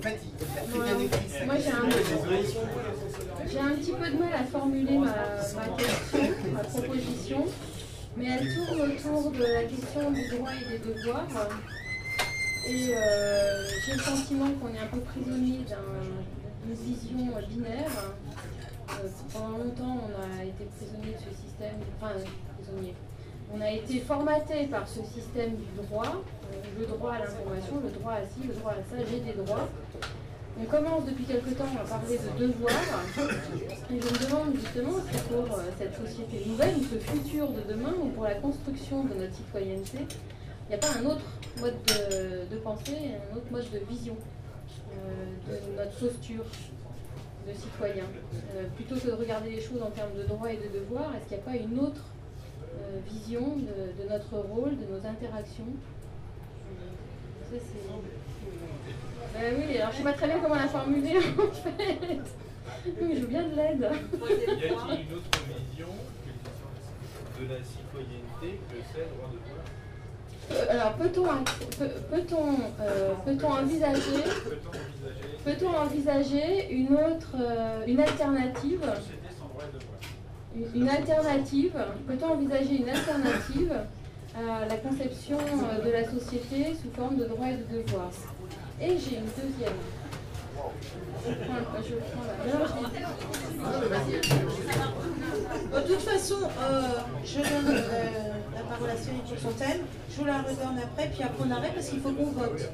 fait, il a très bien écrit ça. Moi, j'ai un, petit peu de mal à formuler ma, ma question, ma proposition, mais elle tourne autour de la question du droit et des devoirs. Et euh, j'ai le sentiment qu'on est un peu prisonnier d'un- d'une vision binaire. Euh, pendant longtemps, on a été prisonnier de ce système, enfin, prisonnier. On a été formaté par ce système du droit, le droit à l'information, le droit à ci, le droit à ça, j'ai des droits. On commence depuis quelque temps à parler de devoirs, et je me demande justement si pour euh, cette société nouvelle, ou ce futur de demain, ou pour la construction de notre citoyenneté, il n'y a pas un autre mode de, pensée, un autre mode de vision euh, de notre posture de citoyen. Euh, plutôt que de regarder les choses en termes de droits et de devoirs, est-ce qu'il n'y a pas une autre euh, vision de notre rôle, de nos interactions Ça, c'est- Ben oui, alors je sais pas très bien comment la formuler en fait. Oui, je veux bien de l'aide. Y a-t-il une autre vision de la citoyenneté que celle droit de devoir Euh, Alors, peut-on peut, peut-on euh, peut-on envisager peut-on envisager une autre euh, une alternative une, une alternative peut-on envisager une alternative à la conception euh, de la société sous forme de droits et de devoirs Et j'ai une deuxième. Je prends, je la. De toute façon, euh, je donne euh, la parole à Cyril pour son thème. Je vous la redonne après, puis après on arrête parce qu'il faut qu'on vote.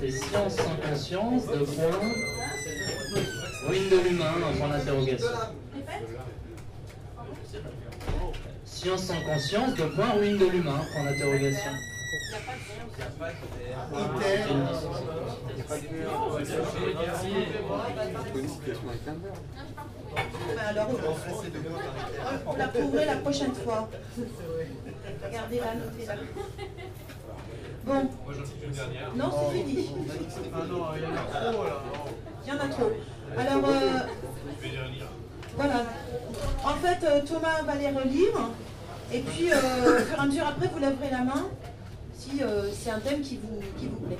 C'est science sans conscience, de point, ruine de l'humain, un point d'interrogation. Science sans conscience, de point, ruine de l'humain, point d'interrogation. Alors, on la prouverait la prochaine fois. Regardez-la, notez-la. Bon. Non, c'est fini. Il y en a trop. Alors, euh, voilà. En fait, euh, Thomas va les relire. Et puis, euh, au fur et à mesure, après, vous lèverez la main si euh, c'est un thème qui vous, qui vous plaît.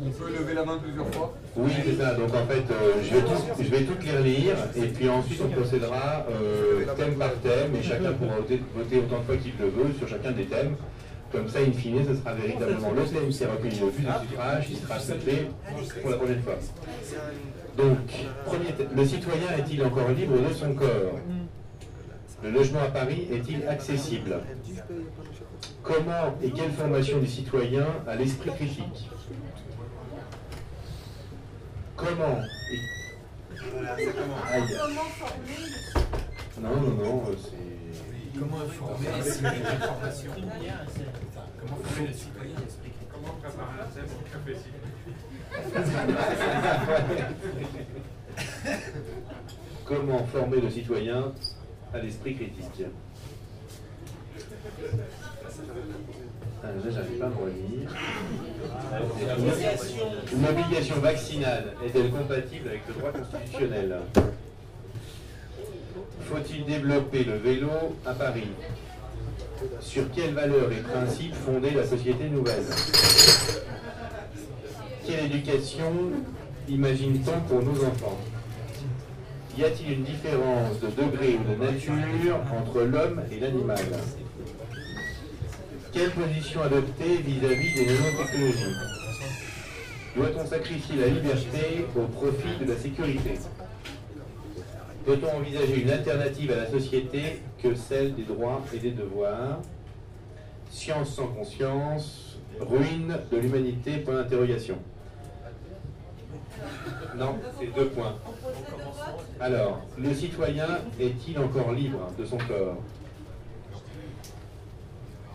On peut lever la main plusieurs fois? Oui, c'est ça. Donc en fait, euh, je, vais tous- je vais toutes les relire et puis ensuite on procédera euh, thème par thème et chacun pourra voter, voter autant de fois qu'il le veut sur chacun des thèmes. Comme ça, in fine, ce sera véritablement le thème qui a recueilli le plus de suffrages qui sera accepté pour la prochaine fois. Donc, premier le citoyen est-il encore libre de son corps? Le logement à Paris est-il accessible? Comment et quelle formation du citoyen à l'esprit critique? Comment et... Aïe. Comment former Non, non, non, euh, c'est... Comment informer Comment former les citoyens à l'esprit critique Comment préparer un café Comment former le citoyen à l'esprit critique Ah, Déjà, j'arrive pas à me relire. Une obligation vaccinale est-elle compatible avec le droit constitutionnel Faut-il développer le vélo à Paris Sur quelles valeurs et principes fonder la société nouvelle Quelle éducation imagine-t-on pour nos enfants? Y a-t-il une différence de degré ou de nature entre l'homme et l'animal? Quelle position adopter vis-à-vis des nanotechnologies? Doit-on sacrifier la liberté au profit de la sécurité? Peut-on envisager une alternative à la société que celle des droits et des devoirs? Science sans conscience, ruine de l'humanité, point d'interrogation. Non, c'est deux points. Alors, le citoyen est-il encore libre de son corps?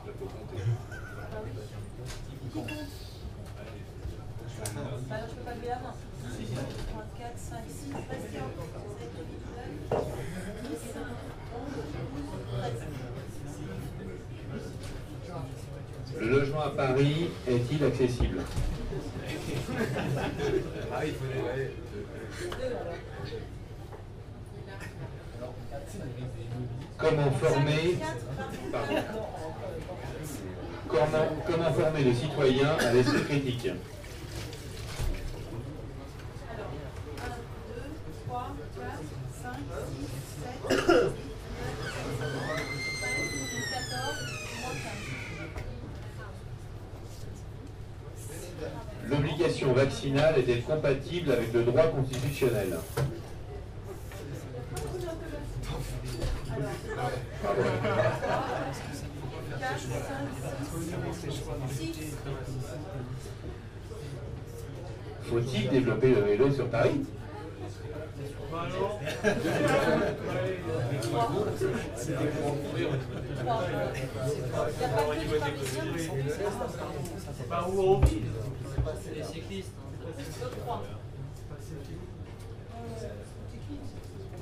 Je peux compter. Alors je peux pas lever la main. 3, 4, 5, 6, restez en 7, 8, 9, 10, 11, 13. Le logement à Paris est-il accessible? Ah, il faut les Comment former. Comment, comment former le citoyen à l'esprit critique 3, 4, 5, 6, 7, 8, 9, 10, 11, 12, 13, 14, moins 15. L'obligation vaccinale est-elle compatible avec le droit constitutionnel Pardon. 4, 5, 6, 6. Faut-il développer le vélo sur Paris? C'est les cyclistes.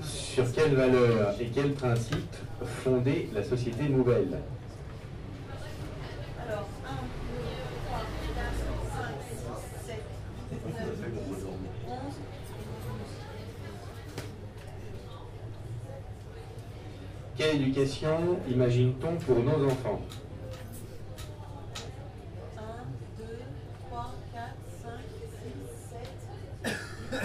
Sur quelles valeurs et quels principes fonder la société nouvelle Alors, 1, 2, 3, 4, 5, 6, 7, 8, 9, 10, 11, Quelle éducation imagine-t-on pour nos enfants 1, 2, 3, 4, 5, 6, 7.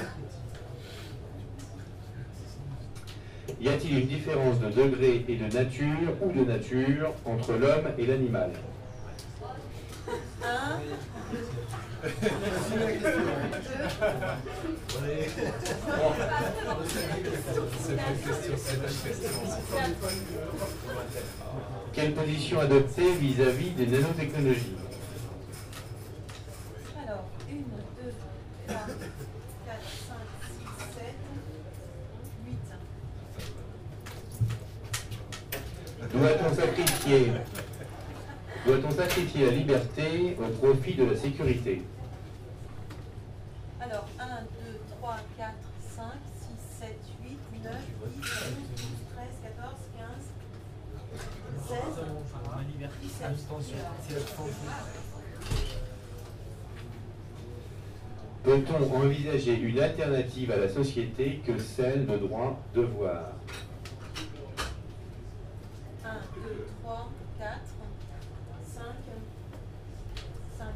Y a-t-il une différence de degré et de nature ou de nature entre l'homme et l'animal. 1, Quelle position adopter vis-à-vis des nanotechnologies? Alors, 1, 2, 3, 4, 5, 6, 7, 8. Doit-on sacrifier, la liberté au profit de la sécurité? Alors, 1, 2, 3, 4, 5, 6, 7, 8, 9, 10, 11, 12, 13, 14, 15, 16, 17. Peut-on envisager une alternative à la société que celle de droit-devoir 1, 2, 3, 4, 5, 5.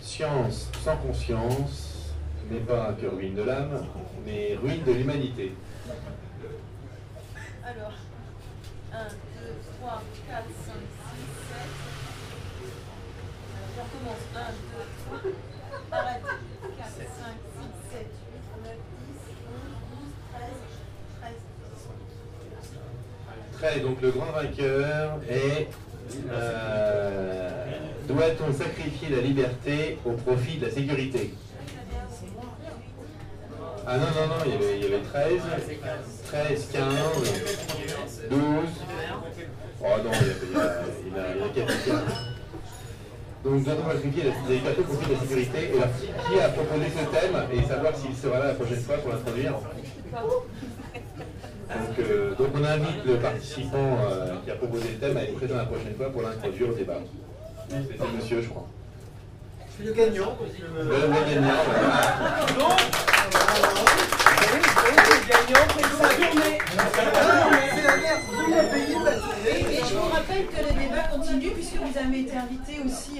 Science sans conscience n'est pas que ruine de l'âme, mais ruine de l'humanité. Alors, 1, 2, 3, 4, 5, 6, 7. Alors, je recommence. 1, 2, 3. Arrête. 4, 5, 6, 7, 8, 9, 10, 11, 12, 13, 13. 13, donc le grand vainqueur est euh, doit-on sacrifier la liberté au profit de la sécurité? Ah non, non, non, il y avait, il y avait 13, 13, 15, 12. Oh non, il y a, il y a, il y a, il y a 4, 15. Donc doit-on sacrifier la liberté au profit de la sécurité? Et alors, qui a proposé ce thème? Et savoir s'il sera là la prochaine fois pour l'introduire? Donc, euh, donc on invite le participant euh, qui a proposé le thème à être présent la prochaine fois pour l'introduire au débat. C'était monsieur, je crois. Je suis le gagnant. Le, le gagnant. Non Le gagnant, payé, Et, et je vous rappelle que le débat continue puisque vous avez été invité aussi.